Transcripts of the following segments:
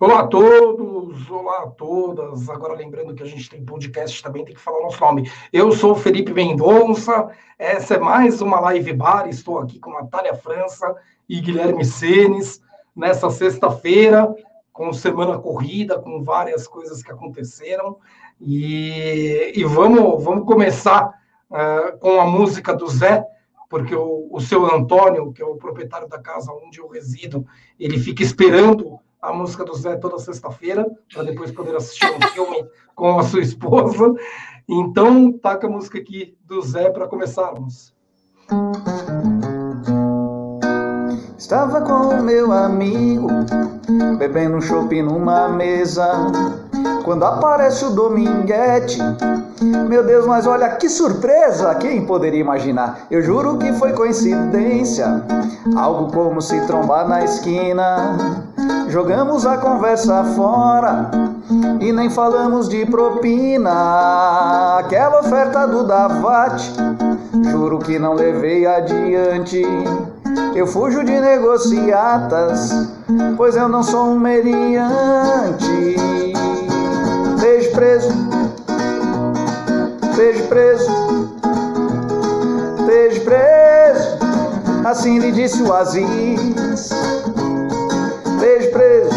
Olá a todos, olá a todas. Agora lembrando que a gente tem podcast também, tem que falar nosso nome. Eu sou Felipe Mendonça, essa é mais uma live bar. Estou aqui com Natália França e Guilherme Senes nessa sexta-feira, com semana corrida, com várias coisas que aconteceram. E, e vamos, vamos começar uh, com a música do Zé, porque o, o seu Antônio, que é o proprietário da casa onde eu resido, ele fica esperando a música do Zé toda sexta-feira, para depois poder assistir um filme com a sua esposa. Então, taca a música aqui do Zé para começarmos. Estava com o meu amigo, bebendo um chopp numa mesa, quando aparece o Dominguete. Meu Deus, mas olha que surpresa! Quem poderia imaginar? Eu juro que foi coincidência, algo como se trombar na esquina. Jogamos a conversa fora e nem falamos de propina. Aquela oferta do Davat, juro que não levei adiante. Eu fujo de negociatas, pois eu não sou um meriante. Preso, beijo preso, beijo preso. Assim lhe disse o Aziz. Beijo preso,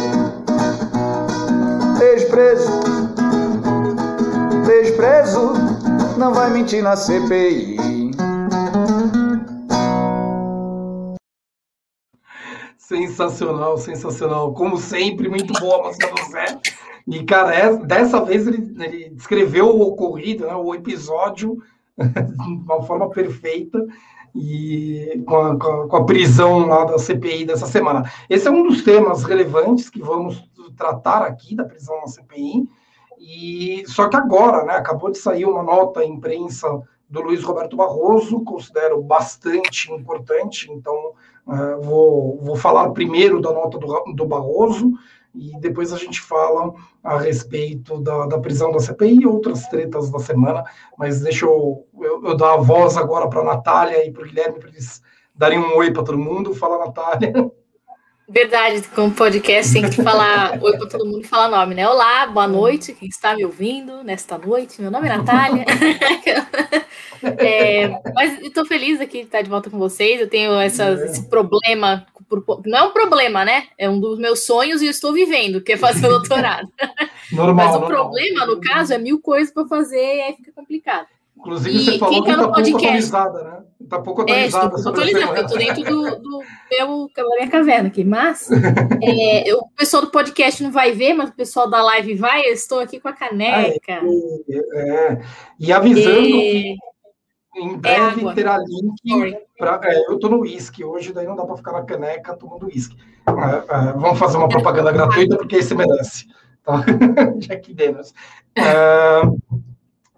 beijo preso, beijo preso. Não vai mentir na CPI. Sensacional, sensacional. Como sempre, muito boa a música do Zé. E, cara, é, dessa vez ele, ele descreveu o ocorrido, né, o episódio, de uma forma perfeita e com a, com a, prisão lá da CPI dessa semana. Esse é um dos temas relevantes que vamos tratar aqui da prisão na CPI. E só que agora, né, acabou de sair uma nota em imprensa do Luiz Roberto Barroso, considero bastante importante, então uh, vou, vou falar primeiro da nota do, do Barroso e depois a gente fala a respeito da, da prisão da CPI e outras tretas da semana, mas deixa eu, eu, eu dar a voz agora para a Natália e para o Guilherme, para eles darem um oi para todo mundo. Fala, Natália. Verdade, com podcast tem que falar oi para todo mundo e falar nome, né? Olá, boa noite, quem está me ouvindo nesta noite. Meu nome é Natália. é, mas estou feliz aqui de estar de volta com vocês. Eu tenho essa, é. esse problema, não é um problema, né? É um dos meus sonhos e eu estou vivendo, que é fazer o doutorado. Normal, mas o normal. problema, no caso, é mil coisas para fazer e aí fica complicado. Inclusive, e você falou que está tá pouco atualizada, né? Está pouco atualizada. É, estou atualizada, porque eu estou dentro do, do meu, da minha caverna aqui. Mas é, o pessoal do podcast não vai ver, mas o pessoal da live vai. Eu estou aqui com a caneca. Ah, é, E avisando que em é breve terá link. Pra, é, eu estou no uísque hoje, daí não dá para ficar na caneca tomando uísque. É, vamos fazer uma propaganda gratuita, porque esse merece. Tá? Jack Daniels.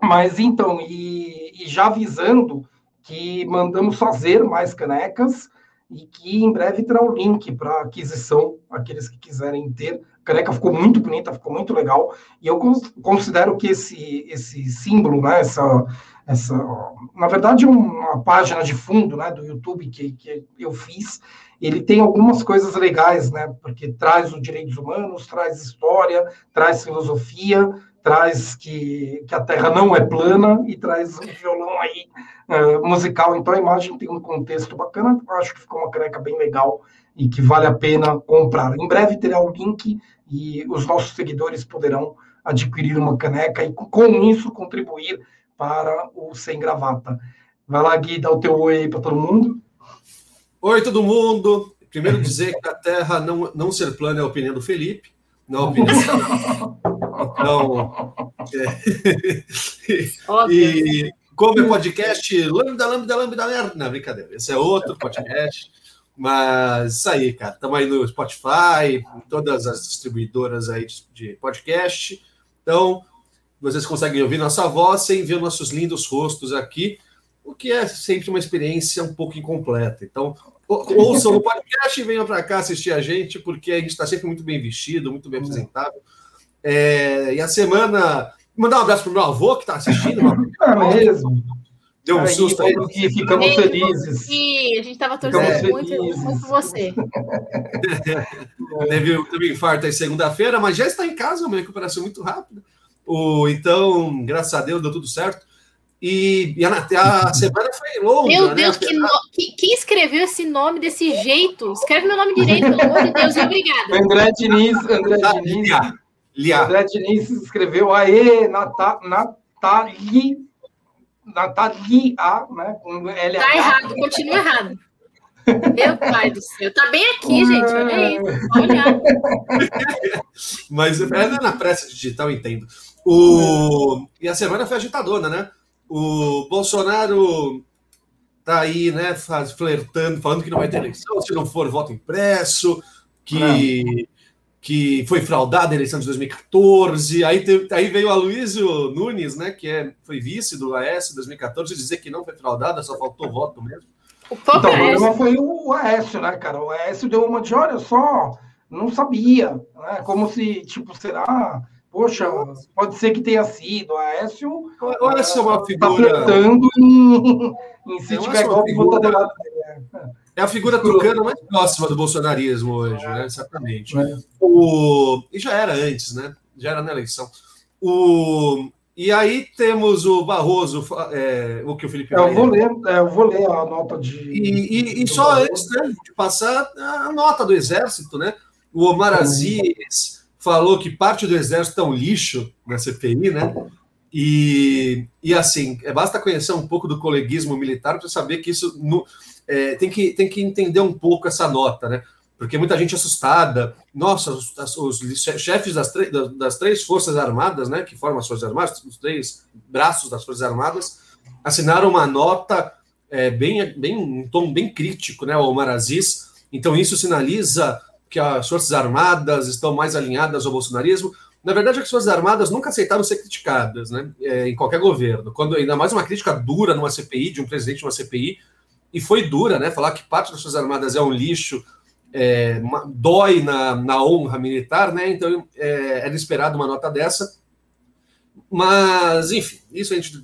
Mas então, e, e, já avisando que mandamos fazer mais canecas e que em breve terá o link para aquisição, aqueles que quiserem ter. A caneca ficou muito bonita, ficou muito legal, e eu considero que esse, esse símbolo, né, essa, essa, na verdade, uma página de fundo né, do YouTube que, que eu fiz, ele tem algumas coisas legais, né, porque traz os direitos humanos, traz história, traz filosofia, traz que, que a Terra não é plana e traz um violão aí uh, musical. Então a imagem tem um contexto bacana. Acho que ficou uma caneca bem legal e que vale a pena comprar. Em breve terá o link e os nossos seguidores poderão adquirir uma caneca e com isso contribuir para o Sem Gravata. Vai lá, Gui, dá o teu oi aí para todo mundo. Oi, todo mundo. Primeiro dizer que a Terra não, não ser plana é a opinião do Felipe, não é a opinião Então, é, e como é podcast, lambda, lambda, lambda, lambda, não, brincadeira, esse é outro podcast, mas isso aí, cara, estamos aí no Spotify, todas as distribuidoras aí de podcast, então vocês conseguem ouvir nossa voz sem ver nossos lindos rostos aqui, o que é sempre uma experiência um pouco incompleta. Então, ouçam o podcast e venham para cá assistir a gente, porque a gente está sempre muito bem vestido, muito bem apresentado. É, e a semana. Mandar um abraço pro meu avô que está assistindo. É mesmo. Deu um susto aí. E ficamos felizes. Sim, a gente estava torcendo muito, muito por você. teve, teve um infarto aí segunda-feira, mas já está em casa, uma recuperação muito rápida. O, então, graças a Deus, deu tudo certo. E, e a, a, semana foi longa. Meu né? Deus, né? que no... quem escreveu esse nome desse jeito? Escreve meu nome direito, pelo amor de Deus, obrigado. André Diniz, André ah, Diniz. Lia. André Diniz escreveu Aê, Nata, Natali, Natalia, né? Com L tá errado, continua errado. Meu pai do céu, tá bem aqui, gente. Olha aí, olha. Mas é na pressa digital, entendo. O... E a semana foi agitadora, né? O Bolsonaro tá aí, né, faz, flertando, falando que não vai ter eleição se não for voto impresso, que, que foi fraudada a eleição de 2014. Aí, teve, aí veio a Luísio Nunes, né, que é, foi vice do AS em 2014, dizer que não foi fraudada, só faltou voto mesmo. O então, o problema foi o Aécio, né, cara? O Aécio deu uma de, olha só, não sabia, né? Como se, tipo, será Poxa, pode ser que tenha sido. A Aécio. Olha só uma tá figura. Tá em, em se tiver golpe, figura... É a figura trucana mais próxima do bolsonarismo hoje, né? Exatamente. É. O... E já era antes, né? Já era na eleição. O... E aí temos o Barroso, é, o que o Felipe. É, eu, vou ler, é, eu vou ler a nota de. E, e, e só Barroso. antes né, de passar a nota do Exército, né? O Omar Aziz falou que parte do exército é um lixo na CPI, né? E, e assim, basta conhecer um pouco do coleguismo militar para saber que isso no, é, tem, que, tem que entender um pouco essa nota, né? Porque muita gente assustada. Nossa, os, os chefes das, das três Forças Armadas, né, que formam as Forças Armadas, os três braços das Forças Armadas, assinaram uma nota é, bem, bem, um tom bem crítico, né, ao Omar Aziz. Então, isso sinaliza que as Forças Armadas estão mais alinhadas ao bolsonarismo. Na verdade, as Forças Armadas nunca aceitaram ser criticadas né, é, em qualquer governo. Quando ainda mais uma crítica dura numa CPI, de um presidente de uma CPI, e foi dura, né? Falar que parte das Forças Armadas é um lixo, é, dói na, na honra militar, né? Então é, era esperado uma nota dessa. Mas, enfim, isso a gente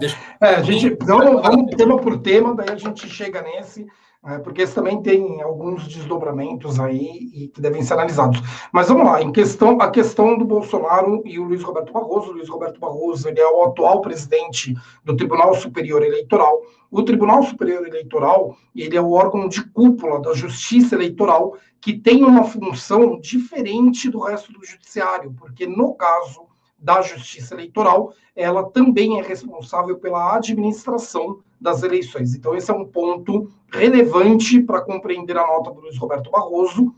deixa. É, a gente vamos, vamos tema por tema, daí a gente chega nesse né, porque esse também tem alguns desdobramentos aí e que devem ser analisados. Mas vamos lá, em questão, a questão do Bolsonaro e o Luiz Roberto Barroso. O Luiz Roberto Barroso ele é o atual presidente do Tribunal Superior Eleitoral. O Tribunal Superior Eleitoral ele é o órgão de cúpula da Justiça Eleitoral que tem uma função diferente do resto do Judiciário, porque no caso da Justiça Eleitoral, ela também é responsável pela administração das eleições. Então, esse é um ponto relevante para compreender a nota do Luiz Roberto Barroso,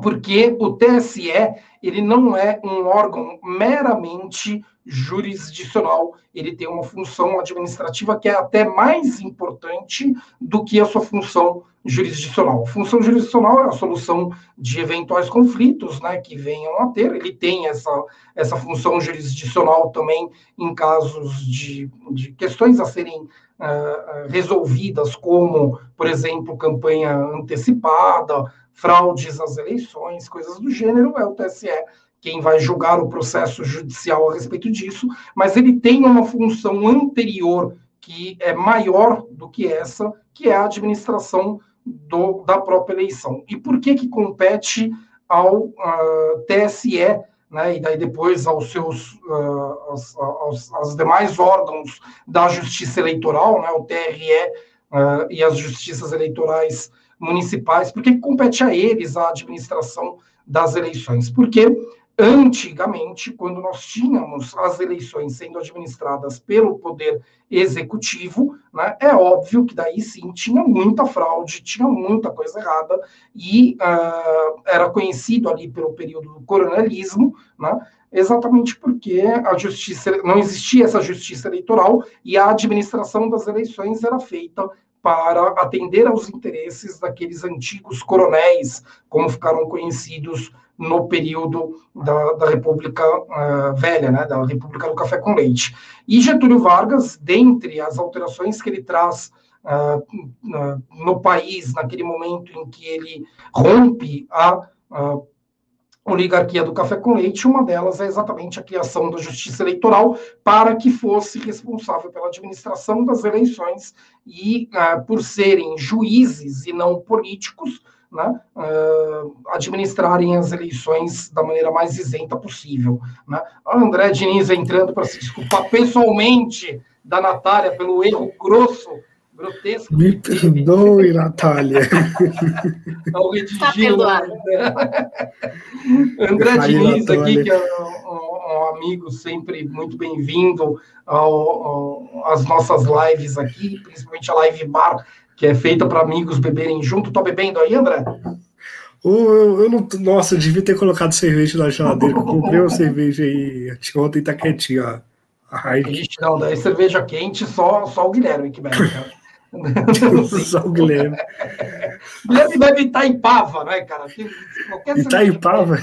porque o TSE ele não é um órgão meramente jurisdicional, ele tem uma função administrativa que é até mais importante do que a sua função jurisdicional. A função jurisdicional é a solução de eventuais conflitos né, que venham a ter, ele tem essa, essa função jurisdicional também em casos de, de questões a serem uh, resolvidas, como, por exemplo, campanha antecipada, fraudes às eleições, coisas do gênero, é o TSE quem vai julgar o processo judicial a respeito disso, mas ele tem uma função anterior que é maior do que essa, que é a administração do, da própria eleição. E por que que compete ao uh, ah, TSE, né, e daí depois aos seus uh, aos, aos, aos, demais órgãos da Justiça Eleitoral, né, o TRE uh, e as justiças eleitorais municipais, por que compete a eles a administração das eleições? Porque Antigamente, quando nós tínhamos as eleições sendo administradas pelo Poder Executivo, né, é óbvio que daí sim tinha muita fraude, tinha muita coisa errada, e uh, era conhecido ali pelo período do coronelismo, né, exatamente porque a justiça não existia essa justiça eleitoral e a administração das eleições era feita para atender aos interesses daqueles antigos coronéis, como ficaram conhecidos no período da, da República uh, Velha, né, da República do Café com Leite. E Getúlio Vargas, dentre as alterações que ele traz uh, uh, no país, naquele momento em que ele rompe a oligarquia do café com leite, uma delas é exatamente a criação da justiça eleitoral para que fosse responsável pela administração das eleições e, uh, por serem juízes e não políticos, né, uh, administrarem as eleições da maneira mais isenta possível. Né? André Diniz entrando para se desculpar pessoalmente da Natália pelo erro grosso grotesco. Me perdoe, Natália. Está perdoado. André Diniz aqui, que é um, um amigo sempre muito bem-vindo às nossas lives aqui, principalmente a Live Bar, que é feita para amigos beberem junto. Tá bebendo aí, André? Eu, eu não, nossa, eu devia ter colocado cerveja na geladeira. Eu comprei uma cerveja aí ontem, tá quietinho, ó. A Ixi, não, daí cerveja quente, só, só o Guilherme que bebe. Só o Guilherme. Guilherme deve estar em Pava, né, cara? Qualquer Itaipava?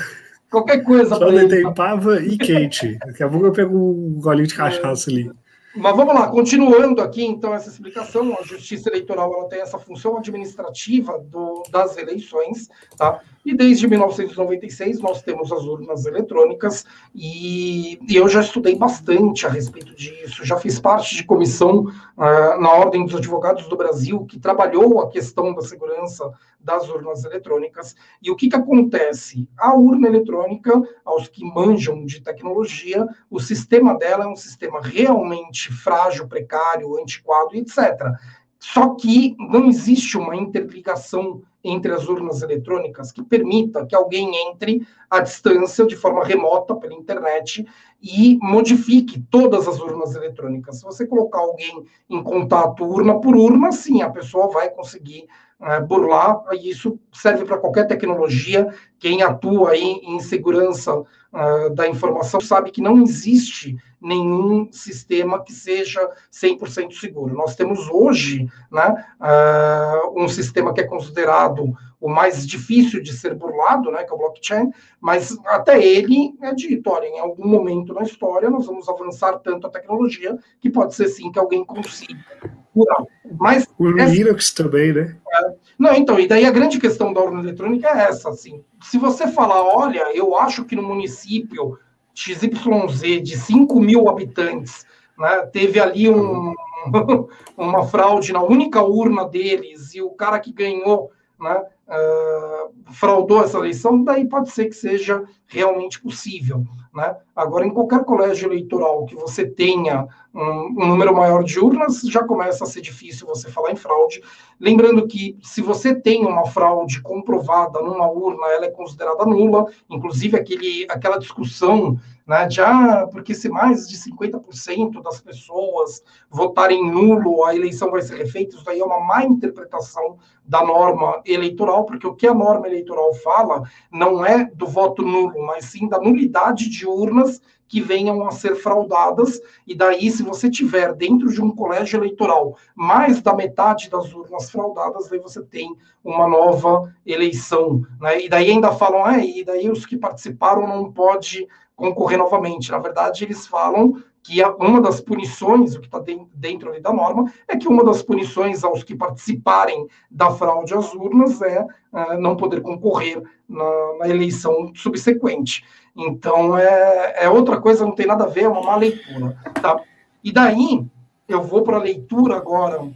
Qualquer coisa. Só Itaipava e quente. Daqui a pouco eu pego um golinho de cachaça ali. Mas vamos lá, continuando aqui, então, essa explicação, a Justiça Eleitoral ela tem essa função administrativa do, das eleições, tá? E desde 1996 nós temos as urnas eletrônicas e, e, eu já estudei bastante a respeito disso, já fiz parte de comissão uh, na Ordem dos Advogados do Brasil que trabalhou a questão da segurança das urnas eletrônicas. E o que, que acontece? A urna eletrônica, aos que manjam de tecnologia, o sistema dela é um sistema realmente frágil, precário, antiquado, etc. Só que não existe uma interligação entre as urnas eletrônicas que permita que alguém entre à distância, de forma remota, pela internet, e modifique todas as urnas eletrônicas. Se você colocar alguém em contato urna por urna, sim, a pessoa vai conseguir uh, burlar, e isso serve para qualquer tecnologia. Quem atua aí em segurança uh, da informação sabe que não existe nenhum sistema que seja 100% seguro. Nós temos hoje né, uh, um sistema que é considerado o mais difícil de ser burlado, né, que é o blockchain, mas até ele é dito, olha, em algum momento na história nós vamos avançar tanto a tecnologia que pode ser sim que alguém consiga curar. Mas o essa... Linux também, né? É. Não, então, e daí a grande questão da urna eletrônica é essa, assim, se você falar, olha, eu acho que no município XYZ de 5 mil habitantes, né, teve ali um, uma fraude na única urna deles e o cara que ganhou né, uh, fraudou essa eleição, daí pode ser que seja realmente possível. Né? Agora, em qualquer colégio eleitoral que você tenha um, um, número maior de urnas, já começa a ser difícil você falar em fraude. Lembrando que, se você tem uma fraude comprovada numa urna, ela é considerada nula, inclusive aquele, aquela discussão né, de, ah, porque se mais de 50% das pessoas votarem nulo, a eleição vai ser refeita, isso daí é uma má interpretação da norma eleitoral, porque o que a norma eleitoral fala não é do voto nulo, mas sim da nulidade de urnas que venham a ser fraudadas, e daí, se você tiver dentro de um colégio eleitoral mais da metade das urnas fraudadas, daí você tem uma nova eleição. Né? E daí ainda falam, ah, e daí os que participaram não pode concorrer novamente. Na verdade, eles falam que uma das punições, o que está dentro da norma, é que uma das punições aos que participarem da fraude às urnas é uh, não poder concorrer na, na, eleição subsequente. Então, é, é outra coisa, não tem nada a ver, é uma má leitura. Tá? E daí, eu vou para a leitura agora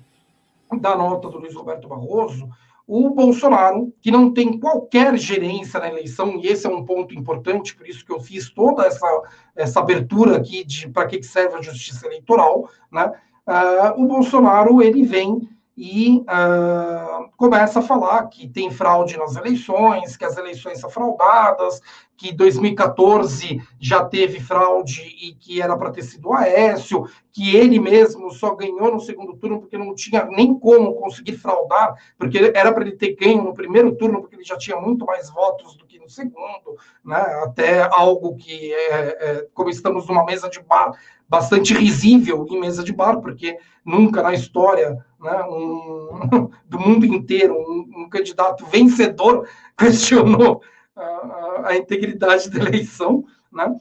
da nota do Luiz Roberto Barroso, o Bolsonaro, que não tem qualquer gerência na eleição, e esse é um ponto importante, por isso que eu fiz toda essa, essa abertura aqui de para que serve a justiça eleitoral, né? Uh, o Bolsonaro ele vem e uh, começa a falar que tem fraude nas eleições, que as eleições são fraudadas, que 2014 já teve fraude e que era para ter sido Aécio, que ele mesmo só ganhou no segundo turno porque não tinha nem como conseguir fraudar, porque era para ele ter ganho no primeiro turno, porque ele já tinha muito mais votos segundo, né? até algo que, é, é, como estamos numa mesa de bar, bastante risível em mesa de bar, porque nunca na história né, um, do mundo inteiro um, um candidato vencedor questionou a, a, integridade da eleição, né?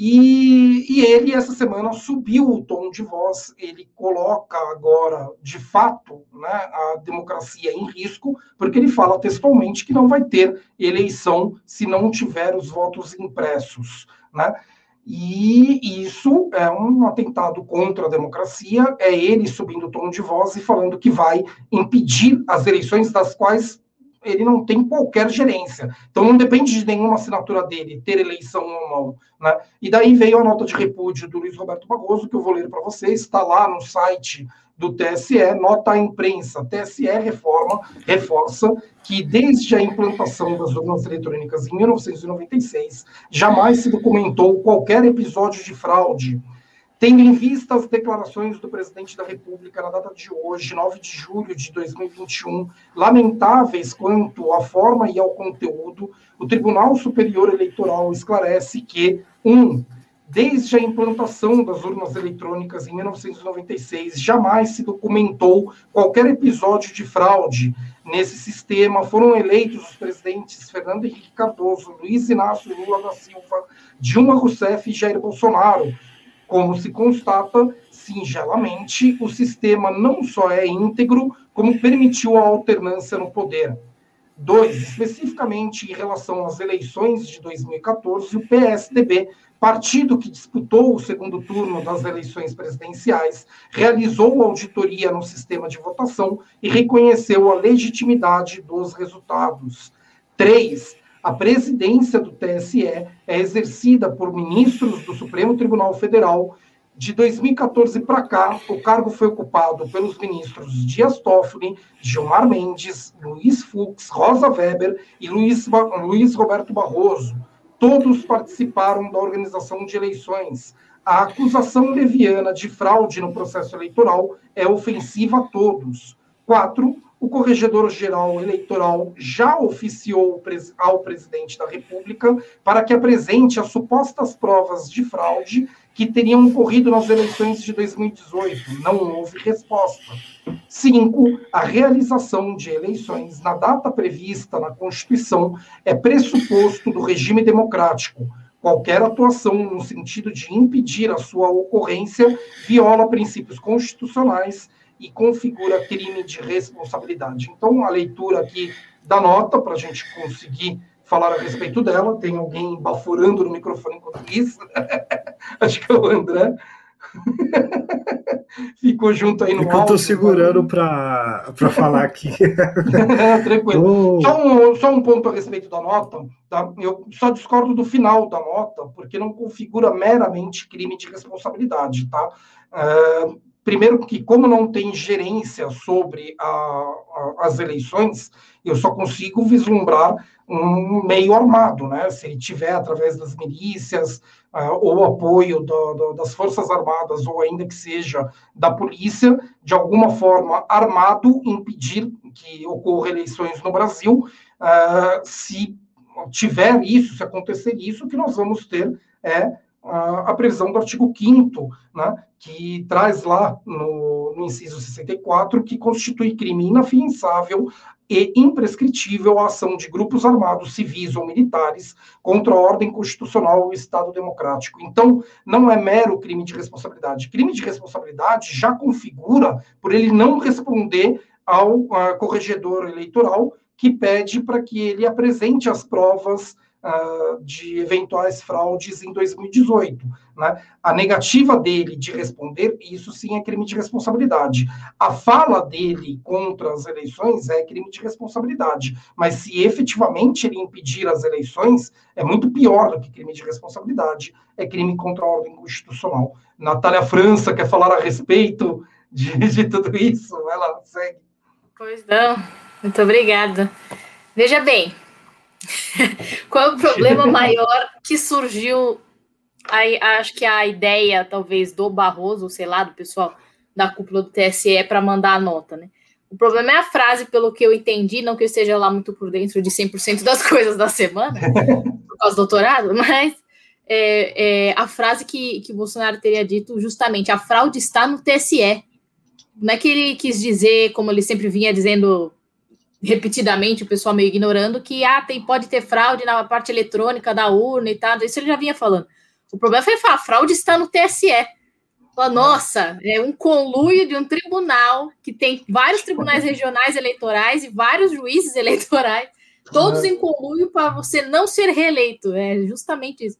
E, e, ele, essa semana, subiu o tom de voz, ele coloca agora, de fato, né, a democracia em risco, porque ele fala textualmente que não vai ter eleição se não tiver os votos impressos. Né? E isso é um atentado contra a democracia, é ele subindo o tom de voz e falando que vai impedir as eleições das quais ele não tem qualquer gerência. Então não depende de nenhuma assinatura dele ter eleição ou não. Né? E daí veio a nota de repúdio do Luiz Roberto Barroso, que eu vou ler para vocês, está lá no site do TSE, nota à imprensa. TSE reforma, reforça que desde a implantação das urnas eletrônicas em 1996, jamais se documentou qualquer episódio de fraude Tendo em vista as declarações do presidente da República na data de hoje, 9 de julho de 2021, lamentáveis quanto à forma e ao conteúdo, o Tribunal Superior Eleitoral esclarece que, um, desde a implantação das urnas eletrônicas em 1996, jamais se documentou qualquer episódio de fraude nesse sistema. Foram eleitos os presidentes Fernando Henrique Cardoso, Luiz Inácio Lula da Silva, Dilma Rousseff e Jair Bolsonaro como se constata singelamente, o sistema não só é íntegro, como permitiu a alternância no poder. Dois, especificamente em relação às eleições de 2014, o PSDB, partido que disputou o segundo turno das eleições presidenciais, realizou auditoria no sistema de votação e reconheceu a legitimidade dos resultados. Três, a presidência do TSE é exercida por ministros do Supremo Tribunal Federal. De 2014 para cá, o cargo foi ocupado pelos ministros Dias Toffoli, Gilmar Mendes, Luiz Fux, Rosa Weber e Luiz, Luiz Roberto Barroso. Todos participaram da organização de eleições. A acusação leviana de fraude no processo eleitoral é ofensiva a todos. Quatro, o Corregedor-Geral Eleitoral já oficiou ao presidente da República para que apresente as supostas provas de fraude que teriam ocorrido nas eleições de 2018. Não houve resposta. Cinco, a realização de eleições na data prevista na Constituição é pressuposto do regime democrático. Qualquer atuação no sentido de impedir a sua ocorrência viola princípios constitucionais e configura crime de responsabilidade. Então, a leitura aqui da nota, para a gente conseguir falar a respeito dela, tem alguém baforando no microfone enquanto isso, acho que é o André. Ficou junto aí no áudio. Eu estou segurando para falar aqui. é, tranquilo. Oh. Só, um, só um ponto a respeito da nota. Tá? Eu só discordo do final da nota, porque não configura meramente crime de responsabilidade. Tá? Uh, Primeiro que, como não tem gerência sobre a, a, as eleições, eu só consigo vislumbrar um meio armado, né? Se ele tiver, através das milícias, uh, ou apoio do, do, das Forças Armadas, ou ainda que seja da polícia, de alguma forma armado, impedir que ocorra eleições no Brasil, uh, se tiver isso, se acontecer isso, o que nós vamos ter é a, previsão do artigo 5 né, que traz lá no, no, inciso 64 que constitui crime inafiançável e imprescritível a ação de grupos armados civis ou militares contra a ordem constitucional e o Estado democrático. Então, não é mero crime de responsabilidade. Crime de responsabilidade já configura por ele não responder ao corregedor eleitoral que pede para que ele apresente as provas uh, de eventuais fraudes em 2018. Né? A negativa dele de responder, isso sim é crime de responsabilidade. A fala dele contra as eleições é crime de responsabilidade. Mas se efetivamente ele impedir as eleições, é muito pior do que crime de responsabilidade, é crime contra a ordem constitucional. Natália França quer falar a respeito de, de tudo isso? Ela segue. Pois não, muito obrigada. Veja bem, Qual é o problema maior que surgiu? Aí, acho que a ideia, talvez, do Barroso, sei lá, do pessoal da cúpula do TSE é para mandar a nota, né? O problema é a frase, pelo que eu entendi, não que eu esteja lá muito por dentro de 100% das coisas da semana, por causa do doutorado, mas é, é, a frase que, que Bolsonaro teria dito justamente, a fraude está no TSE. Não é que ele quis dizer, como ele sempre vinha dizendo repetidamente, o pessoal meio ignorando, que ah, tem, pode ter fraude na parte eletrônica da urna e tal, isso ele já vinha falando. O problema foi falar, a fraude está no TSE. Fala, nossa, é um conluio de um tribunal que tem vários tribunais regionais eleitorais e vários juízes eleitorais, todos em conluio para você não ser reeleito. É justamente isso.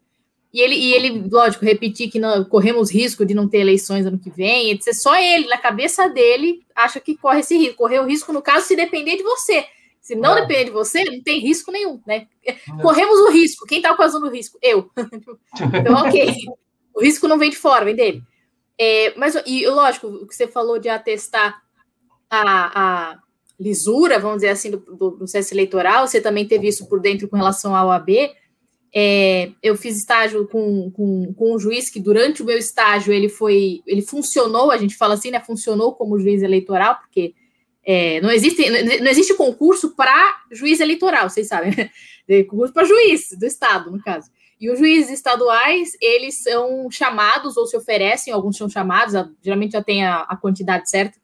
E ele, e ele lógico, repetir que não, corremos risco de não ter eleições ano que vem, etc. Só ele, na cabeça dele, acha que corre esse risco. Correr o risco, no caso, se depender de você. Se não é. depender de você, não tem risco nenhum, né? É. Corremos o risco. Quem está causando o risco? Eu. então, ok. O risco não vem de fora, vem dele. É, mas, e lógico, o que você falou de atestar a, a lisura, vamos dizer assim, do, do processo eleitoral, você também teve isso por dentro com relação ao AB. É, eu fiz estágio com, com, com um juiz que durante o meu estágio ele foi, ele funcionou, a gente fala assim, né? Funcionou como juiz eleitoral, porque é, não existe não existe concurso para juiz eleitoral, vocês sabem, né? concurso para juiz do estado, no caso. E os juízes estaduais, eles são chamados ou se oferecem, alguns são chamados, geralmente já tem a, a quantidade certa,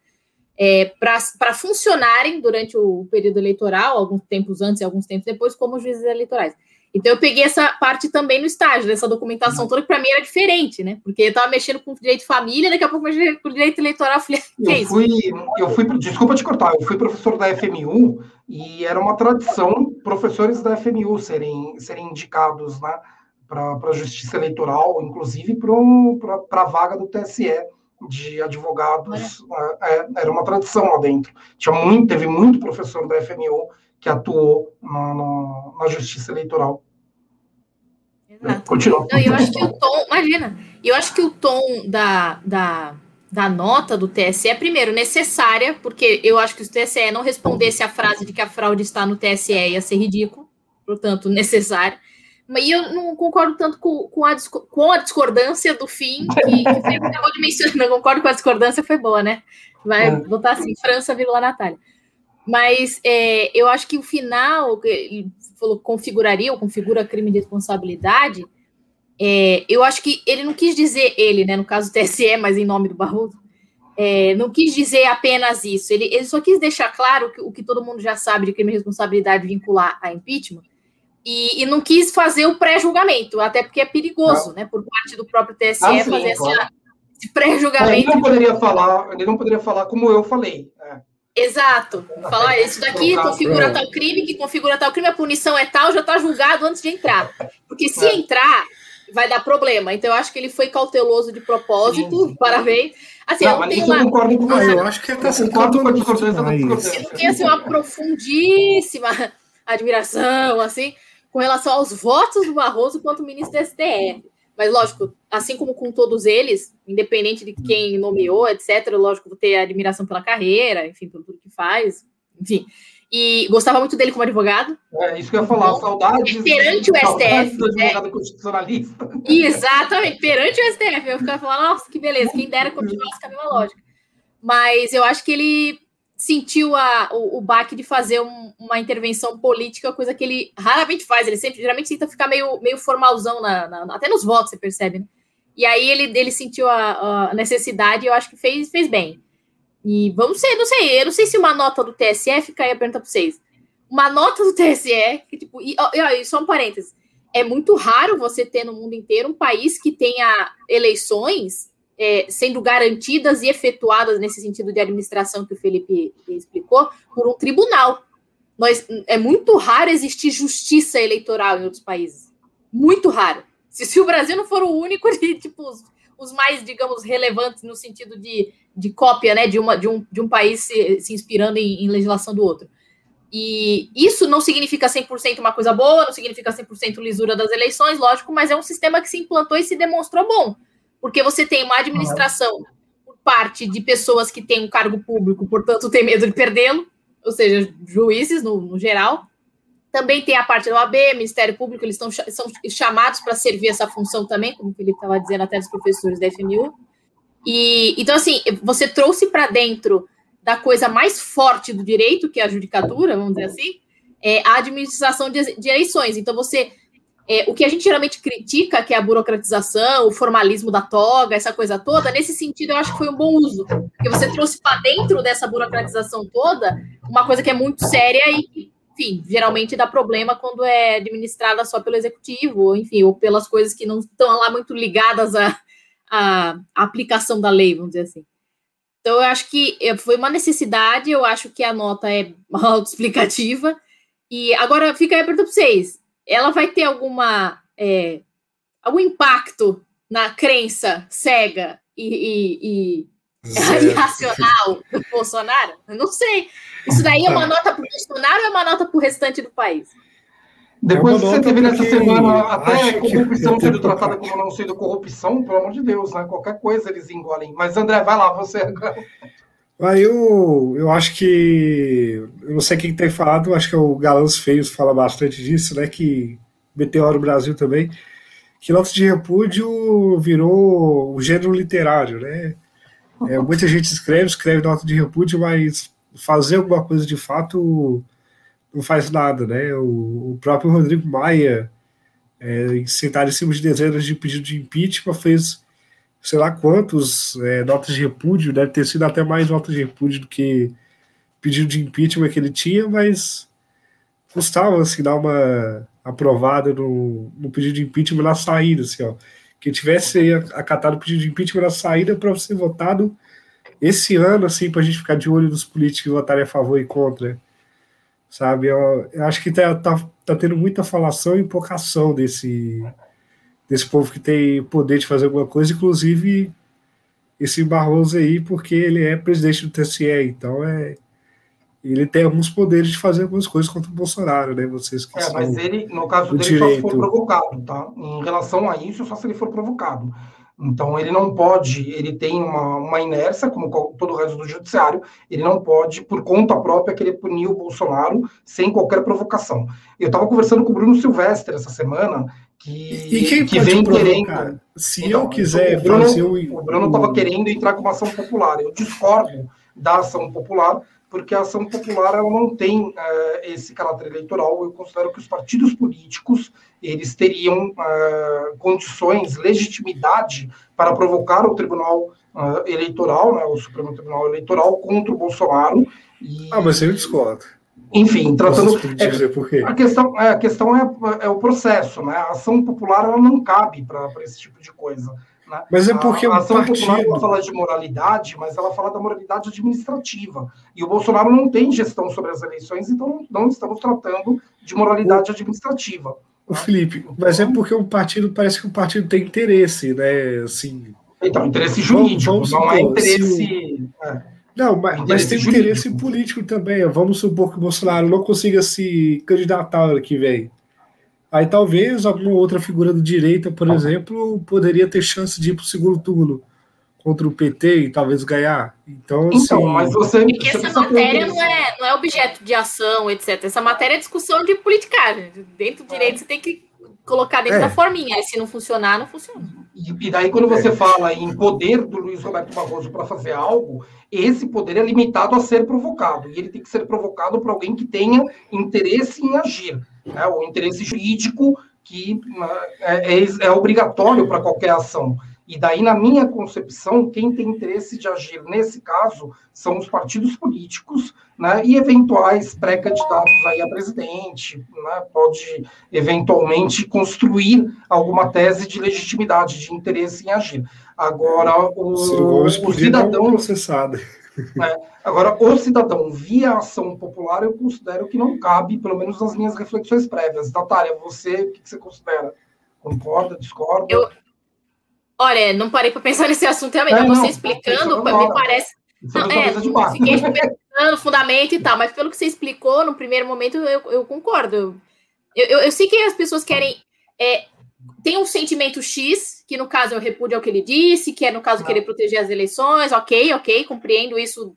é, para funcionarem durante o período eleitoral, alguns tempos antes e alguns tempos depois, como juízes eleitorais. Então eu peguei essa parte também no estágio, dessa documentação uhum. toda, que para mim era diferente, né? Porque eu estava mexendo com direito de família, daqui a pouco mexendo com direito eleitoral, eu falei, que eu é fui, eu fui, desculpa te cortar, eu fui professor da FMU e era uma tradição professores da FMU serem, serem indicados, né? Para a justiça eleitoral, inclusive para a vaga do TSE de advogados, é, é, era uma tradição lá dentro. Tinha muito, teve muito professor da FMU que atuou na, na, na justiça eleitoral. Exato. Continua. Não, eu acho que o tom, imagina, eu acho que o tom da, da, da nota do TSE é, primeiro, necessária, porque eu acho que se o TSE não respondesse a frase de que a fraude está no TSE ia ser ridículo, portanto, necessário. E eu não concordo tanto com, com, a, com a discordância do fim, que, que você acabou de mencionar. Não concordo com a discordância, foi boa, né? Vai é. botar assim, França, vírgula Natália. Mas é, eu acho que o final, ele falou configuraria ou configura crime de responsabilidade, é, eu acho que ele não quis dizer, ele, né, no caso do TSE, mas em nome do Barroso, é, não quis dizer apenas isso. Ele, ele só quis deixar claro que, o que todo mundo já sabe de crime de responsabilidade vincular a impeachment, e, e não quis fazer o pré-julgamento, até porque é perigoso, não. né, por parte do próprio TSE ah, sim, fazer claro. esse pré-julgamento. Ele não poderia falar, ele não poderia falar como eu falei. É. Exato. Falar, isso daqui configura tal crime, que configura tal crime, a punição é tal, já está julgado antes de entrar. Porque se é. entrar, vai dar problema. Então, eu acho que ele foi cauteloso de propósito, sim. parabéns. Assim, não, eu tenho uma. Eu, com ah, eu acho que até se concordo com a discordância Eu tenho assim, uma profundíssima admiração, assim, com relação aos votos do Barroso quanto ministro do STF. Mas, lógico, assim como com todos eles, independente de quem nomeou, etc., lógico, vou ter admiração pela carreira, enfim, por tudo que faz, enfim. E gostava muito dele como advogado. É isso que eu ia falar, saudades. Perante o STF. Do advogado é, constitucionalista. Exatamente, perante o STF. Eu ficava falando, nossa, que beleza, quem dera continuasse com a mesma lógica. Mas eu acho que ele sentiu a, o, o baque de fazer um, uma intervenção política, coisa que ele raramente faz. Ele sempre, geralmente, tenta ficar meio, meio formalzão, na, na, até nos votos, você percebe, né? E aí ele, ele sentiu a, a necessidade e eu acho que fez, fez bem. E vamos ser, não sei, eu não sei se uma nota do TSE, fica aí a pergunta para vocês. Uma nota do TSE, que tipo, e, e, só um parênteses, é muito raro você ter no mundo inteiro um país que tenha eleições é, sendo garantidas e efetuadas nesse sentido de administração que o Felipe explicou, por um tribunal. Nós, é muito raro existir justiça eleitoral em outros países. Muito raro. Se, se o Brasil não for o único de, tipo, os, os, mais, digamos, relevantes no sentido de, de cópia, né, de, uma, de, um, de um país se, se inspirando em, em legislação do outro. E isso não significa 100% uma coisa boa, não significa 100% lisura das eleições, lógico, mas é um sistema que se implantou e se demonstrou bom porque você tem uma administração por parte de pessoas que têm um cargo público, portanto, tem medo de perdê-lo, ou seja, juízes no, no, geral. Também tem a parte do AB, Ministério Público, eles estão são chamados para servir essa função também, como o Felipe estava dizendo, até dos professores da FMU. E então, assim, você trouxe para dentro da coisa mais forte do direito, que é a judicatura, vamos dizer assim, é a administração de, de eleições. Então, você é, o que a gente geralmente critica, que é a burocratização, o formalismo da toga, essa coisa toda, nesse sentido eu acho que foi um bom uso, porque você trouxe para dentro dessa burocratização toda uma coisa que é muito séria e enfim, geralmente dá problema quando é administrada só pelo executivo, ou enfim, ou pelas coisas que não estão lá muito ligadas à, à aplicação da lei, vamos dizer assim. Então, eu acho que é, foi uma necessidade, eu acho que a nota é autoexplicativa. E agora fica aí a pergunta para vocês: ela vai ter alguma é, algum impacto na crença cega e, e, e irracional do Bolsonaro? Eu não sei. Isso daí é uma nota para o Bolsonaro ou é uma nota para o restante do país? Depois é você teve nessa semana até corrupção sendo tratada como não sendo corrupção, pelo amor de Deus, né? Qualquer coisa eles engolem. Mas, André, vai lá, você agora. Ah, eu, eu acho que. Eu não sei quem tem falado, acho que é o Galãs Feios fala bastante disso, né? Que Meteoro Brasil também. Que nota de repúdio virou o gênero literário, né? É, muita gente escreve, escreve nota de repúdio, mas fazer alguma coisa de fato não faz nada, né? O, o próprio Rodrigo Maia, é, sentado em cima de dezenas de pedidos de impeachment, fez sei lá quantos é, notas de repúdio, deve ter sido até mais notas de repúdio do que pedido de impeachment que ele tinha, mas custava assim, dar uma aprovada no, no pedido de impeachment na saída, assim, ó. Que tivesse acatado o pedido de impeachment na saída para ser votado esse ano, assim, para a gente ficar de olho nos políticos que votarem a favor e contra. Sabe? Eu, eu acho que tá, tá, tá tendo muita falação e pouca ação desse, desse povo que tem poder de fazer alguma coisa, inclusive esse Barroso aí, porque ele é presidente do TSE, então é ele tem alguns poderes de fazer algumas coisas contra o Bolsonaro, né? Vocês que é, mas ele, no caso dele, direito. só se for provocado, tá? Em relação a isso, só se ele for provocado. Então, ele não pode, ele tem uma, uma inércia, como todo o resto do judiciário, ele não pode, por conta própria, querer punir o Bolsonaro sem qualquer provocação. Eu estava conversando com o Bruno Silvestre essa semana, que, e quem que vem querendo. Se então, eu quiser o Bruno, fazer o. Bruno estava querendo entrar com uma ação popular. Eu discordo da ação popular, porque a ação popular ela não tem uh, esse caráter eleitoral. Eu considero que os partidos políticos eles teriam uh, condições, legitimidade para provocar o Tribunal uh, Eleitoral, né, o Supremo Tribunal Eleitoral, contra o Bolsonaro. E, ah, mas eu discordo. Enfim, tratando. É, a questão, é, a questão é, é o processo, né? A ação popular ela não cabe para esse tipo de coisa. Né? Mas é porque a, a ação partido... popular ela fala de moralidade, mas ela fala da moralidade administrativa. E o Bolsonaro não tem gestão sobre as eleições, então não estamos tratando de moralidade o... administrativa. O né? Felipe, mas é porque o partido parece que o partido tem interesse, né? Assim. Então, interesse jurídico, vamos, vamos não é interesse. O... É. Não, mas, mas tem jurídico. interesse político também. Vamos supor que o Bolsonaro não consiga se candidatar ano que vem. Aí talvez alguma outra figura do direita, por exemplo, poderia ter chance de ir para o segundo turno contra o PT e talvez ganhar. Então, então assim, mas você. Porque você essa matéria não é, não é objeto de ação, etc. Essa matéria é discussão de politicagem. Dentro do direito você tem que colocar dentro é. da forminha. Se não funcionar, não funciona. E, e daí, quando você é. fala em poder do Luiz Roberto Barroso para fazer algo, esse poder é limitado a ser provocado. E ele tem que ser provocado por alguém que tenha interesse em agir né, o interesse jurídico que é, é, é obrigatório para qualquer ação. E daí, na minha concepção, quem tem interesse de agir nesse caso são os partidos políticos né, e eventuais pré-candidatos aí a presidente, né, pode eventualmente construir alguma tese de legitimidade, de interesse em agir. Agora, o, o cidadão. Processado. É, agora, o cidadão via ação popular, eu considero que não cabe, pelo menos nas minhas reflexões prévias. Natália, você, o que você considera? Concorda, discorda? Eu, olha, não parei para pensar nesse assunto realmente. É, você não, explicando, me parece. Não, é, fiquei pensando fundamento e tal, mas pelo que você explicou, no primeiro momento, eu, eu concordo. Eu, eu, eu sei que as pessoas querem é, tem um sentimento X, que no caso é o repúdio ao que ele disse, que é no caso querer proteger as eleições, ok, ok, compreendo isso.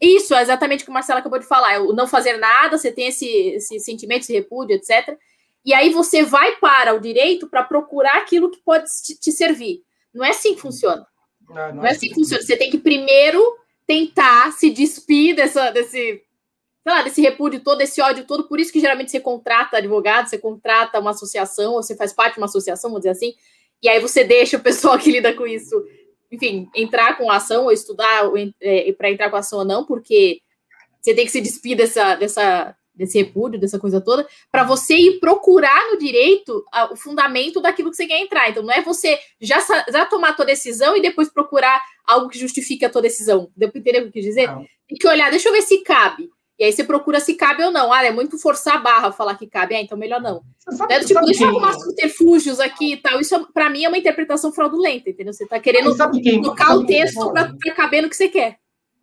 Isso é exatamente o que o Marcelo acabou de falar, é o não fazer nada, você tem esse, esse sentimento, esse repúdio, etc. E aí você vai para o direito para procurar aquilo que pode te servir. Não é assim que funciona. Não, não, não é assim que funciona. Você tem que primeiro tentar se despir dessa, desse sei lá, desse repúdio todo, desse ódio todo. Por isso que geralmente você contrata advogado, você contrata uma associação, ou você faz parte de uma associação, vamos dizer assim, e aí você deixa o pessoal que lida com isso, enfim, entrar com a ação ou estudar é, para entrar com a ação ou não, porque você tem que se despir dessa, dessa desse repúdio, dessa coisa toda, para você ir procurar no direito a, o fundamento daquilo que você quer entrar. Então, não é você já, já tomar a decisão e depois procurar algo que justifique a tua decisão. Deu para entender o que eu quis dizer? Não. Tem que olhar, deixa eu ver se cabe. E aí você procura se cabe ou não. Ah, é muito forçar a barra falar que cabe. Ah, então melhor não. Sabe, é, tipo, deixa eu arrumar subterfúgios aqui e tal. Isso, para mim, é uma interpretação fraudulenta, entendeu? Você está querendo colocar o texto para caber no que você quer.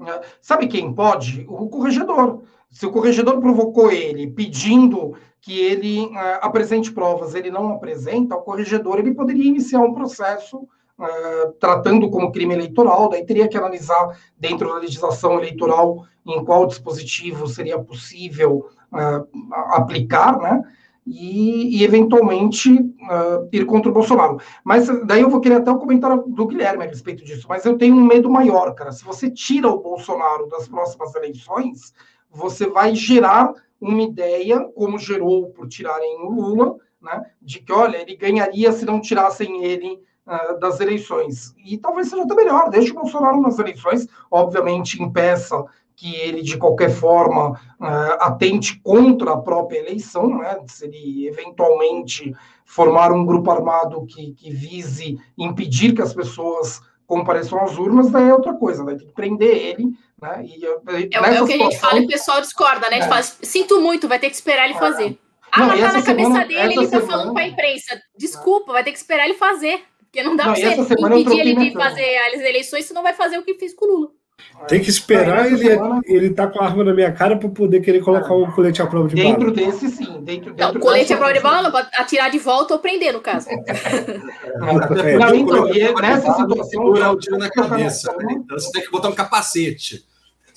É, sabe quem pode? O corregedor. Se o corregedor provocou ele pedindo que ele uh, apresente provas, ele não apresenta, o corregedor ele poderia iniciar um processo uh, tratando como crime eleitoral, daí teria que analisar dentro da legislação eleitoral em qual dispositivo seria possível uh, aplicar, né? E, e eventualmente ir contra o Bolsonaro. Mas daí eu vou querer até o comentário do Guilherme a respeito disso. Mas eu tenho um medo maior, cara. Se você tira o Bolsonaro das próximas eleições, você vai gerar uma ideia, como gerou por tirarem o Lula, né, de que, olha, ele ganharia se não tirassem ele uh, das eleições. E talvez seja até melhor, deixe o Bolsonaro nas eleições, obviamente impeça que ele, de qualquer forma, uh, atente contra a própria eleição, né, se ele eventualmente formar um grupo armado que, que vise impedir que as pessoas compareçam às urnas, daí é outra coisa, vai ter que prender ele né? E eu, é, é, o que a gente fala e o pessoal discorda, né? A gente é. fala, sinto muito, vai ter que esperar ele fazer. Ah, não, mas tá na semana, cabeça dele, ele tá semana... falando para a imprensa. Desculpa, vai ter que esperar ele fazer. Porque não dá para você impedir ele de fazer as eleições, senão vai fazer o que fez com o Lula. Tem que esperar ele, semana... ele tá com a arma na minha cara para poder querer colocar um colete à prova de bala. Dentro desse, sim. Dentro, dentro não, colete à prova de bala não, pode atirar de volta ou prender, no caso. É, não, então, nessa situação. Segurar o tiro na cabeça. Né? Então você tem que botar um capacete.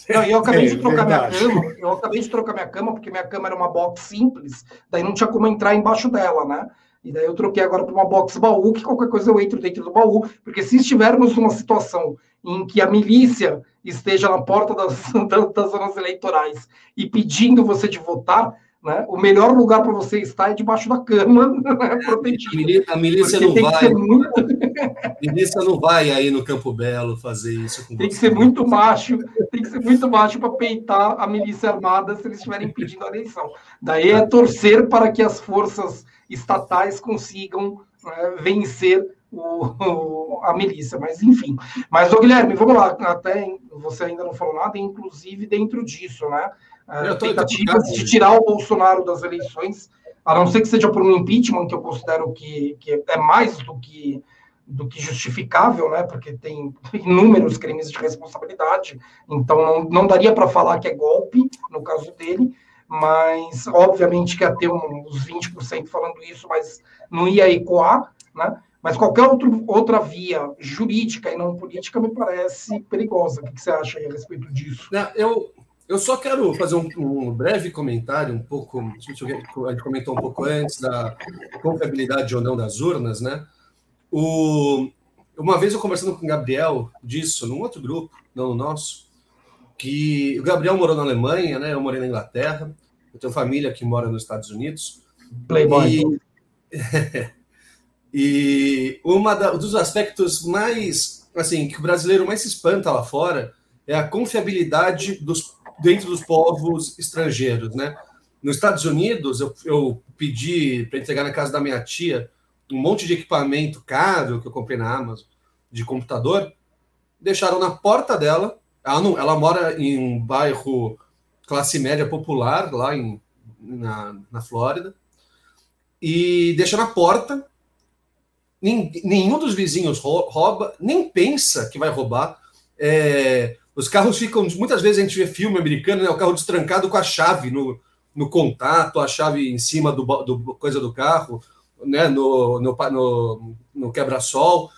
Não, eu acabei é, de trocar verdade. minha cama. Eu acabei de trocar minha cama, porque minha cama era uma box simples, daí não tinha como entrar embaixo dela, né? E daí eu troquei agora para uma box baú, que qualquer coisa eu entro dentro do baú, porque se estivermos numa situação em que a milícia esteja na porta das, das zonas eleitorais e pedindo você de votar, né? O melhor lugar para você estar é debaixo da cama, né? protegido. A milícia não vai. Muito... A milícia não vai aí no Campo Belo fazer isso com Tem você. que ser muito macho, tem que ser muito macho para peitar a milícia armada se eles estiverem pedindo a eleição. Daí é torcer para que as forças estatais consigam né, vencer o, a milícia, mas enfim. Mas, ô Guilherme, vamos lá, até você ainda não falou nada, inclusive dentro disso, né? uh, tentativas de tirar o Bolsonaro das eleições, a não ser que seja por um impeachment, que eu considero que, que é mais do que, do que justificável, né? Porque tem inúmeros crimes de responsabilidade, então não, não daria para falar que é golpe, no caso dele, mas obviamente que ia ter uns 20% falando isso, mas não ia ecoar, né? Mas qualquer outro, outra via jurídica e não política me parece perigosa. O que você acha a respeito disso? Eu, eu só quero fazer um, um, breve comentário, um pouco. A gente comentou um pouco antes da confiabilidade ou não das urnas, né? O, uma vez eu conversando com o Gabriel disso, num outro grupo, não no nosso, que o Gabriel morou na Alemanha, né? Eu morei na Inglaterra, eu tenho família que mora nos Estados Unidos. Playboy. E, e uma da, um dos aspectos mais, assim, que o brasileiro mais se espanta lá fora é a confiabilidade dos dentro dos povos estrangeiros, né? Nos Estados Unidos, eu, eu pedi para entregar na casa da minha tia um monte de equipamento caro que eu comprei na Amazon de computador, deixaram na porta dela. Ela, não, ela mora em um bairro classe média popular lá em, na, na Flórida e deixa na porta. Nenhum dos vizinhos rouba, nem pensa que vai roubar. É, os carros ficam. Muitas vezes a gente vê filme americano, né? O carro destrancado com a chave no, no contato, a chave em cima do, do coisa do carro, né? No, no, no, no quebra-sol.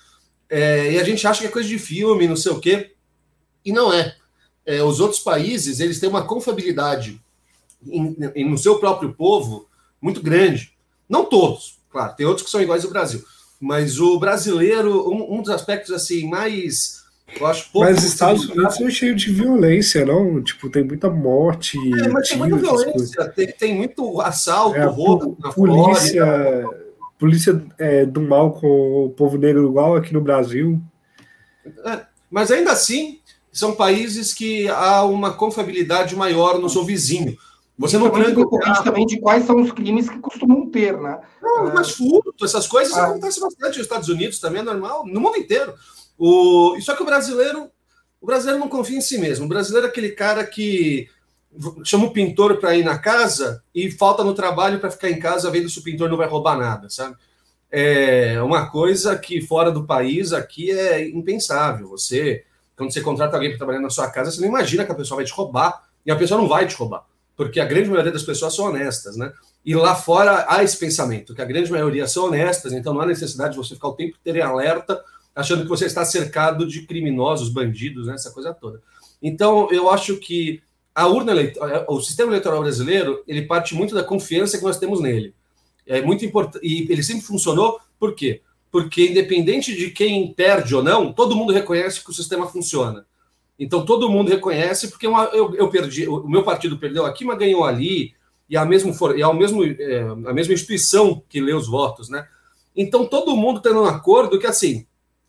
É, e a gente acha que é coisa de filme, não sei o quê. E não é. É os outros países eles têm uma confiabilidade em, em, no seu próprio povo muito grande. Não todos, claro, tem outros que são iguais ao Brasil. Mas o brasileiro, um, um dos aspectos assim mais eu acho pouco. Mas os Estados Unidos é cheio de violência, não? Tipo, tem muita morte. É, mas tem muita violência, tem, tem, muito assalto, é, roubo na polícia, Flórida. Polícia é, do mal com o povo negro igual aqui no Brasil. É, mas ainda assim, são países que há uma confiabilidade maior no seu vizinho. Você não o carro. também de quais são os crimes que costumam ter, né? Não, mas furto, essas coisas ah. acontecem bastante nos Estados Unidos também, é normal, no mundo inteiro. O... Só que o brasileiro, o brasileiro não confia em si mesmo. O brasileiro é aquele cara que chama o pintor para ir na casa e falta no trabalho para ficar em casa vendo se o pintor não vai roubar nada, sabe? É uma coisa que fora do país aqui é impensável. Você, quando você contrata alguém para trabalhar na sua casa, você não imagina que a pessoa vai te roubar e a pessoa não vai te roubar porque a grande maioria das pessoas são honestas, né? E lá fora há esse pensamento, que a grande maioria são honestas, então não há necessidade de você ficar o tempo inteiro em alerta, achando que você está cercado de criminosos, bandidos, né? essa coisa toda. Então, eu acho que a urna eleitoral, o sistema eleitoral brasileiro, ele parte muito da confiança que nós temos nele. É muito importante, e ele sempre funcionou, por quê? Porque independente de quem perde ou não, todo mundo reconhece que o sistema funciona. Então todo mundo reconhece, porque uma, eu, eu, perdi, o meu partido perdeu aqui, mas ganhou ali, e a, mesmo, e a, mesmo, é, a mesma instituição que lê os votos, né? Então todo mundo tendo um acordo que assim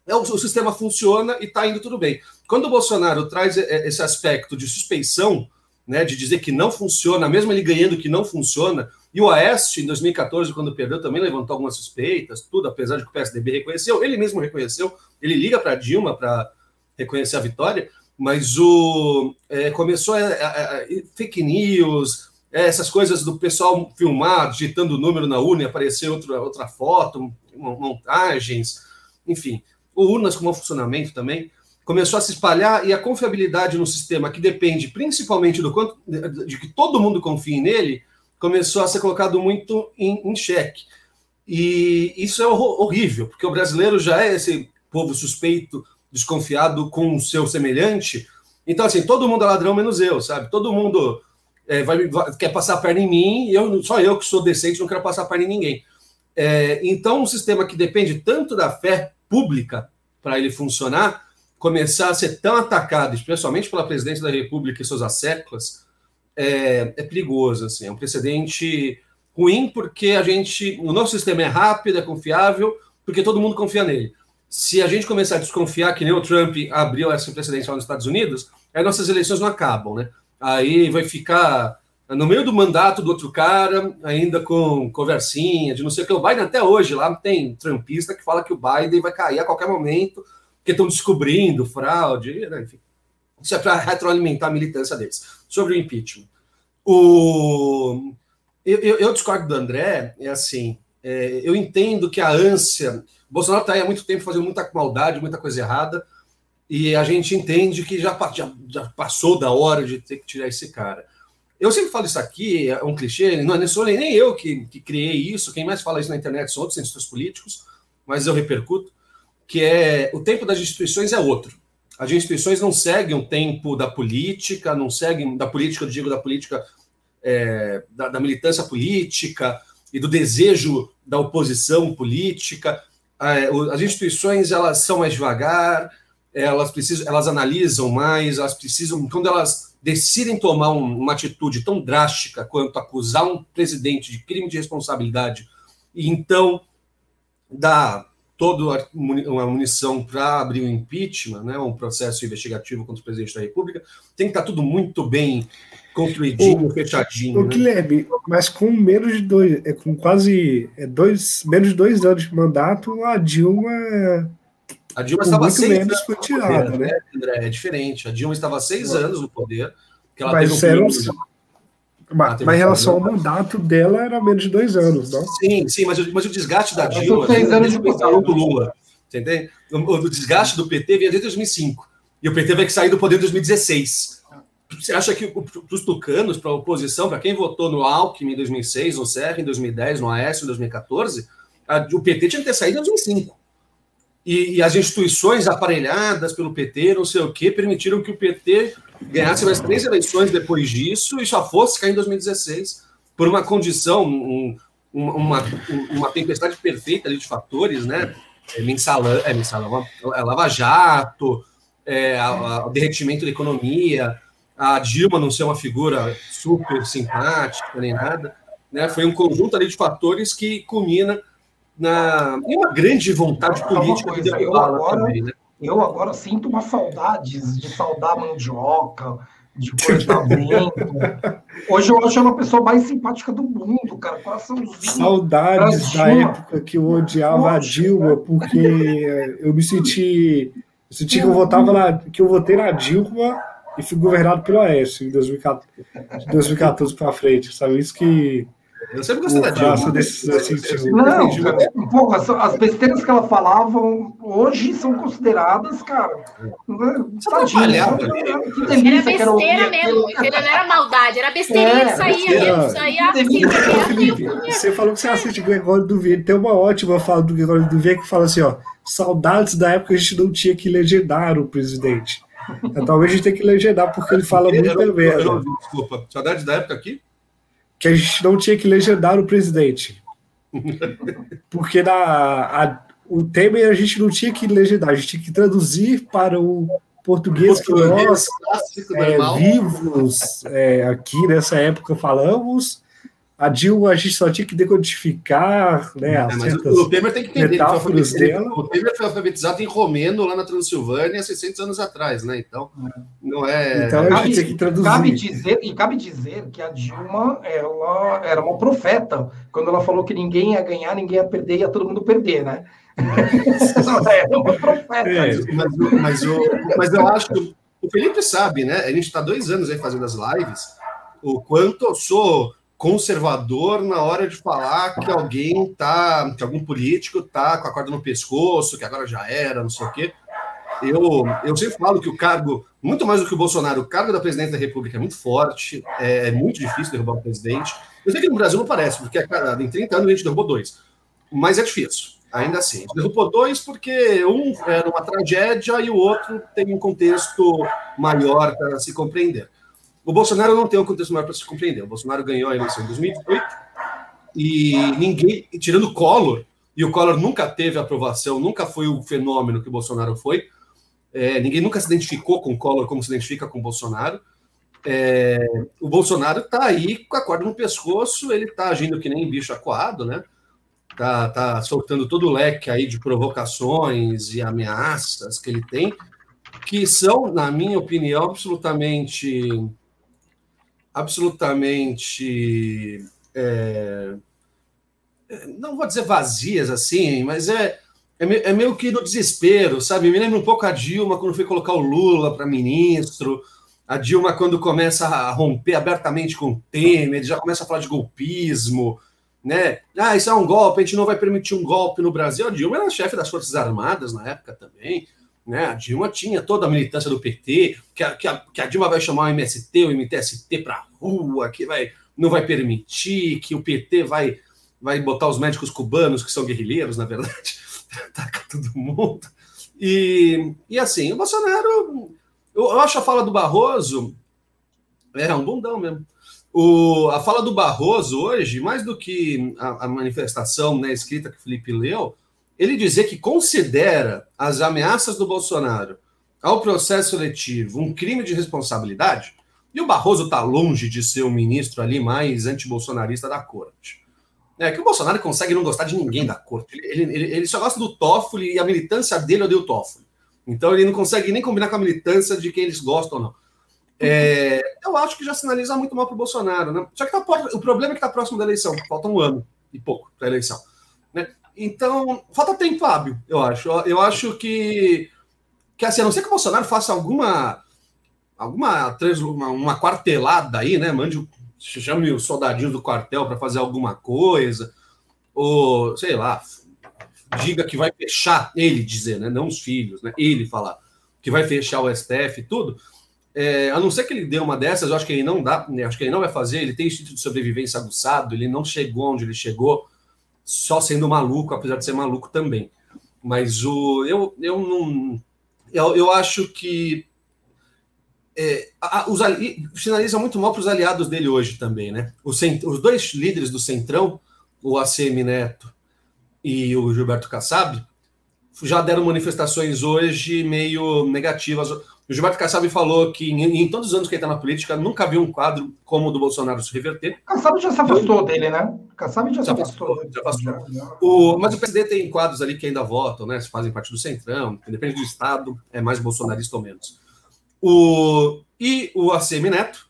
é o, o sistema funciona e está indo tudo bem. Quando o Bolsonaro traz esse aspecto de suspeição, né, de dizer que não funciona, mesmo ele ganhando que não funciona, e o Aécio, em 2014, quando perdeu, também levantou algumas suspeitas, tudo, apesar de que o PSDB reconheceu, ele mesmo reconheceu, ele liga para Dilma para reconhecer a vitória, mas o é, começou a, a, a, fake news, é, essas coisas do pessoal filmar, digitando o número na urna e aparecer outra, outra foto, montagens, enfim, o urnas com mau funcionamento também, começou a se espalhar e a confiabilidade no sistema, que depende principalmente do quanto de que todo mundo confie nele, começou a ser colocado muito em, em xeque. E isso é horrível, porque o brasileiro já é esse povo suspeito desconfiado com o seu semelhante. Então, assim, todo mundo é ladrão menos eu, sabe? Todo mundo é, vai, vai, quer passar a perna em mim, eu, só eu que sou decente não quero passar a perna em ninguém. É, então, um sistema que depende tanto da fé pública para ele funcionar, começar a ser tão atacado, especialmente pela presidência da República e seus asseclas, é, é perigoso. Assim, é um precedente ruim porque a gente, o nosso sistema é rápido, é confiável, porque todo mundo confia nele se a gente começar a desconfiar que nem o Trump abriu essa precedência nos Estados Unidos, aí nossas eleições não acabam, né? Aí vai ficar no meio do mandato do outro cara, ainda com conversinha de não sei o que. O Biden até hoje lá tem trumpista que fala que o Biden vai cair a qualquer momento, que estão descobrindo fraude, né? enfim. Isso é para retroalimentar a militância deles. Sobre o impeachment. O... Eu, eu, eu discordo do André, é assim, é, eu entendo que a ânsia Bolsonaro está aí há muito tempo fazendo muita maldade, muita coisa errada, e a gente entende que já, já, já, passou da hora de ter que tirar esse cara. Eu sempre falo isso aqui, é um clichê, não, sou nem eu que, que criei isso, quem mais fala isso na internet são outros cientistas políticos, mas eu repercuto, que é o tempo das instituições é outro. As instituições não seguem o tempo da política, não seguem da política, eu digo da política, é, da, da militância política e do desejo da oposição política. É, as instituições elas são mais devagar, elas precisam, elas analisam mais, elas precisam, quando elas decidem tomar uma atitude tão drástica quanto acusar um presidente de crime de responsabilidade e então dá toda uma munição para abrir um impeachment, né, um processo investigativo contra o presidente da República, tem que estar tá tudo muito bem construidinho, o, fechadinho. O né? Guilherme, mas com menos de dois, é, com quase é, dois, menos de dois anos de mandato, a Dilma. A Dilma estava seis foi tirada, poder, né? né? André, é diferente. A Dilma estava seis anos no poder. Que ela mas teve um mas, mas em relação ao mandato dela era menos de dois anos, não? Sim, sim, mas, mas o desgaste da Dilma. Seis anos de do Lula. Entendeu? O, o desgaste do PT vinha desde 2005. E o PT vai sair do poder em 2016. Você acha que para os tucanos, para a oposição, para quem votou no Alckmin em 2006, no Serra em 2010, no Aécio em 2014, a, o PT tinha que ter saído em 2005. E, e, as instituições aparelhadas pelo PT, não sei o quê, permitiram que o PT ganhasse mais três eleições depois disso e só fosse cair em 2016 por uma condição, um, uma, uma tempestade perfeita de fatores, né? É, mensalão, é, mensalão, é, Lava Jato, é, o derretimento da economia, a Dilma não ser uma figura super simpática nem nada, né? Foi um conjunto ali de fatores que culmina na em uma grande vontade política coisa, eu agora, também, né? Eu agora sinto uma saudades de saudar mandioca, de comportamento. Hoje eu acho ela a pessoa mais simpática do mundo, cara. Coraçãozinho. Saudades da época que eu odiava a Dilma, porque eu me senti. Eu senti que eu votava na, que eu votei na Dilma e fui governado pelo Aécio em 2014, 2014 para frente, sabe? Isso que eu sempre gostei da Dilma. Desse, assim, tipo, não, pô, as, as, besteiras que ela falava hoje são consideradas, cara. Tadinha. Que delícia era besteira mesmo. Aquilo não era maldade, era besteirinha é, que saía mesmo. Saía assim. Você falou que você assiste Gregório do Vier. Tem uma ótima fala do Gregório do Vier que fala assim: ó, saudades da época a gente não tinha que legendar o presidente. Talvez a gente tenha que legendar porque ele fala muito merda. Desculpa, saudades da época aqui? Que a gente não tinha que legendar o presidente. Porque na, a, o Temer a gente não tinha que legendar, a gente tinha que traduzir para o português que nós, é, vivos é, aqui nessa época, falamos a Dilma a gente só tinha que decodificar, né? É, mas o Temer tem que entender. O Temer foi alfabetizado em romeno lá na Transilvânia há 600 anos atrás, né? Então, não é. Então a gente tem que traduzir. Cabe dizer, e cabe dizer que a Dilma ela era uma profeta quando ela falou que ninguém ia ganhar, ninguém ia perder, ia todo mundo perder, né? é uma profeta. É, mas, mas, mas eu acho que o Felipe sabe, né? A gente está dois anos aí fazendo as lives, o quanto eu sou conservador na hora de falar que alguém tá, que algum político tá com a corda no pescoço, que agora já era, não sei o quê. Eu, eu sempre falo que o cargo, muito mais do que o Bolsonaro, o cargo da presidente da República é muito forte, é, é muito difícil derrubar o presidente. Eu sei que no Brasil não parece, porque cara, em 30 anos a gente derrubou dois, mas é difícil, ainda assim. A gente derrubou dois porque um era uma tragédia e o outro tem um contexto maior para se compreender. O Bolsonaro não tem um contexto maior para se compreender. O Bolsonaro ganhou a eleição em 2018 e ninguém, tirando o Collor, e o Collor nunca teve aprovação, nunca foi o fenômeno que o Bolsonaro foi. É, ninguém nunca se identificou com o Collor como se identifica com o Bolsonaro. É, o Bolsonaro está aí com a corda no pescoço, ele está agindo que nem bicho acuado, né? Tá, tá soltando todo o leque aí de provocações e ameaças que ele tem, que são, na minha opinião, absolutamente absolutamente. É, não vou dizer vazias assim, mas é, é, é, meio que no desespero, sabe? Me lembra um pouco a Dilma quando foi colocar o Lula para ministro, a Dilma quando começa a romper abertamente com o Temer, já começa a falar de golpismo, né? Ah, isso é um golpe, a gente não vai permitir um golpe no Brasil. A Dilma era chefe das Forças Armadas na época também. Né? A Dilma tinha toda a militância do PT, que a, que a, que a Dilma vai chamar o MST, o MTST para rua, que vai, não vai permitir, que o PT vai, vai botar os médicos cubanos, que são guerrilheiros, na verdade, tacar todo mundo. E, e assim, o Bolsonaro, eu, eu acho a fala do Barroso é um bundão mesmo. O, a fala do Barroso hoje, mais do que a, a manifestação né, escrita que o Felipe leu, ele dizer que considera as ameaças do Bolsonaro ao processo eletivo um crime de responsabilidade, e o Barroso está longe de ser o ministro ali mais antibolsonarista da corte. É que o Bolsonaro consegue não gostar de ninguém da corte. Ele, ele, ele só gosta do Toffoli e a militância dele odeia o Toffoli. Então ele não consegue nem combinar com a militância de quem eles gostam ou não. É, eu acho que já sinaliza muito mal para o Bolsonaro. Né? Só que tá, o problema é que está próximo da eleição. Falta um ano e pouco para a eleição. Então, falta tempo Fábio, eu acho. Eu acho que, que assim, a não ser que o Bolsonaro faça alguma alguma uma, uma quartelada aí, né? Mande, chame os soldadinhos do quartel para fazer alguma coisa, ou sei lá, diga que vai fechar, ele dizer, né? Não os filhos, né? Ele falar que vai fechar o STF e tudo. É, a não ser que ele dê uma dessas, eu acho que ele não dá, né, acho que ele não vai fazer, ele tem instinto de sobrevivência aguçado, ele não chegou onde ele chegou só sendo maluco, apesar de ser maluco também. Mas o, eu, eu não. Eu, eu acho que. É, a, os ali, finaliza muito mal para os aliados dele hoje também, né? Os, os dois líderes do Centrão, o ACM Neto e o Gilberto Kassab, já deram manifestações hoje meio negativas. O Gilberto Kassab falou que em, em, todos os anos que ele está na política, nunca viu um quadro como o do Bolsonaro se reverter. Kassab já se afastou dele, né? Kassab já, já se afastou. Já afastou. O, mas o PSD tem quadros ali que ainda votam, né? Fazem parte do Centrão, independe do Estado, é mais bolsonarista ou menos. O, E o ACM Neto,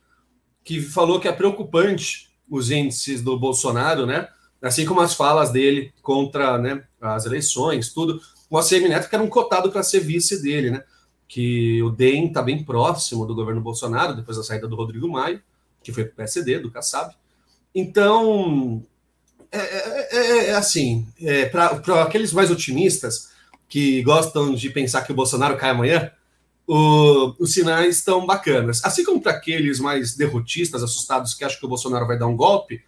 que falou que é preocupante os índices do Bolsonaro, né? Assim como as falas dele contra né, as eleições, tudo. O ACM Neto, que era um cotado para ser vice dele, né? Que o DEM está bem próximo do governo Bolsonaro, depois da saída do Rodrigo Maia, que foi para o PSD, do Kassab. Então, é, é, é, é assim, é, para aqueles mais otimistas que gostam de pensar que o Bolsonaro cai amanhã, o, os sinais estão bacanas. Assim como para aqueles mais derrotistas, assustados, que acham que o Bolsonaro vai dar um golpe,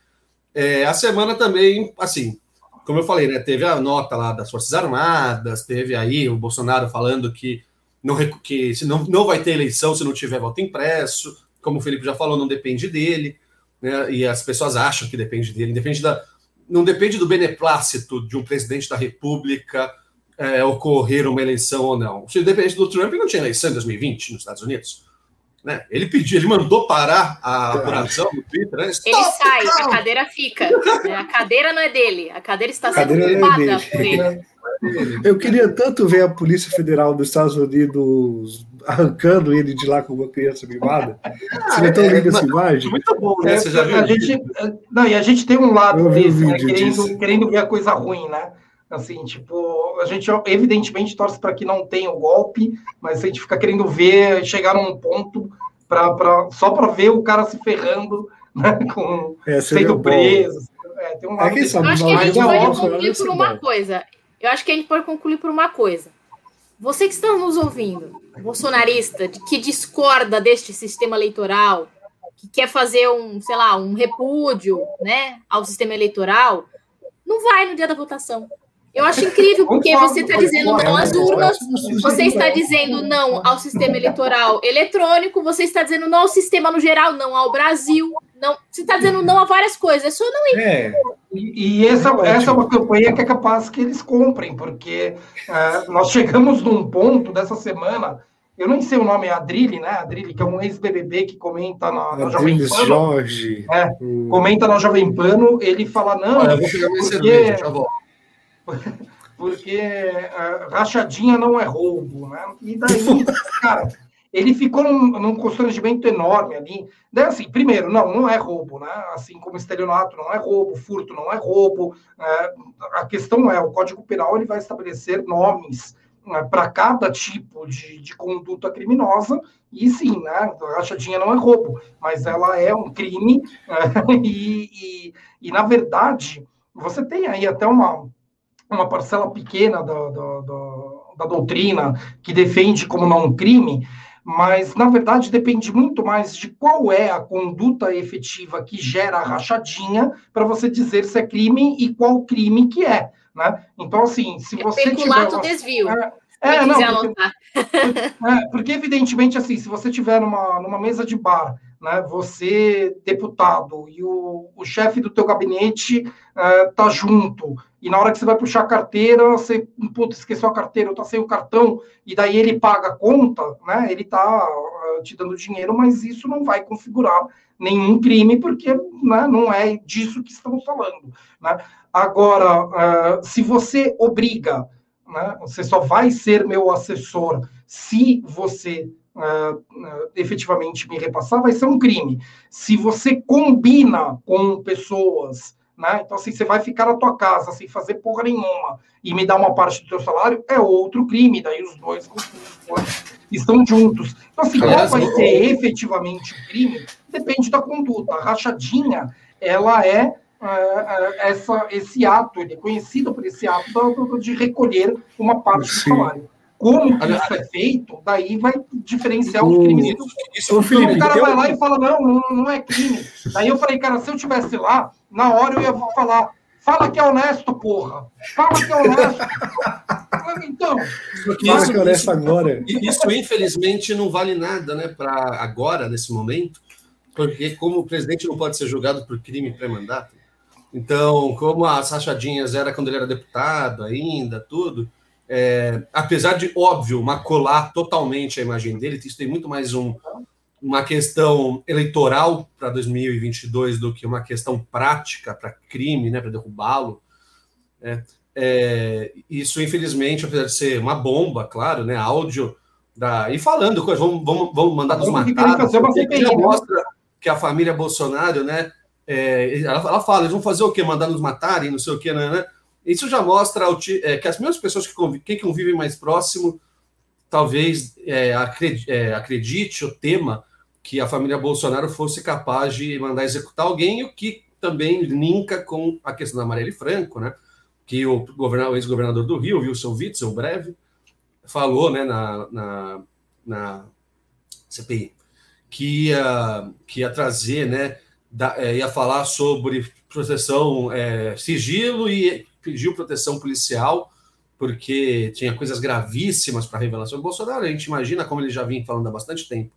é, a semana também, assim, como eu falei, né, teve a nota lá das Forças Armadas, teve aí o Bolsonaro falando que não, que se não, não vai ter eleição se não tiver voto impresso, como o Felipe já falou, não depende dele, né, e as pessoas acham que depende dele, depende da, não depende do beneplácito de um presidente da República é, ocorrer uma eleição ou não. Se depende do Trump, não tinha eleição em 2020 nos Estados Unidos. Né? Ele pediu, ele mandou parar a apuração no Twitter. Né? Ele sai, a cadeira fica. Né? A cadeira não é dele, a cadeira está sendo é ocupada é por ele. Eu queria tanto ver a Polícia Federal dos Estados Unidos arrancando ele de lá com uma criança mimada. Você não é tão é, linda essa imagem? Muito bom, né? Você já viu? A gente, não, e a gente tem um lado desse, né? querendo, querendo ver a coisa ruim, né? Assim, tipo, a gente evidentemente torce para que não tenha o golpe, mas a gente fica querendo ver chegar num ponto pra, pra, só para ver o cara se ferrando, né, com, é, sendo preso. É, tem um lado é, desse. Eu acho que a gente pode concluir por uma coisa. Eu acho que a gente pode concluir por uma coisa. Você que está nos ouvindo, bolsonarista, que discorda deste sistema eleitoral, que quer fazer um, sei lá, um repúdio, né, ao sistema eleitoral, não vai no dia da votação. Eu acho incrível, porque você está dizendo não às urnas, você está dizendo não ao sistema eleitoral eletrônico, você está dizendo não ao sistema no geral, não ao Brasil, não, você está dizendo não a várias coisas, é só não ir. É. E, e essa, essa é uma campanha que é capaz que eles comprem, porque uh, nós chegamos num ponto dessa semana, eu nem sei o nome, é Adrilli, né? Adrilli, que é um ex-BBB que comenta na, na Jovem Pan. Jorge. É, hum. Comenta na Jovem Pano, ele fala, não, Olha, eu vou pegar porque... cerveja, já volto porque uh, rachadinha não é roubo, né? E daí, cara, ele ficou num, num, constrangimento enorme ali. Daí, assim, primeiro, não, não é roubo, né? Assim como estelionato não é roubo, furto não é roubo. Uh, a questão é, o Código Penal ele vai estabelecer nomes uh, para cada tipo de, de conduta criminosa, e sim, né? Rachadinha não é roubo, mas ela é um crime, e, e, e, na verdade, você tem aí até uma uma parcela pequena da, da, da, da doutrina que defende como não um crime, mas na verdade depende muito mais de qual é a conduta efetiva que gera a rachadinha para você dizer se é crime e qual crime que é, né? Então assim, se você tiver uma... desvio. É, é não, porque, é, porque evidentemente assim, se você tiver numa, numa mesa de bar né, você, deputado, e o, o chefe do teu gabinete uh, tá junto, e na hora que você vai puxar a carteira, você, puta, esqueceu a carteira, tá sem o cartão, e daí ele paga a conta, né, ele tá uh, te dando dinheiro, mas isso não vai configurar nenhum crime, porque né, não é disso que estamos falando. Né? Agora, uh, se você obriga, né, você só vai ser meu assessor se você uh, efetivamente me repassar, vai ser um crime. Se você combina com pessoas, né? Então, assim, você vai ficar na tua casa sem fazer porra nenhuma e me dar uma parte do teu salário, é outro crime. Daí os dois estão juntos. Então, assim, qual vai ser efetivamente o crime? Depende da conduta. A rachadinha, ela é Uh, essa, esse ato, ele é conhecido por esse ato de recolher uma parte Sim. do salário como isso é feito, daí vai diferenciar os crimes. Isso, Felipe, o cara vai lá e fala, não, não, não é crime. Daí eu falei, cara, se eu tivesse lá, na hora eu ia falar, fala que é honesto, porra. Fala que é honesto. então. Isso, que é honesto agora. Isso, infelizmente, não vale nada, né, para agora, nesse momento, porque como o presidente não pode ser julgado por crime pré-mandato, então, como as rachadinhas era quando ele era deputado ainda, tudo, é, apesar de, óbvio, macular totalmente a imagem dele, isso tem muito mais um, uma questão eleitoral para 2022 do que uma questão prática para crime, né, para derrubá-lo. É, é, isso, infelizmente, apesar de ser uma bomba, claro, né, áudio Da, e falando coisas, vamos, vamos, vamos mandar nos matar. Né? mostra que a família Bolsonaro, né? É, ela, ela, fala, eles vão fazer o quê? Mandar nos matarem, não sei o quê, né? né? Isso já mostra é, que as mesmas pessoas que convivem, quem convive mais próximo, talvez é, acredite, é, acredite ou tema que a família Bolsonaro fosse capaz de mandar executar alguém, o que também linka com a questão da Marielle Franco, né? Que o, o ex-governador do Rio, Wilson Witzel, breve, falou né, na, na, na CPI que ia, que ia trazer, né, da, é, ia falar sobre proteção, é, sigilo e pediu proteção policial, porque tinha coisas gravíssimas para a revelação do Bolsonaro. A gente imagina, como ele já vinha falando há bastante tempo,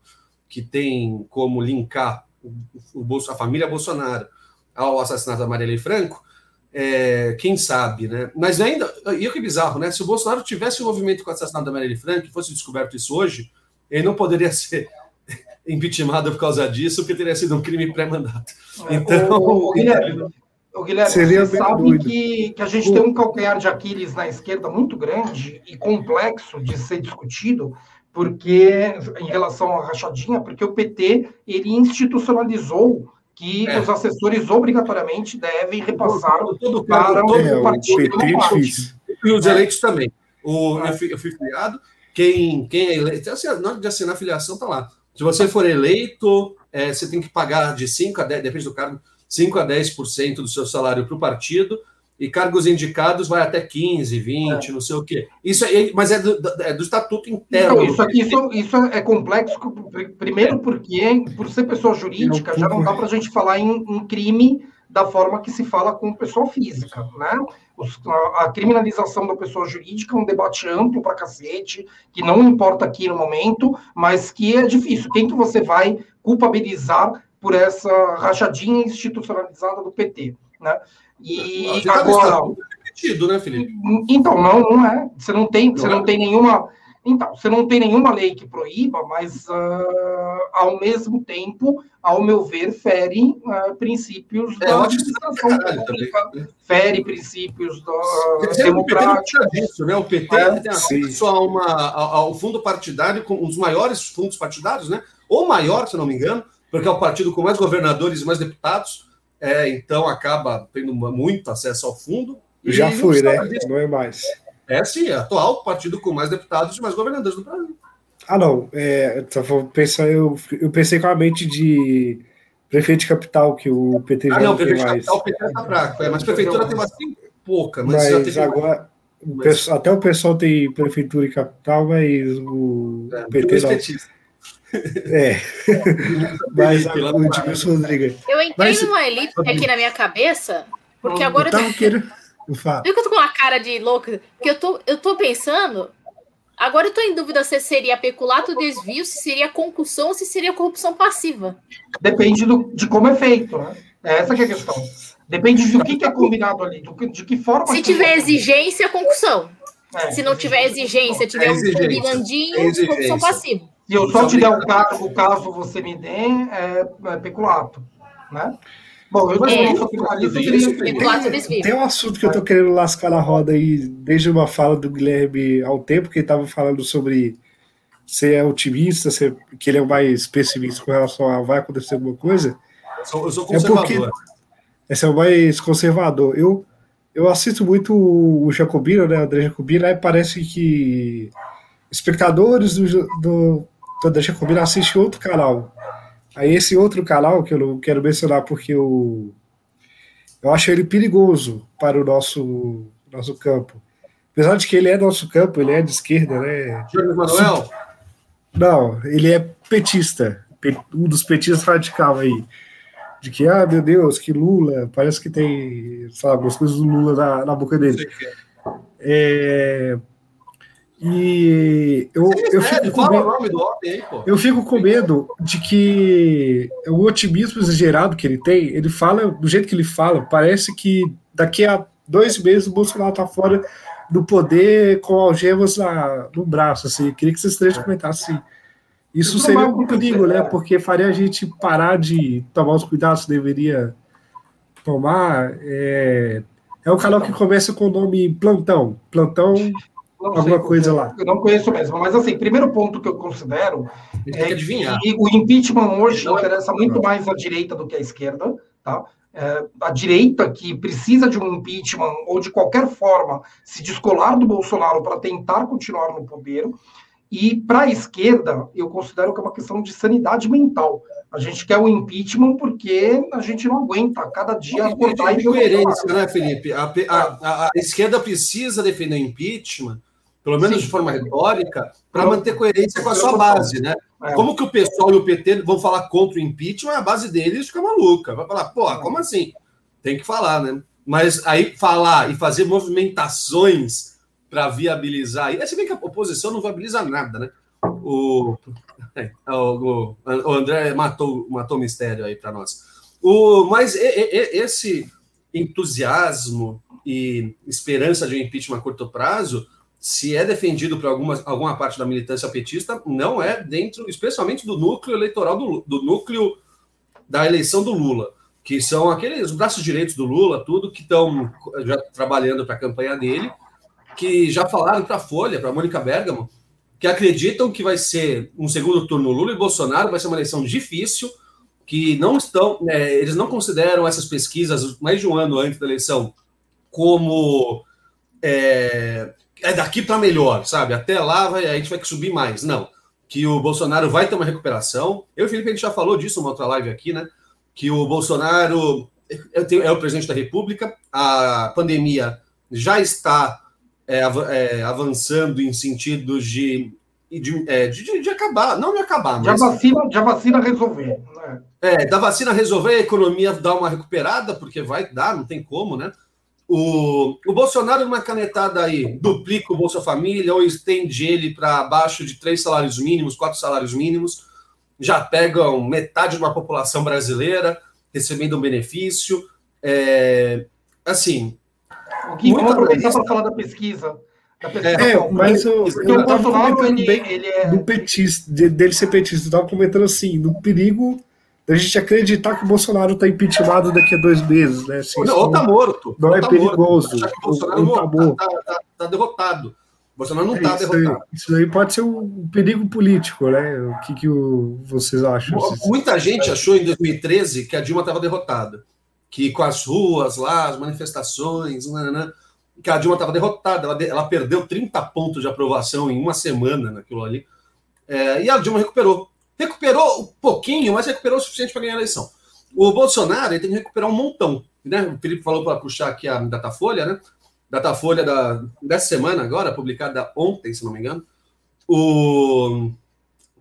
que tem como linkar o, o, a família Bolsonaro ao assassinato da Marielle Franco, é, quem sabe, né? Mas ainda, e o que bizarro, né? Se o Bolsonaro tivesse envolvimento com o assassinato da Marielle Franco e fosse descoberto isso hoje, ele não poderia ser impeachmentado por causa disso, porque teria sido um crime pré-mandato. É, então, o, o Guilherme, o Guilherme você sabe que, que a gente tem um calcanhar de Aquiles na esquerda muito grande e complexo de ser discutido, porque em relação à rachadinha, porque o PT ele institucionalizou que é. os assessores obrigatoriamente devem repassar todo, para o, é, partido. O PT e os eleitos também. O, eu, fui, eu fui filiado, quem, quem é eleito, assim, na hora de assinar a filiação, está lá. Se você for eleito, é, você tem que pagar de 5 a 10, depende do cargo, 5 a 10% do seu salário para o partido, e cargos indicados vai até 15, 20, é. não sei o quê. Isso é, mas é do, é do estatuto interno. Então, isso aqui isso, isso, é complexo, primeiro porque, por ser pessoa jurídica, já não dá para a gente falar em, em, crime da forma que se fala com pessoa física, né? Os, a, a, criminalização da pessoa jurídica é um debate amplo para cacete, que não importa aqui no momento, mas que é difícil. Quem que você vai culpabilizar por essa rachadinha institucionalizada do PT, né? E agora. Repetido, né, Felipe? Então, não, não é. Você não tem, você não tem nenhuma. Então, você não tem nenhuma lei que proíba, mas, uh, ao mesmo tempo, ao meu ver, fere uh, princípios é, da administração pública, né? fere princípios da democrática. Disso, né? O PT é, tem acesso a uma, ao fundo partidário, com os maiores fundos partidários, né? ou maior, se não me engano, porque é o partido com mais governadores e mais deputados, é, então acaba tendo muito acesso ao fundo. Já fui, né? Disso. Não é mais. É sim, é atual partido com mais deputados e mais governadores do Brasil. Ah, não. É, pensar, eu, eu pensei com a mente de prefeito de capital, que o PT já ah, não, prefeito mais. de capital, o PT tá fraco, é, mas prefeitura tem bastante pouca. Mas, mas agora, mas... até o pessoal tem prefeitura e capital, mas o é, PT não. É. Mas a Edmilson Rodrigues. Eu entrei Mas, numa elipse aqui na minha cabeça, porque agora eu tô. Querendo... Que eu tô com uma cara de louca? Porque eu tô, eu tô pensando. Agora eu tô em dúvida se seria peculato desvio, se seria concussão ou se seria corrupção passiva. Depende do, de como é feito, né? É essa que é a questão. Depende do que, que é combinado ali, do, de que forma. Se tiver exigência, concussão. É. Se não tiver exigência, tiver é exigência. um combinandinho, é corrupção passiva. Se eu só te der o caso, caso você me dê, é, é peculato, né? Bom, eu é, tem, tem um assunto que eu estou querendo lascar na roda aí, desde uma fala do Guilherme ao tempo, que ele estava falando sobre ser é otimista, ser, que ele é o mais pessimista com relação a vai acontecer alguma coisa. Eu sou, eu sou conservador. É porque, esse é o mais conservador. Eu, eu assisto muito o Jacobino, né, André Jacobino, aí parece que espectadores do, do, então deixa eu combinar, assiste outro canal. Aí esse outro canal, que eu não quero mencionar porque eu, eu acho ele perigoso para o nosso, nosso campo. Apesar de que ele é nosso campo, ele é de esquerda, né? Júlio Manuel? Não, ele é petista, um dos petistas radical aí. De que, ah, meu Deus, que Lula, parece que tem, sabe, algumas coisas do Lula na, na boca dele. É, e eu, eu, fico com medo, eu fico com medo de que o otimismo exagerado que ele tem, ele fala, do jeito que ele fala, parece que daqui a dois meses o Bolsonaro está fora do poder com algemas na, no braço. Assim. Eu queria que vocês três comentassem. Isso seria um perigo, né? Porque faria a gente parar de tomar os cuidados que deveria tomar. É, é um canal que começa com o nome Plantão. Plantão alguma coisa lá. Eu não conheço mesmo, mas assim, primeiro ponto que eu considero é que, o impeachment hoje interessa muito mais a direita do que a esquerda, tá? É, a direita que precisa de um impeachment ou de qualquer forma se descolar do Bolsonaro para tentar continuar no poder. E para a esquerda, eu considero que é uma questão de sanidade mental. A gente quer o impeachment porque a gente não aguenta cada dia acordar e coerência, né, Felipe? A, a, a, a, esquerda precisa defender o impeachment, pelo menos Sim. de forma retórica, para manter coerência com a sua base, né? É. Como que o pessoal e o PT vão falar contra o impeachment, a base deles fica maluca. Vai falar, pô, como assim? Tem que falar, né? Mas aí falar e fazer movimentações para viabilizar. Se bem que a oposição não viabiliza nada, né? O, o, o André matou, matou o mistério aí para nós. O, mas esse entusiasmo e esperança de um impeachment a curto prazo, se é defendido por alguma, alguma parte da militância petista, não é dentro, especialmente do núcleo eleitoral do, do núcleo da eleição do Lula, que são aqueles braços direitos do Lula, tudo que estão já trabalhando para a campanha dele que já falaram para a Folha, para a Mônica Bergamo, que acreditam que vai ser um segundo turno Lula e Bolsonaro, vai ser uma eleição difícil, que não estão, é, eles não consideram essas pesquisas mais de um ano antes da eleição como é, é daqui para melhor, sabe? Até lá vai, a gente vai subir mais. Não, que o Bolsonaro vai ter uma recuperação. Eu e o Felipe a gente já falou disso numa outra live aqui, né? Que o Bolsonaro é o presidente da República, a pandemia já está é, é, avançando em sentido de, de, é, de, de, acabar, não de acabar, mas. Já vacina, já vacina resolver. Né? É, da vacina resolver, a economia dar uma recuperada, porque vai dar, não tem como, né? O, o Bolsonaro, numa canetada aí, duplica o Bolsa Família ou estende ele para abaixo de três salários mínimos, quatro salários mínimos, já pegam metade de uma população brasileira recebendo um benefício. É, assim, Gui, vamos aproveitar para falar da pesquisa. Da pesquisa é, mas eu, eu estava comentando ele, bem ele é... do petista, dele ser petista, eu estava comentando assim, do perigo da gente acreditar que o Bolsonaro está impeachmentado daqui a dois meses, né? Assim, não, ou tá morto. Não é tá perigoso. Morto. O Bolsonaro está tá, tá, tá, derrotado. O Bolsonaro não está é, derrotado. isso aí pode ser um perigo político, né? O que, que o, vocês acham? Muita gente achou em 2013 que a Dilma estava derrotada que com as ruas lá, as manifestações, né, né, que a Dilma estava derrotada, ela, ela, perdeu 30 pontos de aprovação em uma semana naquilo ali, é, e a Dilma recuperou. Recuperou um pouquinho, mas recuperou o suficiente para ganhar a eleição. O Bolsonaro ele tem que recuperar um montão. Né? O Felipe falou para puxar aqui a Datafolha, né? Datafolha da, dessa semana agora, publicada ontem, se não me engano. O,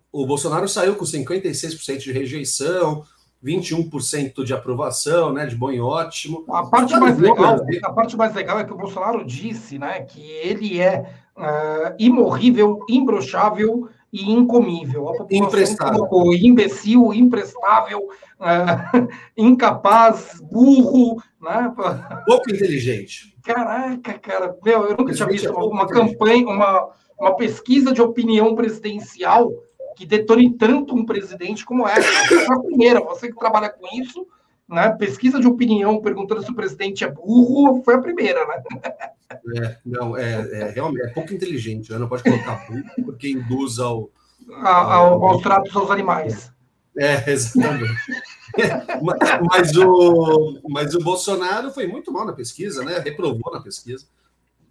o Bolsonaro saiu com 56% de rejeição, 21% de aprovação, né, de bom e ótimo. A parte, mais legal, a parte mais legal é que o Bolsonaro disse né, que ele é uh, imorrível, imbrochável e incomível. A população colocou imbecil, imprestável, uh, incapaz, burro. Né? Pouco inteligente. Caraca, cara, meu, eu nunca tinha visto uma campanha, uma, uma pesquisa de opinião presidencial que detone tanto um presidente como essa. Foi a primeira, você que trabalha com isso, né? Pesquisa de opinião perguntando se o presidente é burro, foi a primeira, né? É, não, é, é realmente é pouco inteligente, né? não pode colocar burro, porque induz ao, a, ao, aos tratos aos animais. É, exatamente. mas, o, mas o Bolsonaro foi muito mal na pesquisa, né? Reprovou na pesquisa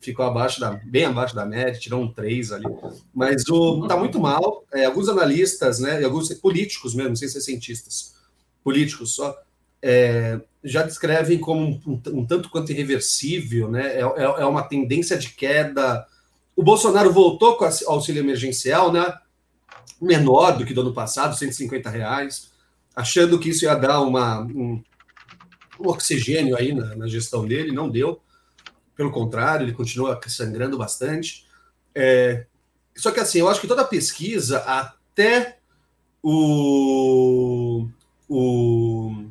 ficou abaixo da, bem abaixo da média, tirou um 3 ali. Mas o tá muito mal. É, alguns analistas, né, e alguns políticos mesmo, sem ser cientistas, políticos só, é, já descrevem como um, um, tanto quanto irreversível, né? É, é, é, uma tendência de queda. O Bolsonaro voltou com o auxílio emergencial, né? Menor do que do ano passado, 150 reais, achando que isso ia dar uma, um, um oxigênio aí na, na gestão dele, não deu. Pelo contrário, ele continua sangrando bastante. É, só que assim, eu acho que toda pesquisa, até o, o,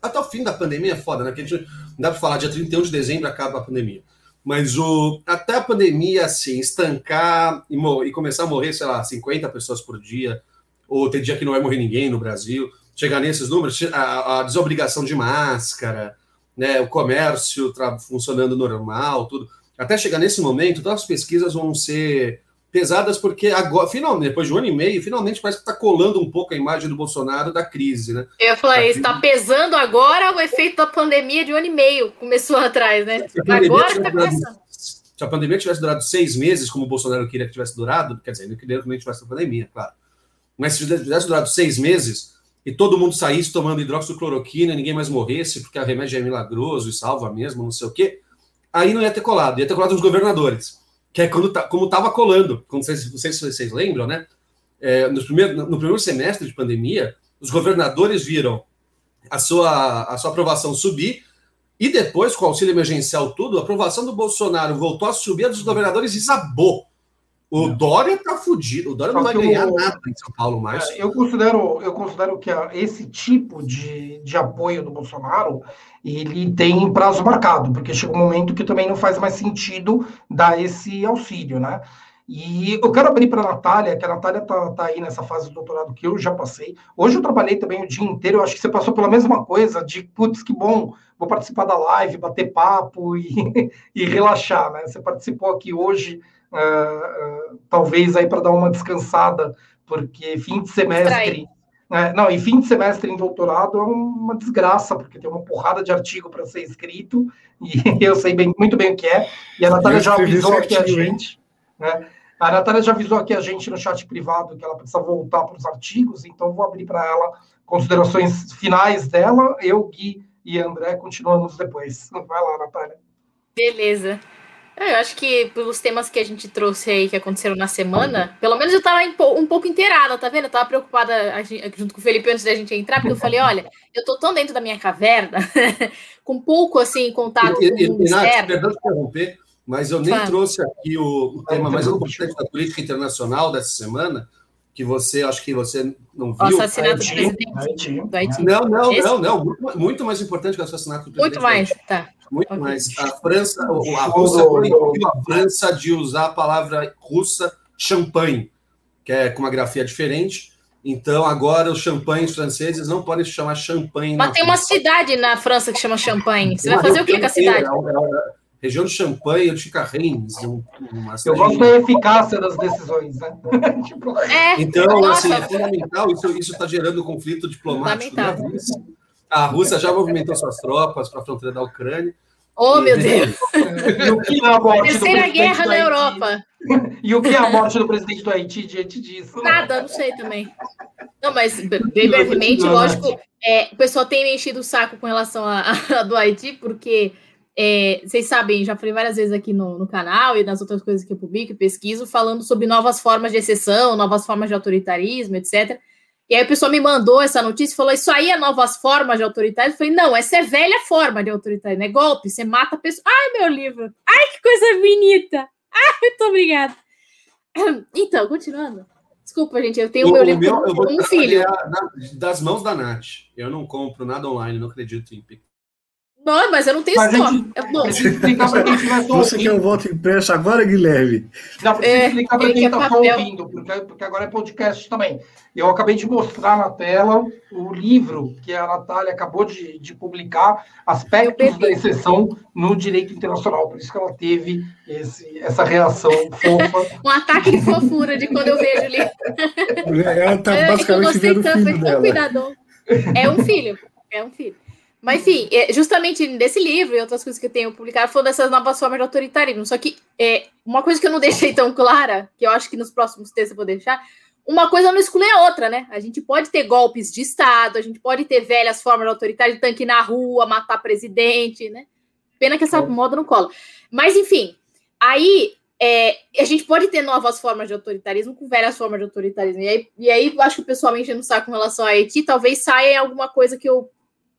até o fim da pandemia é foda, né? Porque a gente não dá para falar dia 31 de dezembro acaba a pandemia. Mas o, até a pandemia assim, estancar e, e começar a morrer, sei lá, 50 pessoas por dia, ou ter dia que não vai morrer ninguém no Brasil, chegar nesses números, a, a desobrigação de máscara, né, o comércio funcionando normal, tudo. até chegar nesse momento, todas as pesquisas vão ser pesadas porque agora, finalmente, depois de um ano e meio, finalmente parece que está colando um pouco a imagem do Bolsonaro da crise, né? Eu falei, está pesando agora o efeito da pandemia de um ano e meio, começou atrás, né? Agora está pesando. Se a pandemia tivesse durado seis meses, como o Bolsonaro queria que tivesse durado, quer dizer, ele queria que não tivesse a pandemia, claro. Mas se tivesse durado seis meses e todo mundo saísse tomando hidroxicloroquina, ninguém mais morresse, porque a remédio é milagroso e salva mesmo, não sei o quê, aí não ia ter colado, ia ter colado os governadores, que é quando tá, como estava colando, não sei se vocês lembram, né? É, no, primeiro, no primeiro semestre de pandemia, os governadores viram a sua, a sua aprovação subir, e depois, com o auxílio emergencial tudo, a aprovação do Bolsonaro voltou a subir, a dos governadores desabou. O Dória tá fudido, o Dória não vai ganhar nada em São Paulo mais. É, eu considero, eu considero que esse tipo de, de apoio do Bolsonaro ele tem prazo marcado, porque chega um momento que também não faz mais sentido dar esse auxílio, né? E eu quero abrir para a Natália, que a Natália está tá aí nessa fase do doutorado que eu já passei. Hoje eu trabalhei também o dia inteiro, eu acho que você passou pela mesma coisa, de putz, que bom, vou participar da live, bater papo e, e relaxar, né? Você participou aqui hoje uh, uh, talvez aí para dar uma descansada, porque fim de semestre. Uh, não, e fim de semestre em doutorado é uma desgraça, porque tem uma porrada de artigo para ser escrito, e eu sei bem, muito bem o que é, e a Natália já avisou aqui a gente. Né? A Natália já avisou aqui a gente no chat privado que ela precisa voltar para os artigos, então vou abrir para ela considerações finais dela. Eu, Gui e André continuamos depois. Vai lá, Natália. Beleza. É, eu acho que pelos temas que a gente trouxe aí, que aconteceram na semana, pelo menos eu estava um pouco inteirada, tá vendo? Eu tava preocupada junto com o Felipe antes da gente entrar, porque eu falei, olha, eu tô tão dentro da minha caverna, com pouco, assim, contato e, com o mundo Perdão de interromper, mas eu nem trouxe aqui o, o tema mais importante da política internacional dessa semana, que você, acho que você não viu. O assassinato do presidente do Haiti. Não, não, não, não, muito mais importante que o assassinato do presidente. Muito mais, tá. Muito okay. mais. A França, a Rússia proibiu a França de usar a palavra russa champanhe, que é com uma grafia diferente. Então, agora os champanhes franceses não podem se chamar champanhe. Mas tem uma cidade na França que chama champanhe. Você vai fazer o que com a cidade? região de Champagne ou de Chicarrens. Um, eu gosto da eficácia das decisões, né? tipo... é, então, nossa. assim, é fundamental. Isso está gerando conflito diplomático na Rússia. A Rússia já movimentou suas tropas para a fronteira da Ucrânia. Oh, meu Deus! E o que é a morte Terceira guerra na Europa. E o que é a morte do presidente do Haiti diante disso? Nada, não sei também. Não, mas bem brevemente, lógico, é, o pessoal tem enchido o saco com relação a, a do Haiti, porque é, vocês sabem, já falei várias vezes aqui no, no, canal e nas outras coisas que eu publico e pesquiso, falando sobre novas formas de exceção, novas formas de autoritarismo, etc. E aí a pessoa me mandou essa notícia e falou: Isso aí é novas formas de autoritarismo? Eu falei: Não, essa é velha forma de autoritarismo, é golpe, você mata a pessoa. Ai, meu livro! Ai, que coisa bonita! Ai, muito obrigada! Então, continuando. Desculpa, gente, eu tenho o meu livro meu, eu vou um filho. das mãos da Nath. Eu não compro nada online, não acredito em não, mas eu não tenho mas store. Gente... Você quer o voto impresso agora, Guilherme? Não, precisa é, explicar para quem está ouvindo, porque, porque agora é podcast também. Eu acabei de mostrar na tela o livro que a Natália acabou de, de publicar, Aspectos da Exceção no Direito Internacional. Por isso que ela teve esse, essa reação fofa. um ataque de fofura de quando eu vejo o livro. Ela está basicamente vendo o filho dela. Cuidado. É um filho, é um filho. Mas, enfim, é, justamente nesse livro e outras coisas que eu tenho publicado foram dessas novas formas de autoritarismo. Só que é, uma coisa que eu não deixei tão clara, que eu acho que nos próximos textos eu vou deixar, uma coisa não exclui a outra, né? A gente pode ter golpes de Estado, a gente pode ter velhas formas de autoritarismo, tanque na rua, matar presidente, né? Pena que essa é. moda não cola. Mas, enfim, aí é, a gente pode ter novas formas de autoritarismo com velhas formas de autoritarismo. E aí, e aí acho que o pessoal me enchendo o saco com relação a Haiti, talvez saia alguma coisa que eu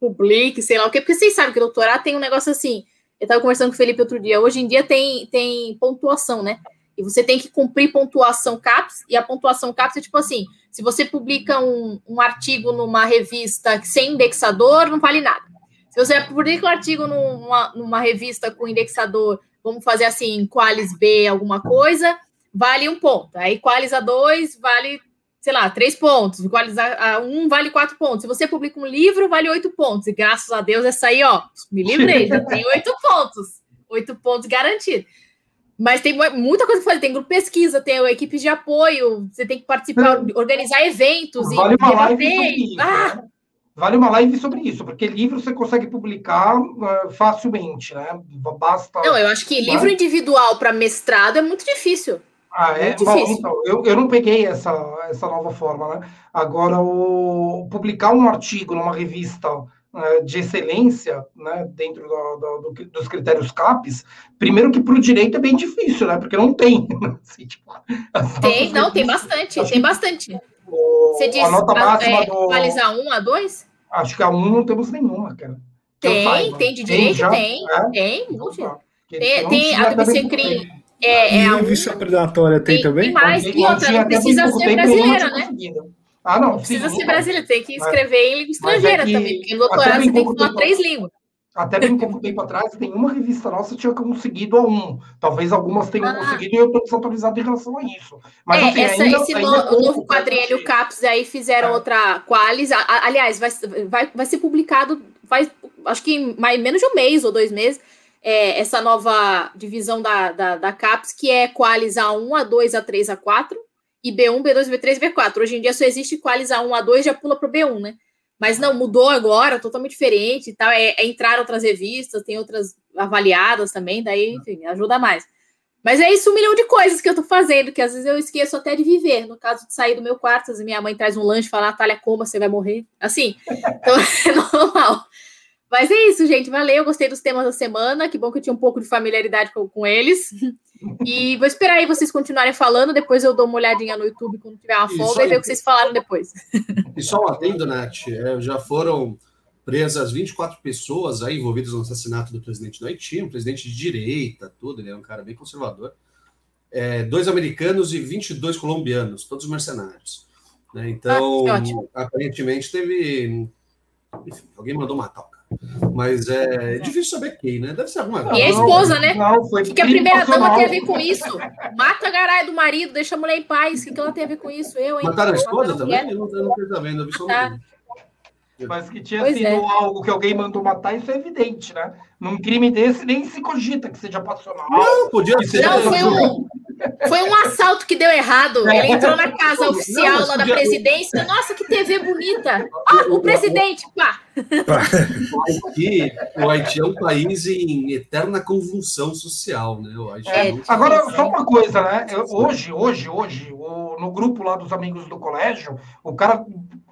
publique, sei lá o quê, porque vocês sabem que doutorado tem um negócio assim. Eu estava conversando com o Felipe outro dia. Hoje em dia tem, tem pontuação, né? E você tem que cumprir pontuação CAPS, e a pontuação CAPS é tipo assim: se você publica um, um artigo numa revista sem indexador, não vale nada. Se você publica um artigo numa, numa revista com indexador, vamos fazer assim, Qualis B, alguma coisa, vale um ponto. Aí Qualis A2 vale sei lá, três pontos, um vale quatro pontos. Se você publica um livro, vale oito pontos. E graças a Deus, essa aí, ó, me livrei, já tem oito pontos. Oito pontos garantidos. Mas tem muita coisa que fazer. Tem grupo pesquisa, tem equipes de apoio, você tem que participar, organizar eventos vale e uma live sobre isso, ah! né? Vale uma live sobre isso, porque livro você consegue publicar uh, facilmente, né? Basta. Não, eu acho que livro individual para mestrado é muito difícil. Ah, é? Bom, então, eu, eu não peguei essa, essa nova forma, né? Agora, o, publicar um artigo numa revista uh, de excelência, né, dentro do, do, dos critérios CAPES, primeiro que para o direito é bem difícil, né? Porque não tem. Assim, tipo, tem, não, tem bastante, tem bastante. O, Você diz a nota máxima é, do... a 1, a 2? Acho que a 1 não temos nenhuma, cara. Tem, tem de direito, tem, tem, é? tem, então, tá. tem, tem, a do BCCRIM é, é e vício predatória tem, tem, também? Tem mais, e outra, não precisa ser brasileira, né? Ah, não. Precisa sim, ser brasileira, tem que escrever mas, em língua estrangeira é que, também, porque no doutorado você tem que falar três línguas. Até bem pouco tempo atrás, tem uma revista nossa que tinha conseguido a um. Talvez algumas tenham ah. conseguido e eu estou desatualizado em relação a isso. Mas, é, assim, essa, ainda, esse ainda no, novo quadrinho CAPS aí fizeram é. outra Qualis. Aliás, vai, vai, vai ser publicado, vai, acho que mais, menos de um mês ou dois meses é, essa nova divisão da, da, da, CAPES, que é Qualis A1, A2, A3, A4, e B1, B2, B3, B4. Hoje em dia só existe Qualis A1, A2, já pula para o B1, né? Mas não, mudou agora, totalmente diferente e tal. É, é entrar outras revistas, tem outras avaliadas também, daí, enfim, ajuda mais. Mas é isso, um milhão de coisas que eu tô fazendo, que às vezes eu esqueço até de viver. No caso de sair do meu quarto, às vezes minha mãe traz um lanche e fala, Natália, coma, você vai morrer. Assim, então é normal. Mas é isso, gente. Valeu, gostei dos temas da semana. Que bom que eu tinha um pouco de familiaridade com, com eles. E vou esperar aí vocês continuarem falando. Depois eu dou uma olhadinha no YouTube quando tiver uma folga e ver o que vocês falaram depois. E só um adendo, Nath. É, já foram presas 24 pessoas aí envolvidas no assassinato do presidente do Haiti, um presidente de direita, tudo. Ele é um cara bem conservador. É, dois americanos e 22 colombianos, todos mercenários. Né? Então, ah, aparentemente teve. Enfim, alguém mandou matar mas é, é difícil saber quem, né? Deve ser alguma coisa. E a esposa, né? Não, foi o que a primeira dama tem a ver com isso? Mata a garagem do marido, deixa a mulher em paz. O que, que ela tem a ver com isso? Eu, hein? Mataram a esposa também? Eu não, eu não sabendo, eu vi só. Mas que tinha pois sido é. algo que alguém mandou matar, isso é evidente, né? Num crime desse, nem se cogita que seja passional. Não, podia ser. Não, foi um, foi um assalto que deu errado. Ele entrou na casa oficial não, lá da presidência. Nossa, que TV bonita! Ah, o presidente, pá! O Haiti, o Haiti é um país em eterna convulsão social, né? É, é agora, só uma coisa, né? hoje, hoje, hoje, o, no grupo lá dos amigos do colégio, o cara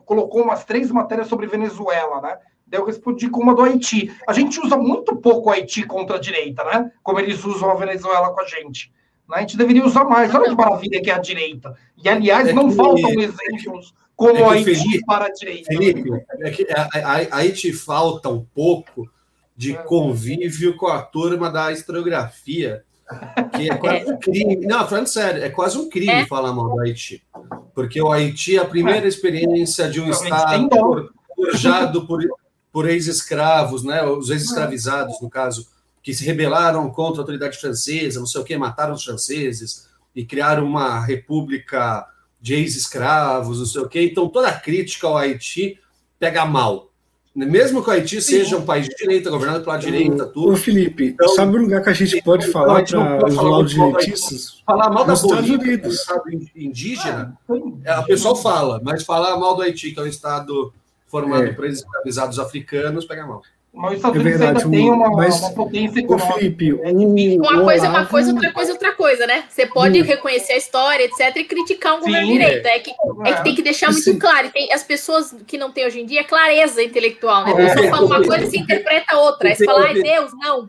colocou umas três matérias sobre Venezuela, né? Daí eu respondi com uma do Haiti. A gente usa muito pouco o Haiti contra a direita, né? Como eles usam a Venezuela com a gente. Né? A gente deveria usar mais. Olha que maravilha que é a direita. E, aliás, é não que, faltam exemplos como é a Haiti Felipe, para a direita. Felipe, é que aí te falta um pouco de é. convívio com a turma da historiografia, que é quase um crime. Não, falando sério, é quase um crime é. falar mal do Haiti. Porque o Haiti é a primeira experiência de um Estado forjado por, por ex-escravos, né? os ex-escravizados, no caso, que se rebelaram contra a autoridade francesa, não sei o que, mataram os franceses e criaram uma república de ex-escravos, não sei o que. Então, toda crítica ao Haiti pega mal. Mesmo que o Haiti seja um país de direita, governado pela direita, tudo. Ô, Felipe, então, sabe um lugar que a gente pode falar para os laudireitistas? Falar mal da Bolívia, é um estado indígena, ah, a pessoa fala, mas falar mal do Haiti, que é um estado formado é. por escravizados africanos, pega mal. Mas os Estados é Unidos ainda tem uma, mas, uma potência econômica. Felipe, é uma coisa é uma coisa, outra coisa é outra coisa, né? Você pode hum. reconhecer a história, etc., e criticar um governo direito. É que, é que tem que deixar muito Sim. claro. Tem, as pessoas que não têm hoje em dia é clareza intelectual, né? A pessoa fala uma coisa e se interpreta outra. Aí você fala, ai Deus, não.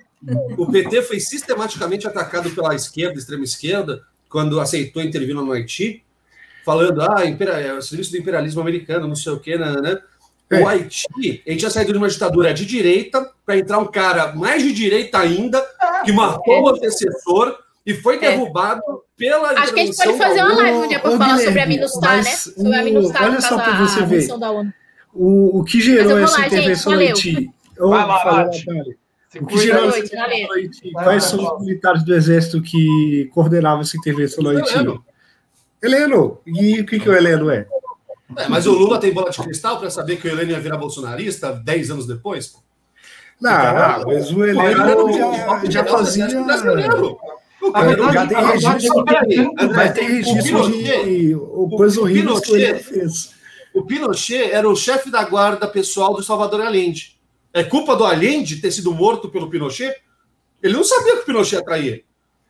O PT foi sistematicamente atacado pela esquerda, extrema esquerda, quando aceitou intervir no Haiti, falando, ah, impera, o serviço do imperialismo americano, não sei o quê, né? Né? O é. Haiti, a gente tinha saído de uma ditadura de direita para entrar um cara mais de direita ainda, que matou o antecessor e foi é. derrubado pela Acho que a gente pode fazer uma live um dia para falar sobre a Minustar, né? Sobre a Minustar, olha só para você ver. O, o que gerou essa lá, intervenção gente, no Haiti? Vai lá, falar, o que gerou essa intervenção no Haiti? Quais são os militares do exército que coordenavam essa intervenção no Haiti? Heleno. E o que, que o Heleno é? É, mas o Lula tem bola de cristal para saber que o Heleno ia virar bolsonarista 10 anos depois? Não, não mas o Heleno já, já fazia. Já tem registro, ter registro de horríveis que ele fez. O Pinochet era o chefe da guarda pessoal do Salvador Allende. É culpa do Allende ter sido morto pelo Pinochet? Ele não sabia que o Pinochet ia trair.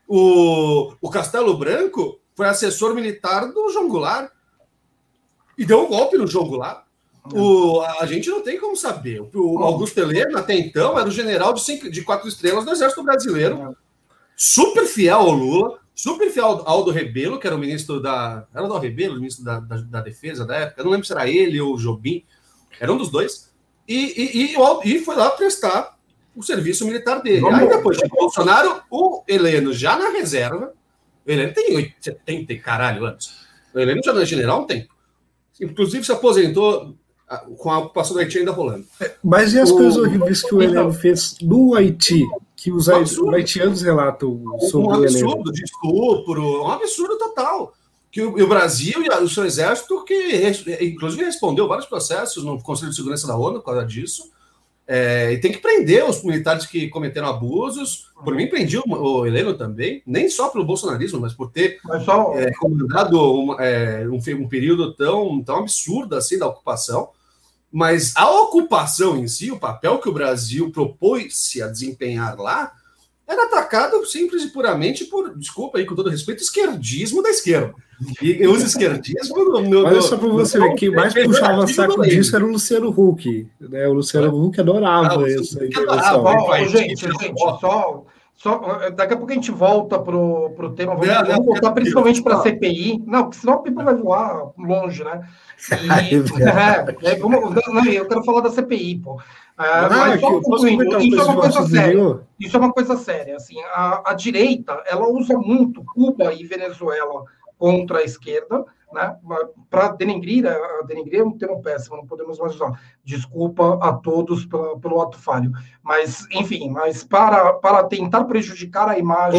O, o Castelo Branco foi assessor militar do João Goulart e deu um golpe no João Goulart. O, a gente não tem como saber. O, Augusto Helena, até então, era o general de, cinco, de quatro estrelas do Exército Brasileiro, super fiel ao Lula, super fiel ao Aldo Rebelo, que era o ministro da. Era o Aldo Rebelo, ministro da, da, da, Defesa da época. Eu não lembro se era ele ou o Jobim, era um dos dois. E, e, e, e foi lá prestar o serviço militar dele. Aí depois de Bolsonaro, o Heleno já na reserva. O Heleno tem 70 caralho anos. O Heleno já não é general há um tempo. Inclusive se aposentou com a ocupação do Haiti ainda rolando. É, mas e as o... coisas horríveis que o Heleno então, fez no Haiti? Que os um haitianos relatam sobre um o Heleno. Um absurdo de estupro, um absurdo total. Que o, o Brasil e o seu exército, que inclusive respondeu vários processos no Conselho de Segurança da ONU por causa disso, é, e tem que prender os militares que cometeram abusos. Por mim, prendi o, o Heleno também, nem só pelo bolsonarismo, mas por ter mas só... é, comandado um, é, um, um, período tão, tão absurdo assim da ocupação. Mas a ocupação em si, o papel que o Brasil propôs-se a desempenhar lá, era atacado simples e puramente por, desculpa aí com todo respeito, esquerdismo da esquerda. E eu uso esquerdismo no, no, Olha só para você ver, quem mais puxava saco disso era o Luciano Huck. Né? O Luciano Huck adorava ah, isso. Adorava, gente, gente, só, só, daqui a pouco a gente volta pro, pro tema. Vamos, não, vamos voltar principalmente para a CPI. Não, porque senão o Pipa vai voar longe, né? E, é, é, vamos, não, eu quero falar da CPI, pô. É, mas só concluindo, isso é uma coisa séria. Isso é uma coisa séria. Assim, a, a direita ela usa muito Cuba e Venezuela contra a esquerda, né? Para denegrir, a denegrir é um termo péssimo, não podemos mais usar. Desculpa a todos pelo, pelo ato falho. Mas, enfim, mas para, para tentar prejudicar a imagem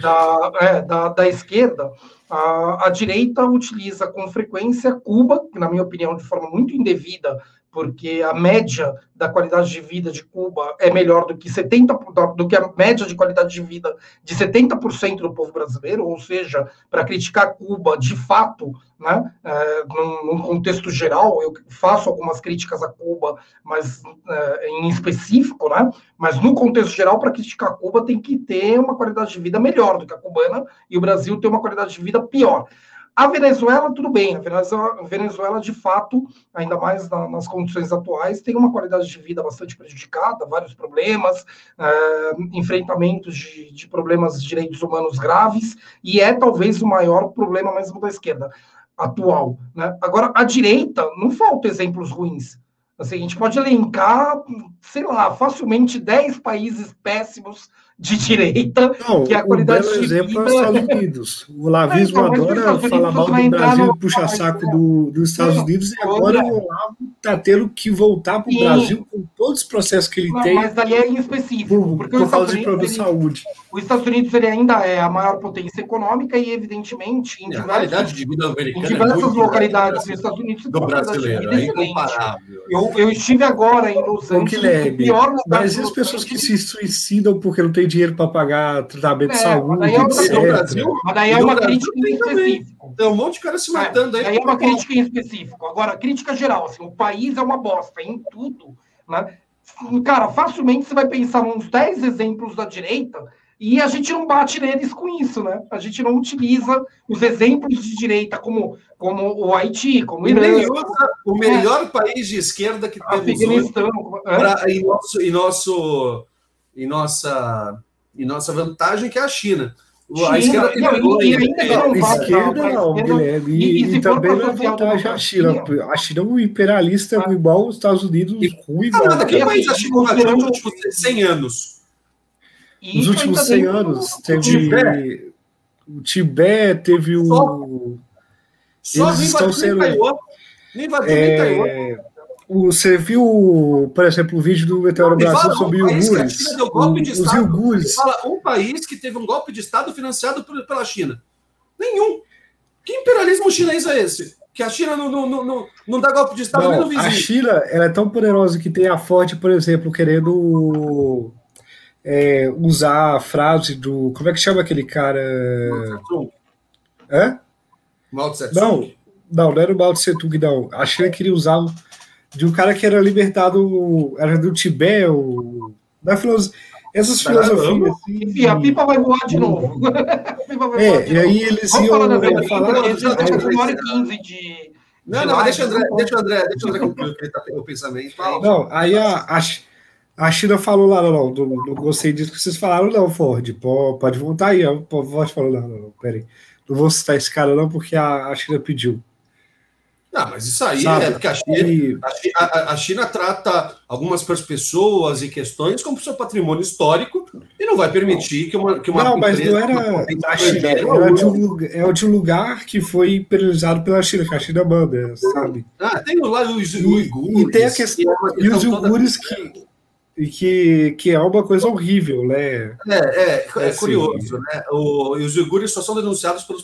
da, é, da, da esquerda, a, a direita utiliza com frequência Cuba, que, na minha opinião, de forma muito indevida, porque a média da qualidade de vida de Cuba é melhor do que 70 do que a média de qualidade de vida de 70% do povo brasileiro, ou seja, para criticar Cuba de fato, né, é, num, num, contexto geral, eu faço algumas críticas a Cuba, mas é, em específico, né, mas no contexto geral, para criticar Cuba tem que ter uma qualidade de vida melhor do que a cubana e o Brasil tem uma qualidade de vida pior. A Venezuela, tudo bem, a Venezuela, a Venezuela de fato, ainda mais na, nas condições atuais, tem uma qualidade de vida bastante prejudicada, vários problemas, é, enfrentamentos de, de problemas de direitos humanos graves, e é talvez o maior problema mesmo da esquerda atual. Né? Agora, a direita, não falta exemplos ruins. Assim, a gente pode elencar, sei lá, facilmente 10 países péssimos de direita, não, que é a qualidade um belo exemplo vida... é os Estados Unidos. O lavismo é, então, adora falar mal do Brasil e puxa saco do, dos Estados Unidos, e agora o Olavo está tendo que voltar para o Brasil com todos os processos que ele não, tem. Mas daí é em específico. Por, por causa de produto de saúde. Os Estados Unidos ele ainda é a maior potência econômica e, evidentemente, em, diversos, qualidade de vida em diversas é localidades dos Estados Unidos, do brasileiro, é incomparável. Eu, eu estive agora em Los Angeles. Pior mas e as pessoas que se suicidam porque não tem dinheiro para pagar tratamento é, de saúde, daí é, etc. Brasil, mas daí é uma crítica em específico. Tem um monte de cara se é, matando aí. Daí é uma crítica em específico. Agora, crítica geral, assim, o país é uma bosta em tudo, né? Cara, facilmente você vai pensar uns 10 exemplos da direita e a gente não bate neles com isso, né? A gente não utiliza os exemplos de direita como, como o Haiti, como o Irã. o melhor é. país de esquerda que temos hoje pra, em, nosso, em, nosso, em, nossa, em nossa vantagem, que é a China. China a esquerda tem vergonha. E, a esquerda não, Guilherme. E, e, e também não é vantagem a China. A China é um imperialista ah. igual os Estados Unidos, ruim. Ah, nada, que país a China nos últimos 100 anos? E Nos últimos 100 anos, teve. O Tibete teve o. Só Eles estão sendo. Taiwan. É, você viu, por exemplo, o vídeo do Meteoro Brasil sobre um Uigures? Os Uigures. Fala um país que teve um golpe de Estado financiado pela China. Nenhum. Que imperialismo chinês é esse? Que a China não, não, não, não dá golpe de Estado não, nem no vizinho. A China ela é tão poderosa que tem a Ford, por exemplo, querendo é, usar a frase do. Como é que chama aquele cara? Hã? Mao Tse Não, não, não era o Mao Tse Tung, não. A China queria usar de um cara que era libertado, era do Tibete, ou, da filosofia. Essas filosofias. Assim, Enfim, a pipa vai voar de novo. é, e aí eles Vamos iam falar, iam falar. Eles com uma hora e quinze de. Não, não, deixa o André, deixa o André, deixa o André concluir tá, o pensamento. Fala. Não, aí a, a, a China falou lá, não, não, não, não gostei disso que vocês falaram, não, Ford. Pode, voltar aí. O Ford falou, não, não, não, peraí. Não vou citar esse cara, não, porque a, a China pediu. Não, mas isso aí Sabe? é porque a China, a, a China, trata algumas pessoas e questões como seu patrimônio histórico e não vai permitir que uma. Que uma não, mas não era a China, era de, um, é de um lugar que foi penalizado pela China, que a China manda, sabe? Ah, tem lá os uigures. E, tem a questão, e os uigures que e que, que é uma coisa horrível, né? É, é, é, é curioso, né? O, e os uigures só são denunciados pelos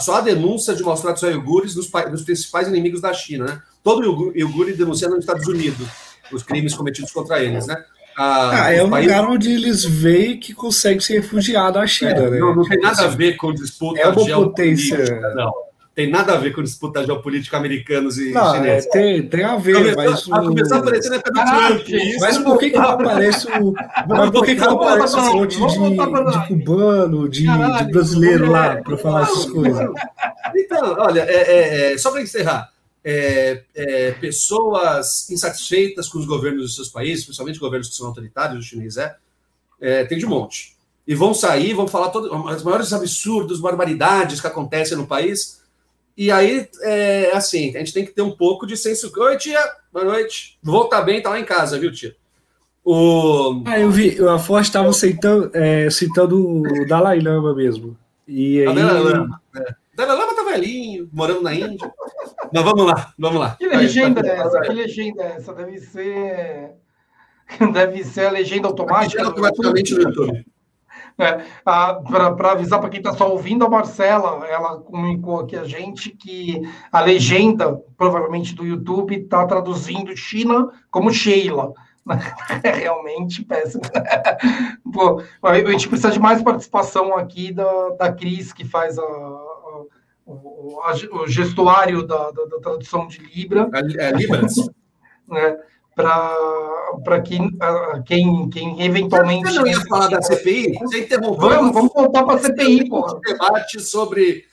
só há denúncia de maus tratos a uigures dos, principais inimigos da China, né? Todo uigure denuncia nos Estados Unidos os crimes cometidos contra eles, né? Ah, ah é um países... lugar onde eles veem que conseguem se refugiar da China, é, né? Não, não, tem nada a ver com disputa é uma potência. Não tem nada a ver com disputa geopolítica americanos e não, chineses. É, tem, tem a ver, Começou, mas. A começar a aparecer na época do Trump. Isso. Mas por que, que não aparece o. Mas por que, que não aparece um monte de, de cubano, de, de brasileiro lá para falar essas coisas? Então, olha, é, é, é só para encerrar. É, é, pessoas insatisfeitas com os governos dos seus países, principalmente governos que são autoritários, o chinês é, é tem de monte. E vão sair, vão falar todos os maiores absurdos, barbaridades que acontecem no país, e aí, é assim, a gente tem que ter um pouco de senso. Oi, tia, boa noite. Vou estar bem, tá lá em casa, viu, tia? O... Ah, eu vi, a Foz estava citando, é, citando o Dalai Lama mesmo. E aí... Dalai Lama. É. Dalai Lama tá velhinho, morando na Índia. Mas vamos lá, vamos lá. Que legenda é essa? Que legenda é essa? Deve ser. Deve ser a legenda automática. Automaticamente no YouTube. É, para avisar para quem está só ouvindo, a Marcela, ela comunicou aqui a gente que a legenda, provavelmente do YouTube, está traduzindo China como Sheila. É realmente péssimo. Pô, a gente precisa de mais participação aqui da, da Cris, que faz a, a, o, a, o, gestuário da, da, da, tradução de Libra. É, Libras. É, para quem, quem, quem eventualmente. Você não ia falar da CPI? Você interrompeu. Vamos, vamos voltar para a CPI, porra. Debate sobre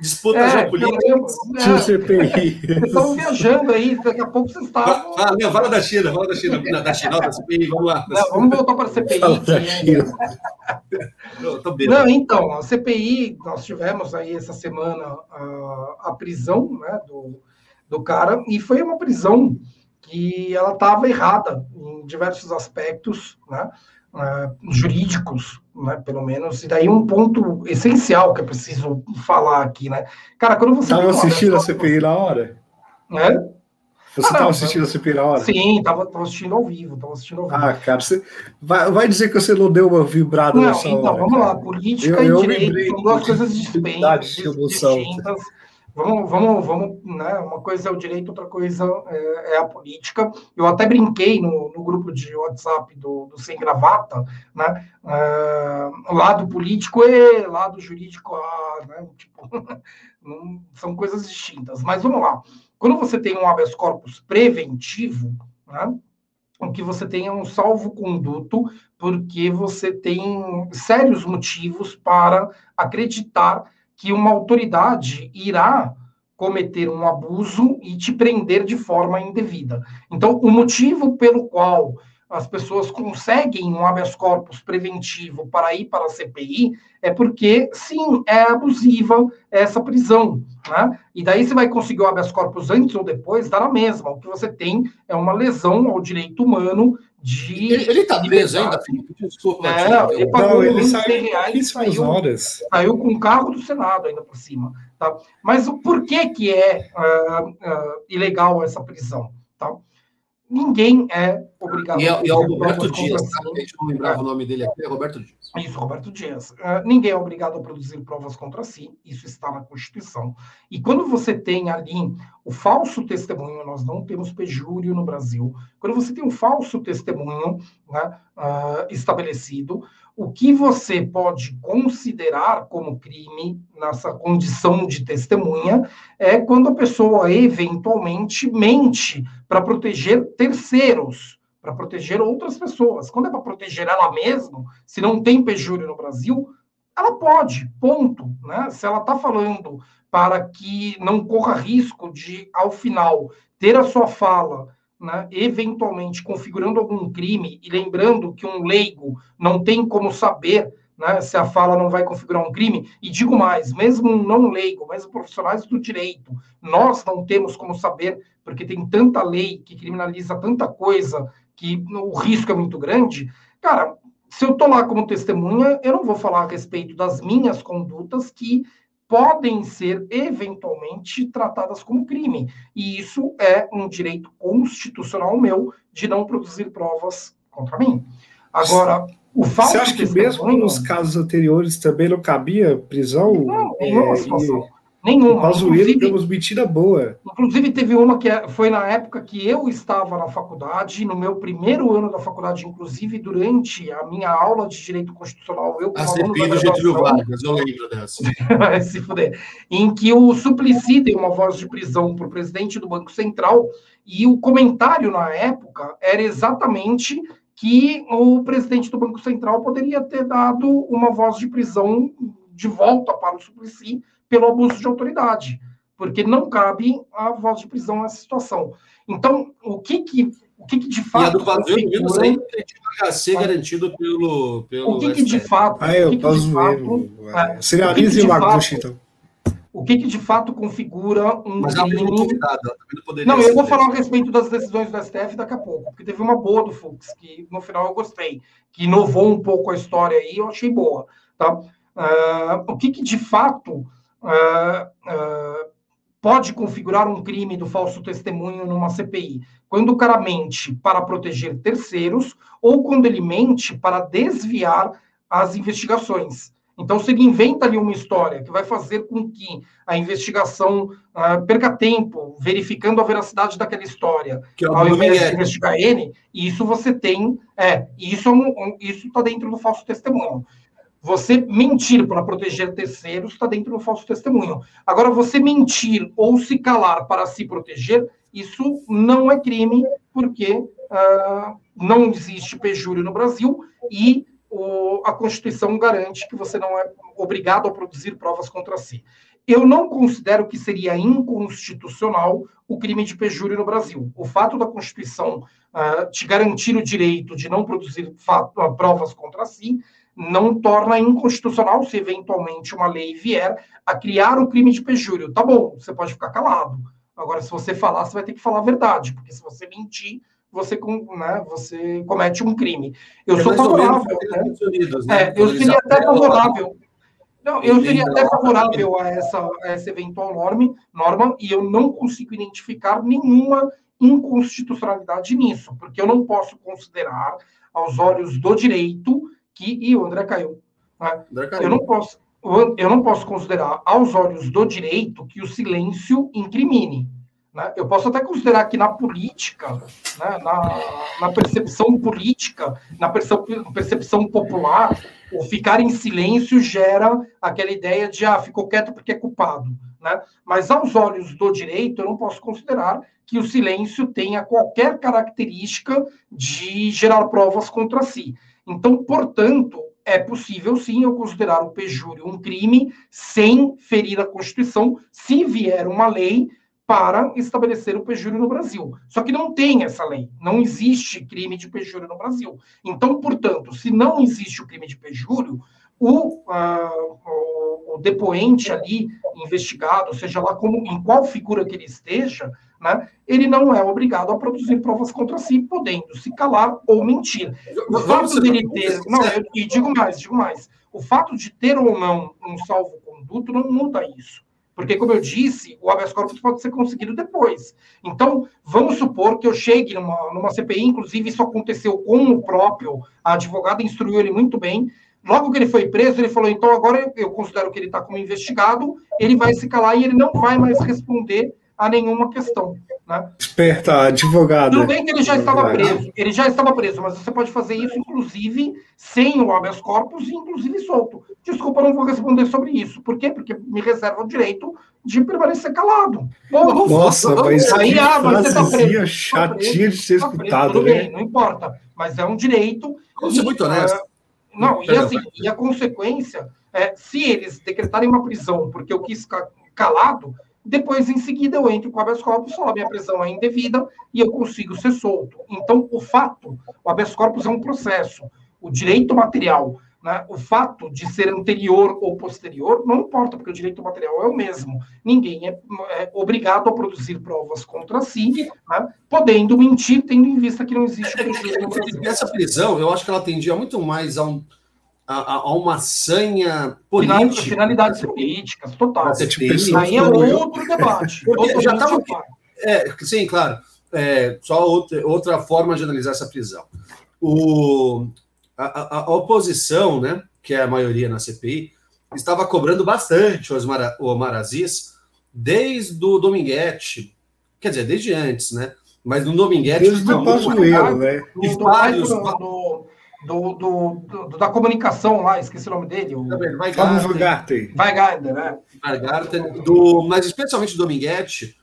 disputa é, geopolítica. É, CPI. Vocês estão viajando aí, daqui a pouco vocês estavam. Ah, não, fala da China, fala da China, da China, da CPI, vamos lá. Não, vamos voltar para a CPI. não, não, então, a CPI, nós tivemos aí essa semana a, a prisão né, do, do cara, e foi uma prisão que ela estava errada em diversos aspectos, né, uh, jurídicos, né, pelo menos. E daí um ponto essencial que é preciso falar aqui, né? Cara, quando você estava assistindo a CPI na hora? É? Você estava ah, assistindo a CPI na hora? Sim, estava assistindo ao vivo, estava assistindo ao vivo. Ah, cara, você vai, vai dizer que você não deu uma vibrada não, nessa então, hora. vamos lá, política eu, e direito são duas coisas distintas, distintas Vamos, vamos, vamos, né? Uma coisa é o direito, outra coisa é, é a política. Eu até brinquei no, no grupo de WhatsApp do, do Sem Gravata, né? Uh, lado político e lado jurídico, ah, né? Tipo, não, são coisas distintas. Mas vamos lá. Quando você tem um habeas corpus preventivo, né? Que você tem é um salvo-conduto, porque você tem sérios motivos para acreditar que uma autoridade irá cometer um abuso e te prender de forma indevida. Então, o motivo pelo qual as pessoas conseguem um habeas corpus preventivo para ir para a CPI é porque, sim, é abusiva essa prisão. Né? E daí você vai conseguir o habeas corpus antes ou depois, dá na mesma. O que você tem é uma lesão ao direito humano de. Ele está preso ainda, Felipe? Desculpa. É, ele pagou não, ele saiu, reais, saiu, horas. saiu com o carro do Senado ainda por cima. Tá? Mas o porquê que é uh, uh, ilegal essa prisão? Tá? ninguém é obrigado e, é, e é o Roberto Dias, tá? a gente não lembrava é. o nome dele aqui, é Roberto Dias. Isso, Roberto Dias. Uh, ninguém é obrigado a produzir provas contra si, isso está na Constituição. E quando você tem ali o falso testemunho, nós não temos pejúrio no Brasil, quando você tem um falso testemunho né, uh, estabelecido, o que você pode considerar como crime nessa condição de testemunha é quando a pessoa eventualmente mente para proteger terceiros, para proteger outras pessoas. Quando é para proteger ela mesma, se não tem pejúrio no Brasil, ela pode, ponto. Né? Se ela está falando para que não corra risco de, ao final, ter a sua fala né, eventualmente configurando algum crime, e lembrando que um leigo não tem como saber né, se a fala não vai configurar um crime, e digo mais, mesmo um não leigo, mesmo profissionais do direito, nós não temos como saber, porque tem tanta lei que criminaliza tanta coisa que o risco é muito grande. Cara, se eu estou lá como testemunha, eu não vou falar a respeito das minhas condutas que podem ser eventualmente tratadas como crime. E isso é um direito constitucional meu de não produzir provas contra mim. Agora, o fato Você acha que mesmo nos casos anteriores também não cabia prisão? Não, é, situação. Nenhuma. Pazuello temos mentira boa. Inclusive, teve uma que é, foi na época que eu estava na faculdade, no meu primeiro ano da faculdade, inclusive durante a minha aula de Direito Constitucional, eu como aluno da Getúlio Vargas, eu lembro dessa. se fuder. Em que o Suplicy deu uma voz de prisão para o presidente do Banco Central, e o comentário na época era exatamente que o presidente do Banco Central poderia ter dado uma voz de prisão de volta para o Suplicy, pelo abuso de autoridade, porque não cabe a voz de prisão nessa situação. Então, o que que, o que, que de fato... E a do vazio HC garantido pelo, pelo O que, que de fato... Ah, eu. É, Seria a Lise e então. O que, que de fato configura um Mas crime... Convidada, não, eu vou falar a respeito das decisões do STF daqui a pouco, porque teve uma boa do Fux, que no final eu gostei, que inovou um pouco a história aí, eu achei boa. Tá? Uh, o que, que de fato uh, uh, pode configurar um crime do falso testemunho numa CPI? Quando o cara mente para proteger terceiros ou quando ele mente para desviar as investigações. Então, se ele inventa ali uma história que vai fazer com que a investigação uh, perca tempo verificando a veracidade daquela história, que é ao invés de investigar ele, isso você tem, é, isso é um, um, isso está dentro do falso testemunho. Você mentir para proteger terceiros está dentro do falso testemunho. Agora, você mentir ou se calar para se proteger, isso não é crime, porque uh, não existe pejúrio no Brasil e o, a Constituição garante que você não é obrigado a produzir provas contra si. Eu não considero que seria inconstitucional o crime de pejúrio no Brasil. O fato da Constituição uh, te garantir o direito de não produzir fato, uh, provas contra si não torna inconstitucional se eventualmente uma lei vier a criar o crime de pejúrio. Tá bom, você pode ficar calado. Agora, se você falar, você vai ter que falar a verdade, porque se você mentir, você, né, você comete um crime. Eu é sou favorável. Né? Unidos, né? É, eu seria até favorável. Não, eu seria até favorável a essa, a essa eventual norma, norma, e eu não consigo identificar nenhuma inconstitucionalidade nisso, porque eu não posso considerar, aos olhos do direito, que e o André caiu. Né? André caiu. Eu não posso eu não posso considerar aos olhos do direito que o silêncio incrimine. Né? Eu posso até considerar que na política, né, na, na, percepção política, na percepção popular, o ficar em silêncio gera aquela ideia de ah, ficou quieto porque é culpado. Né? Mas aos olhos do direito, eu não posso considerar que o silêncio tenha qualquer característica de gerar provas contra si. Então, portanto, é possível sim eu considerar o pejúrio um crime sem ferir a Constituição, se vier uma lei para estabelecer o pejúrio no Brasil. Só que não tem essa lei, não existe crime de pejúrio no Brasil. Então, portanto, se não existe o crime de pejúrio, o, uh, o, depoente ali, investigado, seja lá como, em qual figura que ele esteja, né, ele não é obrigado a produzir provas contra si, podendo se calar ou mentir. O fato dele ter. Não, e digo mais, digo mais. O fato de ter ou não um salvo-conduto não muda isso. Porque, como eu disse, o habeas corpus pode ser conseguido depois. Então, vamos supor que eu chegue numa, numa CPI, inclusive isso aconteceu com o próprio advogado, instruiu ele muito bem. Logo que ele foi preso, ele falou: então agora eu considero que ele está como investigado, ele vai se calar e ele não vai mais responder a nenhuma questão. Né? Esperta, advogado. Tudo bem que ele já estava preso, ele já estava preso, mas você pode fazer isso, inclusive, sem o habeas corpus e, inclusive, solto. Desculpa, não vou responder sobre isso. Por quê? Porque me reserva o direito de permanecer calado. Bom, Nossa, mas aí, ah, mas você tá preso. chatinha de ser tá escutado, preso, né? Bem, não importa. Mas é um direito. Vamos ser muito honesto. Uh, não, e assim, e a consequência é, se eles decretarem uma prisão porque eu quis ficar calado, depois, em seguida, eu entro com o habeas corpus, falo, a minha prisão é indevida e eu consigo ser solto. Então, o fato, o habeas corpus é um processo. O direito material, né, o fato de ser anterior ou posterior, não importa, porque o direito material é o mesmo. Ninguém é, é obrigado a produzir provas contra si, né, podendo mentir, tendo em vista que não existe prejuízo Essa prisão, eu acho que ela tendia muito mais a um a, a, uma sanha política. Finalidades políticas, total. Tipo, aí é outro debate. já tava, é, sim, claro. É, só outra, outra forma de analisar essa prisão. O, a, a, a, oposição, né, que é a maioria na CPI, estava cobrando bastante o Osmar, o Omar Aziz desde o Dominguete, quer dizer, desde antes, né? Mas no Dominguete... Desde o Pazuello, né? E vários... No, do, do, do, da comunicação lá, esqueci o nome dele. O... Vai Garten. Vai Garten, né? Vai Garten, do, mas especialmente do Dominguete,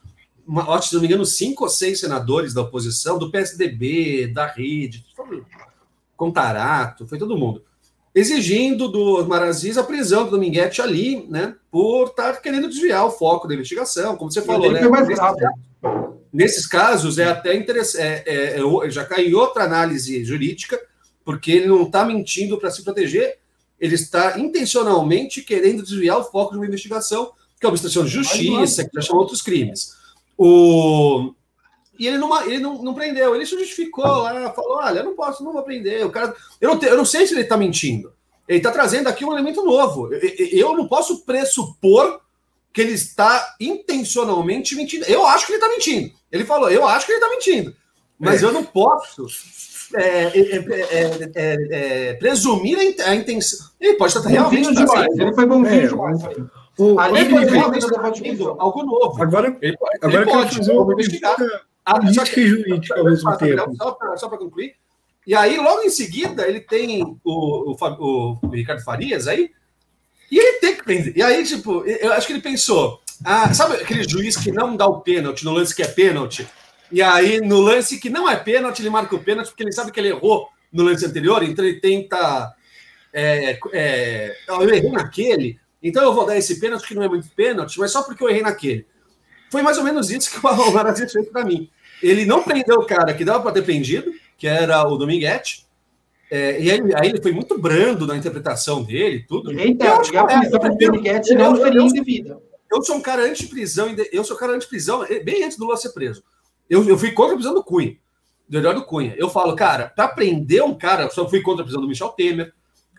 uma, se não me engano, cinco ou seis senadores da oposição, do PSDB, da Rede, Contarato, foi todo mundo, exigindo do Maraziz a prisão do Dominguete ali, né, por estar querendo desviar o foco da investigação, como você falou, né? Nesses, nesses casos, é até interessante, é, é, é, já cai em outra análise jurídica, porque ele não está mentindo para se proteger, ele está intencionalmente querendo desviar o foco de uma investigação, que é uma obstrução de justiça, que já são outros crimes. O... E ele, não, ele não, não prendeu, ele se justificou lá, falou: olha, eu não posso, não vou prender. O cara, eu, não te, eu não sei se ele está mentindo. Ele está trazendo aqui um elemento novo. Eu, eu não posso pressupor que ele está intencionalmente mentindo. Eu acho que ele está mentindo. Ele falou, eu acho que ele está mentindo. Mas é. eu não posso é, é, é, presumir a intenção. Ele pode estar realmente. Demais. Ele foi bonzinho demais. O, Ali ele realmente algo novo. Agora, ele, agora ele pode, fazer uma política, política e jurídica ao mesmo tempo. Só para concluir. E aí, logo em seguida, ele tem o, o, o, Ricardo Farias aí, e ele tem que prender. E aí, tipo, eu acho que ele pensou: ah, sabe aquele juiz que não dá o pênalti no lance que é pênalti? E aí, no lance que não é pênalti, ele marca o pênalti, porque ele sabe que ele errou no lance anterior, então ele tenta. É, é, eu errei naquele, então eu vou dar esse pênalti que não é muito pênalti, mas só porque eu errei naquele. Foi mais ou menos isso que o Alvaraz fez para mim. Ele não prendeu o cara que dava para ter prendido, que era o Dominguete, é, e aí, aí, ele foi muito brando na interpretação dele, tudo. Eita, eu, acho é, Dominguete não. Eu sou um cara anti-prisão, eu sou um cara anti-prisão, bem antes do Lula ser preso. Eu, eu fui contra a prisão do Cunha, do Eduardo Cunha. Eu falo, cara, para prender um cara, só fui contra a prisão do Michel Temer.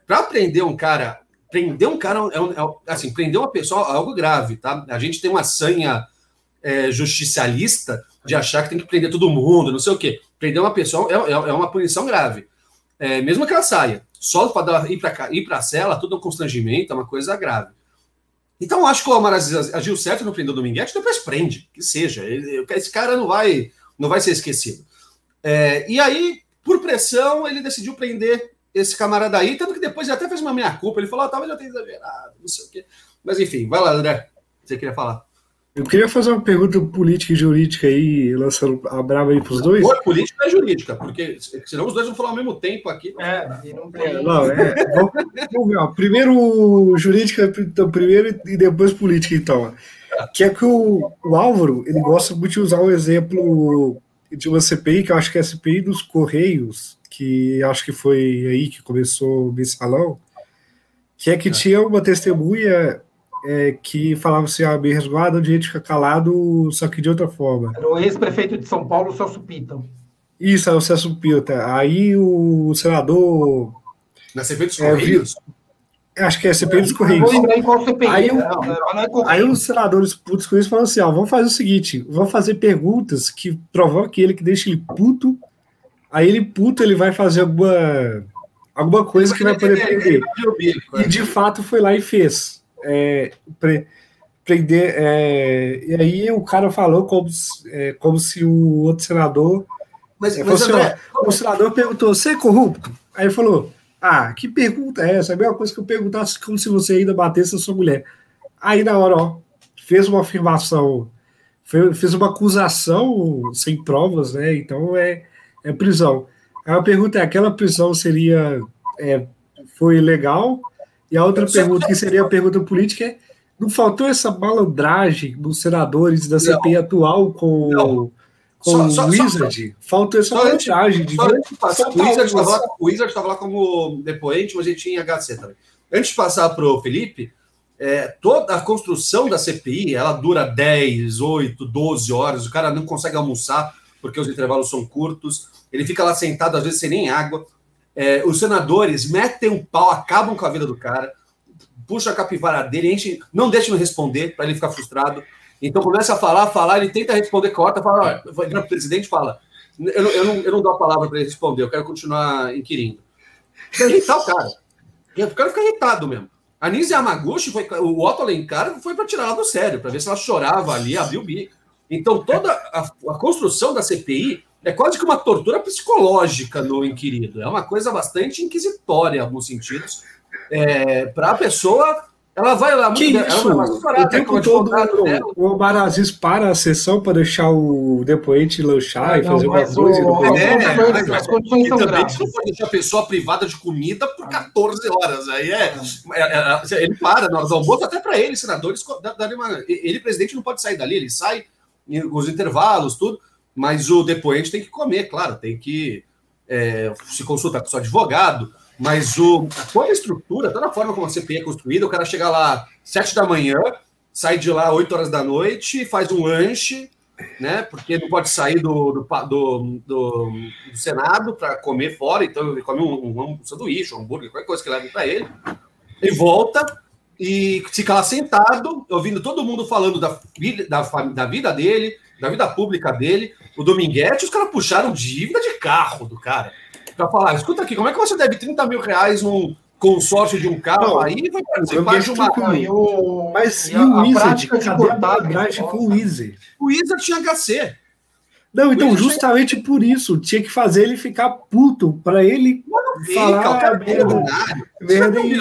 Para prender um cara, prender um cara é, é, assim, prender uma pessoa é algo grave, tá? A gente tem uma sanha é, justicialista de achar que tem que prender todo mundo, não sei o quê. Prender uma pessoa é, é, é uma punição grave. É, mesmo que ela saia, só para ir para ir para a cela, tudo é um constrangimento, é uma coisa grave. Então, acho que o Omar agiu certo no prender o Dominguete, depois prende, que seja. Esse cara não vai, não vai ser esquecido. É, e aí, por pressão, ele decidiu prender esse camarada aí, tanto que depois ele até fez uma meia-culpa. Ele falou, ah, talvez eu tenha exagerado, não sei o quê. Mas enfim, vai lá, André. Você queria falar? Eu queria fazer uma pergunta política e jurídica aí, lançando a brava aí para os dois. Ou política e jurídica, porque senão os dois vão falar ao mesmo tempo aqui. É, não tem. É, não, é, vamos, vamos ver, ó. primeiro jurídica, então, primeiro e depois política, então. Que é que o, o Álvaro, ele gosta muito de usar o exemplo de uma CPI, que eu acho que é a CPI dos Correios, que acho que foi aí que começou o mensalão, que é que é. tinha uma testemunha é, que falava assim, ah, me resguarda o direito de ficar calado, só que de outra forma. Era o ex-prefeito de São Paulo, Celso Pita. Isso, é o Celso Pita. Aí o senador... Na CPI dos é, Correios? Acho que é CPI dos Correios. Aí, é, aí os senadores putos com isso falaram assim: ó, vamos fazer o seguinte: vamos fazer perguntas que provoquem ele, que deixe ele puto. Aí ele puto, ele vai fazer alguma, alguma coisa que vai poder prender. E de fato foi lá e fez. É, pre, prender. É, e aí o cara falou como, é, como se o outro senador. Mas, é, mas André, assim, o senador perguntou: você é corrupto? Aí ele falou. Ah, que pergunta é essa? É a mesma coisa que eu perguntasse como se você ainda batesse a sua mulher. Aí na hora, ó, fez uma afirmação, fez uma acusação sem provas, né? Então é, é prisão. Aí a pergunta é: aquela prisão seria é, foi legal? E a outra pergunta, que seria a pergunta política, é: não faltou essa malandragem dos senadores da CPI não. atual com não com só, só, o Wizard, só, falta essa vantagem de. O Wizard estava lá, como depoente, mas ele tinha HC também. Antes de passar para o Felipe, é, toda a construção da CPI ela dura 10, 8, 12 horas, o cara não consegue almoçar porque os intervalos são curtos, ele fica lá sentado, às vezes sem nem água. É, os senadores metem um pau, acabam com a vida do cara, puxa a capivara dele, enche, não deixa ele responder para ele ficar frustrado. Então começa a falar, falar, ele tenta responder, corta, fala, o presidente fala. Eu, eu, não, eu não dou a palavra para ele responder, eu quero continuar inquirindo. Quer irritar o cara. O cara fica irritado mesmo. A Nise Yamaguchi, foi, o Otto Alencar foi para tirar ela do sério, para ver se ela chorava ali, abriu o bico. Então toda a, a construção da CPI é quase que uma tortura psicológica no inquirido. É uma coisa bastante inquisitória, em alguns sentidos, é, para a pessoa ela vai lá, que muito, isso? o tempo todo o, Omar Aziz para a sessão para deixar o depoente lanchar e fazer uma coisa. O, é, mas, as condições são graves. Você não pode deixar a pessoa privada de comida por 14 horas. Aí é, é, é, é ele para na hora do almoço, até para ele, senadores, ele, presidente, não pode sair dali, ele sai os intervalos, tudo, mas o depoente tem que comer, claro, tem que é, se consultar com seu advogado mas o, toda a estrutura, toda a forma como a CPI é construída, o cara chega lá sete da manhã, sai de lá oito horas da noite, faz um lanche, né? Porque não pode sair do, do, do, do, do Senado para comer fora, então ele come um, um, um sanduíche, um hambúrguer, qualquer coisa que leve para ele, e volta e fica lá sentado, ouvindo todo mundo falando da, da, da vida dele, da vida pública dele. O Dominguete, os caras puxaram dívida de carro do cara para falar: escuta aqui, como é que você deve 30 mil reais num consórcio de um carro não, aí vai participar de uma. Eu, mas e o Wizard? Cadê a bagagem com o Wizard? O Wizard tinha HC. Não, então justamente tinha... por isso tinha que fazer ele ficar puto para ele falar merda, merda e,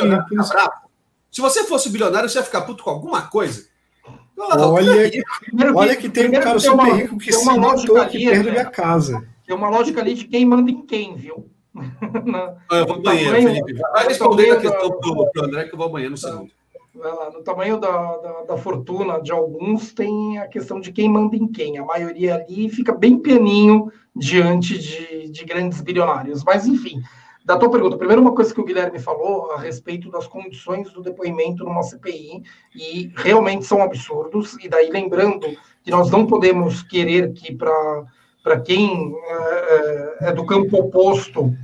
Se você fosse bilionário, você ia ficar puto com alguma Olha, que, olha que tem um cara super rico que se matou aqui perto da minha casa. Tem uma lógica ali de quem manda em quem, viu? Na, eu vou banheiro, Felipe. Vai responder a questão do, André, que eu vou banheiro no segundo. No tamanho da, da, da, fortuna de alguns, tem a questão de quem manda em quem. A maioria ali fica bem pianinho diante de, de grandes bilionários. Mas, enfim, da tua pergunta, primeiro uma coisa que o Guilherme falou a respeito das condições do depoimento numa CPI, e realmente são absurdos, e daí lembrando que nós não podemos querer que para quem é, é, é, do campo oposto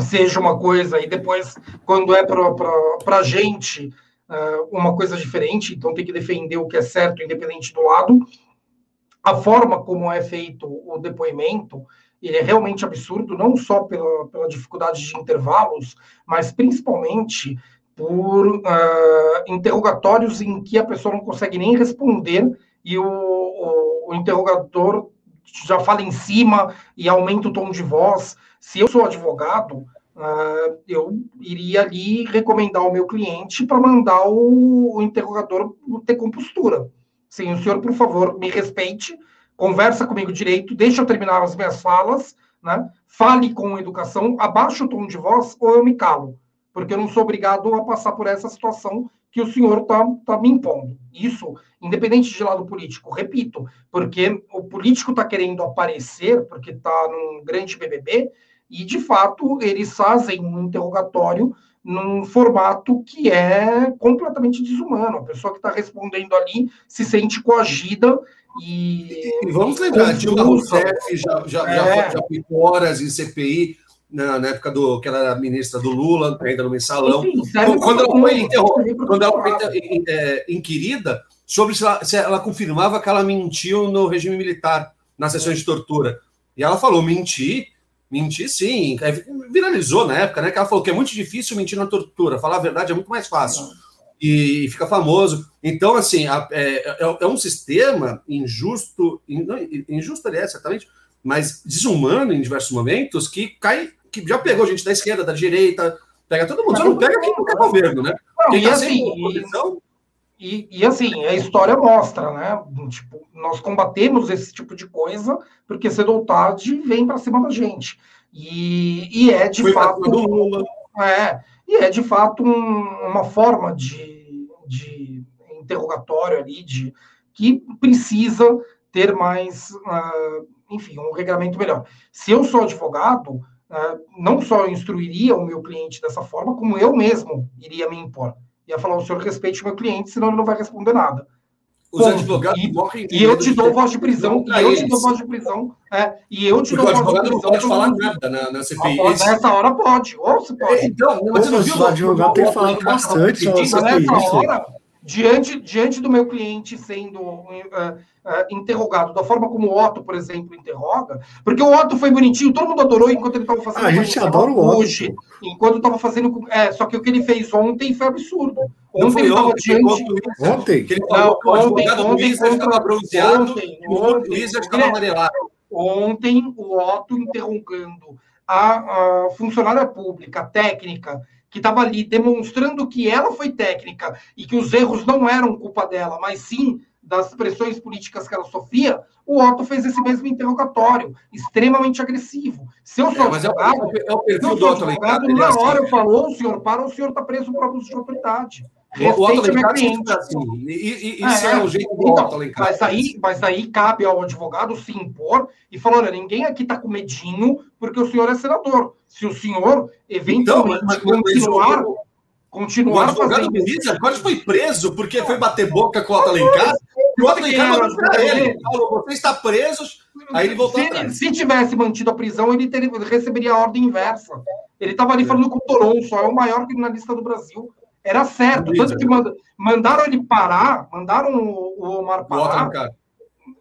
seja uma coisa, e depois, quando é para a gente, é, uma coisa diferente, então tem que defender o que é certo, independente do lado. A forma como é feito o depoimento, ele é realmente absurdo, não só pela, pela dificuldade de intervalos, mas principalmente por uh, interrogatórios em que a pessoa não consegue nem responder e o, o, o interrogador já fala em cima e aumenta o tom de voz. Se eu sou advogado, uh, eu iria ali recomendar ao meu cliente para mandar o, o, interrogador ter compostura. Sim, o senhor, por favor, me respeite, conversa comigo direito, deixa eu terminar as minhas falas, né? fale com educação, abaixe o tom de voz ou eu me calo, porque eu não sou obrigado a passar por essa situação que o senhor está tá me impondo. Isso, independente de lado político, repito, porque o político está querendo aparecer, porque está num grande BBB, e de fato eles fazem um interrogatório num formato que é completamente desumano. A pessoa que está respondendo ali se sente coagida e. e vamos lembrar, Dilma Rousseff já, já, é. já, já horas em CPI na, na, época do que ela era ministra do Lula, ainda no mensalão, quando, ela foi, quando ela foi é, inquirida sobre se ela, se ela confirmava que ela mentiu no regime militar, nas sessões de tortura. E ela falou: mentir, mentir sim. Viralizou na época, né? Que ela falou que é muito difícil mentir na tortura, falar a verdade é muito mais fácil. E fica famoso. Então, assim, é, é, é, um sistema injusto, injusto, aliás, certamente, mas desumano em diversos momentos, que cai que já pegou gente da esquerda, da direita, pega todo mundo. Só não pega quem não quer governo, né? Não, quem tá assim, e, e, assim, a história mostra, né? Tipo, nós combatemos esse tipo de coisa porque cedo ou tarde vem para cima da gente. E, e é de Foi fato. É, e é de fato um, uma forma de, de interrogatório ali, de, que precisa ter mais, uh, enfim, um regramento melhor. Se eu sou advogado, uh, não só instruiria o meu cliente dessa forma, como eu mesmo iria me impor. Ia falar, o senhor respeite o meu cliente, senão ele não vai responder nada. Os Ponto. advogados e, morrem. E eu te dou voz de prisão, e eu te dou voz de prisão. É, e eu te Porque dou voz de prisão. não pode falar nada na, na CPI. nessa hora pode. Ou se pode. É, então, mas você não viu? O advogado tem falado bastante. Nessa hora, diante, diante do meu cliente sendo uh, uh, interrogado da forma como o Otto, por exemplo, interroga, porque o Otto foi bonitinho, todo mundo adorou enquanto ele estava fazendo. Ah, a gente adora o Otto. Hoje, enquanto estava fazendo. É, só que o que ele fez ontem foi absurdo. Ontem ele estava diante. Ontem? Que ele falou que o advogado ontem, Luiz estava bronzeado ontem, e o Luiz estava amarelado. Ontem, o Otto interrogando a, a funcionária pública, técnica, que estava ali demonstrando que ela foi técnica e que os erros não eram culpa dela, mas sim das pressões políticas que ela sofria, o Otto fez esse mesmo interrogatório, extremamente agressivo. Se eu sou é, advogado, é o, é o perfil do Otto advogado, na assim. hora eu falo, o senhor para, o senhor está preso por abuso de autoridade. O Alencar assim. E, e, isso é, é, o jeito do então, Alencar. Mas aí, mas aí cabe ao advogado se impor e falar, olha, ninguém aqui está com medinho porque o senhor é senador. Se o senhor, eventualmente, então, mas, continuar... continuar o advogado fazendo... Luiz agora foi preso porque foi bater boca com o Alencar. E o Alencar mandou para ele. Falou, você está preso... Aí ele voltou se, atrás. se tivesse mantido a prisão, ele teria, receberia a ordem inversa. Ele estava ali falando com o Toronto, é o maior criminalista do Brasil era certo. Tanto que manda, mandaram ele parar, mandaram o, Omar parar.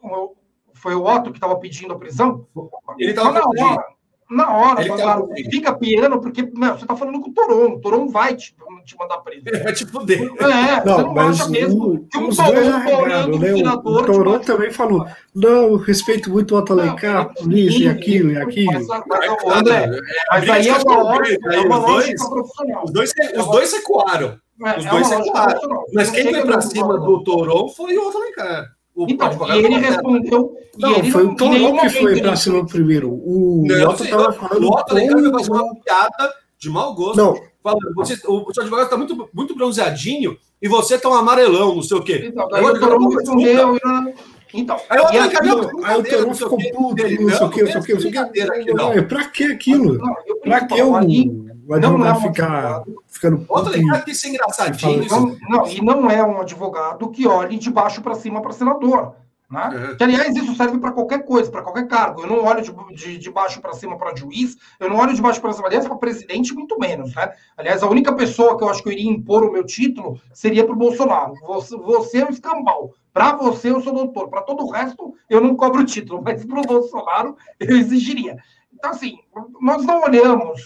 O, foi o Otto que estava pedindo a prisão? Ele estava hora. Na hora, ele mandaram, fica piano, porque meu, você está falando com o Toron. O Toron vai te, te mandar preso. Ele vai te fuder. É, não, você não mas acha mesmo que um os dois arregaram, né? O, o Toron também falou, não, eu respeito muito o Alencar, isso e aquilo e aquilo. Mas, mas, André, mas aí é uma lógica, é uma lógica profissional. Os dois, os dois recuaram. É, os dois recuaram. Mas quem foi para cima do Toron foi o Alencar. O então, e ele respondeu. Não, ele foi o Toron que foi para cima primeiro. O Otto estava falando. O Otto foi fazer uma piada de mau gosto. Não. Falando, você, o, seu advogado está muito, muito bronzeadinho e você está um amarelão, não sei o quê. Então, aí o Toron respondeu. Então, aí, aí, aquilo, aí o Toron ficou puto, não sei o quê, não sei o quê, não sei o quê. Pra que aquilo? Pra que o advogado ficar ficando puto? Outro que isso é engraçadinho. Não, e não é um advogado que olhe de baixo para cima para senador. Né? Que, aliás, isso serve para qualquer coisa, para qualquer cargo. Eu não olho de, de, de baixo para cima para juiz, eu não olho de baixo para cima, aliás, para presidente, muito menos. Né? Aliás, a única pessoa que eu acho que eu iria impor o meu título seria para o Bolsonaro. Você, você é o escambau. Para você, eu sou doutor. Para todo o resto, eu não cobro título, mas para o Bolsonaro, eu exigiria. Então, assim, nós não olhamos,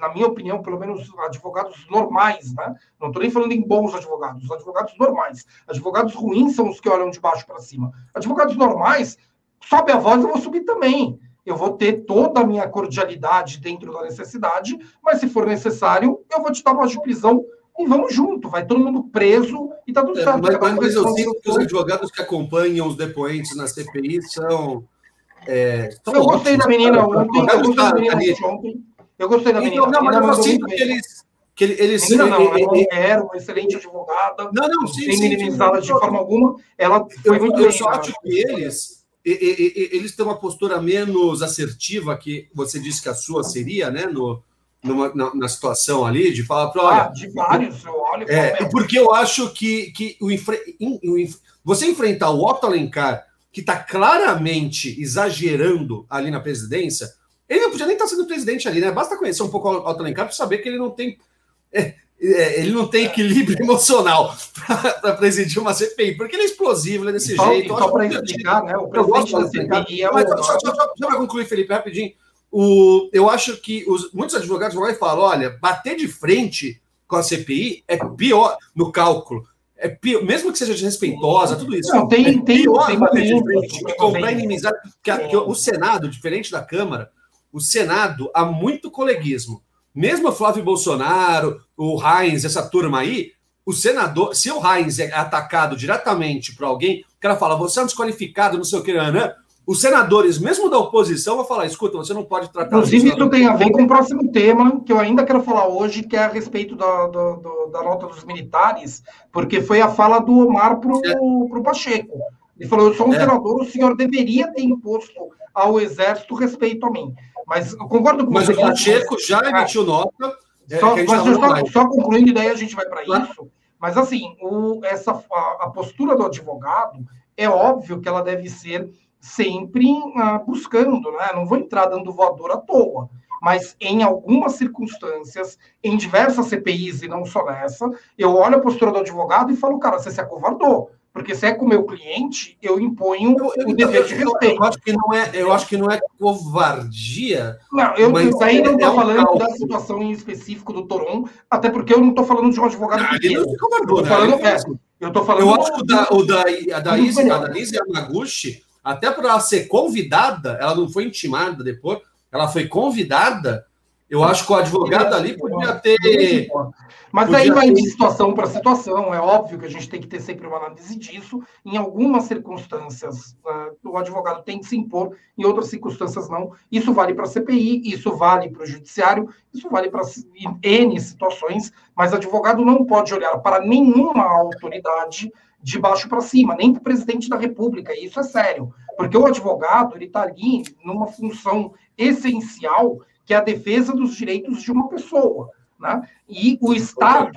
na minha opinião, pelo menos advogados normais, né? Não estou nem falando em bons advogados, advogados normais. Advogados ruins são os que olham de baixo para cima. Advogados normais, sobe a voz, eu vou subir também. Eu vou ter toda a minha cordialidade dentro da necessidade, mas se for necessário, eu vou te dar voz de prisão e vamos junto, vai todo mundo preso e tá tudo é, certo. Mas, mas eu sinto que os advogados que acompanham os depoentes na CPI são é, eu gostei da menina ontem. Eu gostei da menina ontem. Eu gostei da menina. Não, mas eu sinto que eles. Que eles, menina, não, ela era uma excelente advogada. Não, não, sim. Sem minimizá-la de forma alguma. Ela foi eu, muito Eu só acho que eles. Eles têm uma postura menos assertiva que você disse que a sua seria, né? No, numa, na, na, situação ali, de falar para olha. Ah, de vários, eu olho. É, porque eu acho que, que o, o, você enfrentar o Otto Alencar que está claramente exagerando ali na presidência, Ele não podia nem estar sendo presidente ali, né? Basta conhecer um pouco o Alencar para saber que ele não tem. É, é, ele não tem equilíbrio emocional para presidir uma CPI, porque ele é explosivo, ele é desse só, jeito. Só para explicar, né? O presidente da CPI é o... Só, só, só, só para concluir, Felipe, rapidinho. O, eu acho que os, muitos advogados vão lá e falam: olha, bater de frente com a CPI é pior no cálculo. É pior, mesmo que seja desrespeitosa, tudo isso. Não, tem, é tem, pior tem bater de frente, de comprar inimizade. Que, que o Senado, diferente da Câmara, o Senado há muito coleguismo. Mesmo o Flávio Bolsonaro, o Heinz, essa turma aí, o senador, se o Heinz é atacado diretamente por alguém, o cara fala, você é um desqualificado, não sei o que, né? Os senadores, mesmo da oposição, vão falar: escuta, você não pode tratar. Inclusive, isso tem a ver com o próximo tema, que eu ainda quero falar hoje, que é a respeito da, do, da nota dos militares, porque foi a fala do Omar para o é. Pacheco. Ele falou: eu sou um é. senador, o senhor deveria ter imposto ao Exército respeito a mim. Mas eu concordo com mas você. Mas o Pacheco já emitiu nota. É, só, mas só, só, concluindo, e daí a gente vai para claro. isso. Mas, assim, o, essa, a, a, postura do advogado, é óbvio que ela deve ser sempre uh, buscando, né? Não vou entrar dando voador à toa. Mas em algumas circunstâncias, em diversas CPIs e não só nessa, eu olho a postura do advogado e falo, cara, você se acovardou. Porque se é com o meu cliente, eu imponho o dever de respeito. Eu acho que não é, eu acho que não é covardia. Não, eu aí não estou é falando um da situação em específico do Toron, até porque eu não estou falando de um advogado não, pequeno. Ele não covardou, né? falando, é, eu estou falando. Eu acho que o da, o da, a da Izzy, a da Yamaguchi, até para ela ser convidada, ela não foi intimada depois, ela foi convidada eu acho que o advogado ali podia ter. Mas podia aí vai ter... de situação para situação. É óbvio que a gente tem que ter sempre uma análise disso. Em algumas circunstâncias, uh, o advogado tem que se impor, em outras circunstâncias, não. Isso vale para a CPI, isso vale para o judiciário, isso vale para N situações, mas advogado não pode olhar para nenhuma autoridade de baixo para cima, nem para o presidente da República. E isso é sério, porque o advogado ele está ali numa função essencial que é a defesa dos direitos de uma pessoa. Né? E o Estado,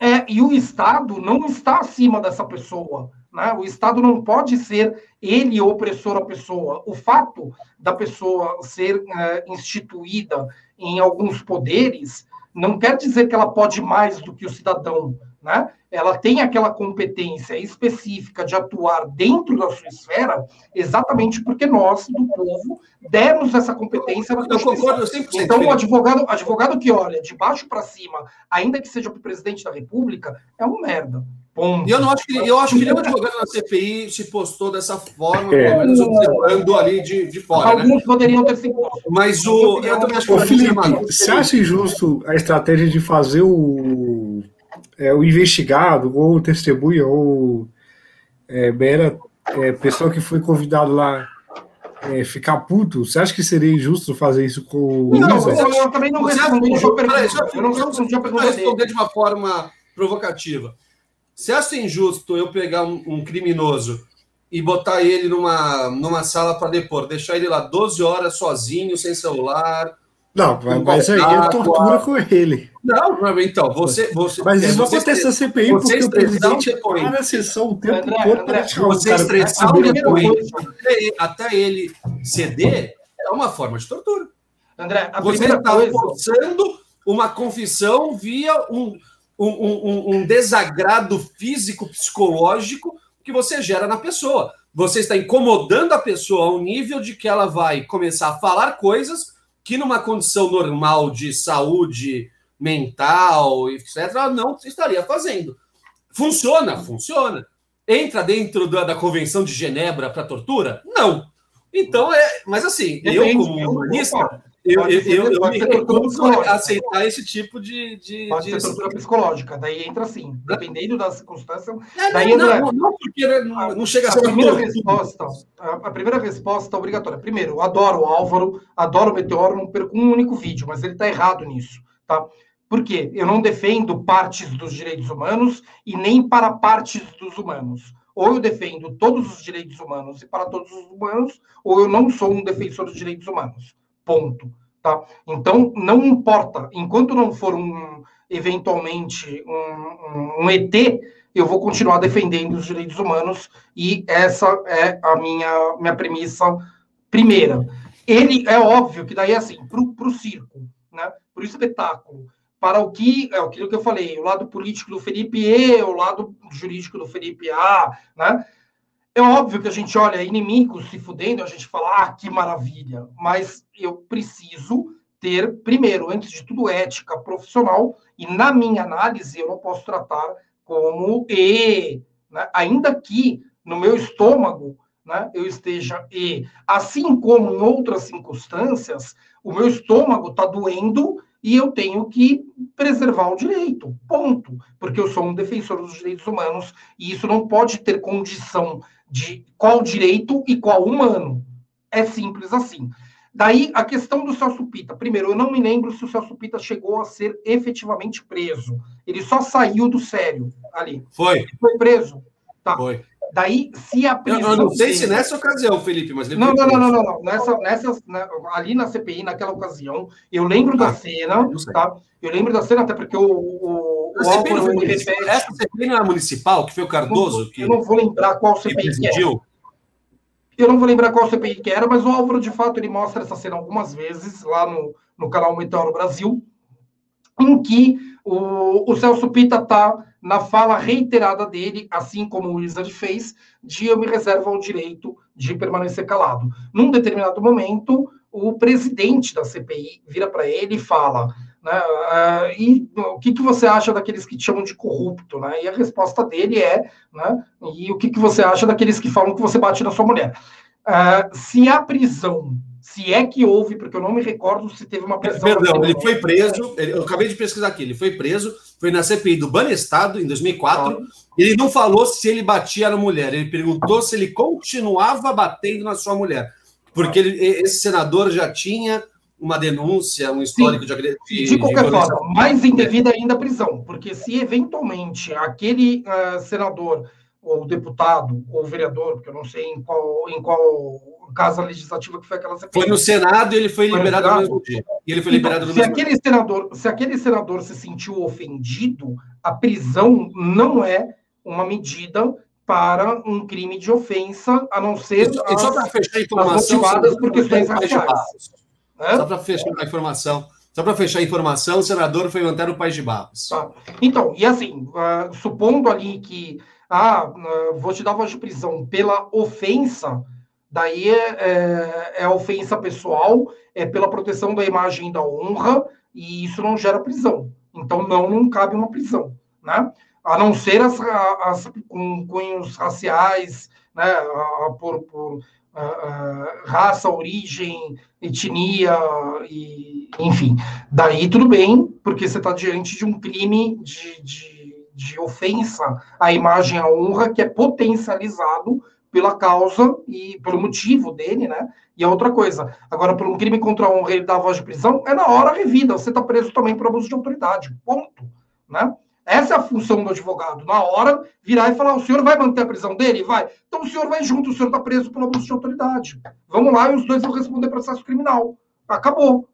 é, e o Estado não está acima dessa pessoa. Né? O Estado não pode ser ele opressor à pessoa. O fato da pessoa ser é, instituída em alguns poderes não quer dizer que ela pode mais do que o cidadão. Né? Ela tem aquela competência específica de atuar dentro da sua esfera, exatamente porque nós, do povo, demos essa competência. Eu concordo 100%. Então, o advogado, advogado que olha de baixo para cima, ainda que seja para o presidente da República, é um merda. Ponto. E eu não acho que eu acho que nenhum advogado na CPI se postou dessa forma, é. pelo menos observando ali de, de fora. Né? Alguns né? poderiam ter se posto. Mas o. Eu também acho que Ô, Felipe, você acha injusto a estratégia de fazer o é, o investigado, ou testemunha, ou é, mera é, pessoa que foi convidado lá é, ficar puto, você acha que seria injusto fazer isso com o Não, eu, eu, também não respondi pergunta. Eu não respondi a pergunta responder de uma forma provocativa. Você acha injusto eu pegar um, um criminoso e botar ele numa, numa sala para depor, deixar ele lá 12 horas sozinho, sem celular, não, mas aí é tortura com ele. Não, então, você. você mas isso você, acontece na CPI porque o presidente para a sessão o tempo André, todo para tirar você cara estressar o depoimento até ele ceder é uma forma de tortura. André, a você está coisa... forçando uma confissão via um, um, um, um desagrado físico, psicológico que você gera na pessoa. Você está incomodando a pessoa ao nível de que ela vai começar a falar coisas que numa condição normal de saúde mental, etc., não estaria fazendo. Funciona? Funciona. Entra dentro da, da Convenção de Genebra para tortura? Não. Então, é. Mas assim, Depende, eu, como humanista, eu, eu, eu, eu me recuso a aceitar esse tipo de. de pode de... ser tortura psicológica, daí entra assim, dependendo da circunstância. É, daí não, entra... não, não, porque não, não chega a, a ser. Primeira resposta, a, primeira resposta obrigatória. Primeiro, eu adoro o Álvaro, adoro o Meteoro, não perco um único vídeo, mas ele está errado nisso. Tá? Por quê? Eu não defendo partes dos direitos humanos e nem para partes dos humanos. Ou eu defendo todos os direitos humanos e para todos os humanos, ou eu não sou um defensor dos direitos humanos. Ponto. Tá? Então, não importa, enquanto não for um, eventualmente, um, um, um ET, eu vou continuar defendendo os direitos humanos e essa é a minha, minha premissa primeira. ele é óbvio que daí assim, para o circo, né? Para o espetáculo, para o que é aquilo que eu falei, o lado político do Felipe E, o lado jurídico do Felipe A, né? É óbvio que a gente olha inimigos se fudendo, a gente fala, ah, que maravilha, mas eu preciso ter, primeiro, antes de tudo, ética profissional, e na minha análise eu não posso tratar como E, né? ainda que no meu estômago né, eu esteja E. Assim como em outras circunstâncias, o meu estômago está doendo e eu tenho que preservar o direito, ponto. Porque eu sou um defensor dos direitos humanos e isso não pode ter condição de qual direito e qual humano. É simples assim. Daí a questão do Celso Pita. Primeiro, eu não me lembro se o Celso Pita chegou a ser efetivamente preso. Ele só saiu do sério ali. Foi. Foi preso. Tá. Foi. Daí, se a prisão. Eu, eu não sei se nessa ocasião, Felipe, mas. Não, não, não, não, não, Nessa, nessa, ali na CPI, naquela ocasião, eu lembro ah, da cena, tá? Eu lembro da cena, até porque o. o, o Álvaro repete. Essa CPI não é municipal, que foi o Cardoso? Eu não, que, eu não vou lembrar qual CPI que, que. Eu não vou lembrar qual CPI que era, mas o Álvaro, de fato, ele mostra essa cena algumas vezes lá no, no canal Meteoro Brasil, em que o, o Celso Pita está na fala reiterada dele, assim como o Wizard fez, de eu me reservo o direito de permanecer calado. Num determinado momento, o presidente da CPI vira para ele e fala: né, uh, e o que, que você acha daqueles que te chamam de corrupto? Né? E a resposta dele é: né, e o que, que você acha daqueles que falam que você bate na sua mulher? Uh, se a prisão se é que houve, porque eu não me recordo se teve uma prisão. Perdão, ele foi preso, ele, eu acabei de pesquisar aqui, ele foi preso, foi na CPI do Banestado, em 2004. Ah. Ele não falou se ele batia na mulher, ele perguntou se ele continuava batendo na sua mulher. Porque ele, esse senador já tinha uma denúncia, um histórico Sim, de, de, de qualquer de forma, mais indevida ainda a prisão, porque se eventualmente aquele uh, senador ou deputado ou vereador, porque eu não sei em qual, em qual casa legislativa que foi aquela. Foi no Senado e ele foi, foi liberado no mesmo dia. E ele foi então, liberado se aquele dia. senador, se aquele senador se sentiu ofendido, a prisão não é uma medida para um crime de ofensa, a não ser e, as, só para fechar a informação, motivadas por questões raciais. Só para fechar a informação, só para fechar a informação, o senador foi manter o País de Barros. Tá. Então, e assim, uh, supondo ali que ah, uh, vou te dar voz de prisão pela ofensa, Daí é, é, é ofensa pessoal, é pela proteção da imagem e da honra, e isso não gera prisão. Então, não, não cabe uma prisão, né? A não ser as, as com cunhos raciais, né? Por, por raça, origem, etnia, e, enfim. Daí tudo bem, porque você está diante de um crime de, de, de ofensa à imagem à honra que é potencializado pela causa e pelo motivo dele, né? E a outra coisa, agora, por um crime contra a honra, ele dá a voz de prisão, é na hora revida, você está preso também por abuso de autoridade, ponto, né? Essa é a função do advogado, na hora, virar e falar, o senhor vai manter a prisão dele? Vai. Então o senhor vai junto, o senhor está preso por abuso de autoridade. Vamos lá e os dois vão responder processo criminal. Acabou.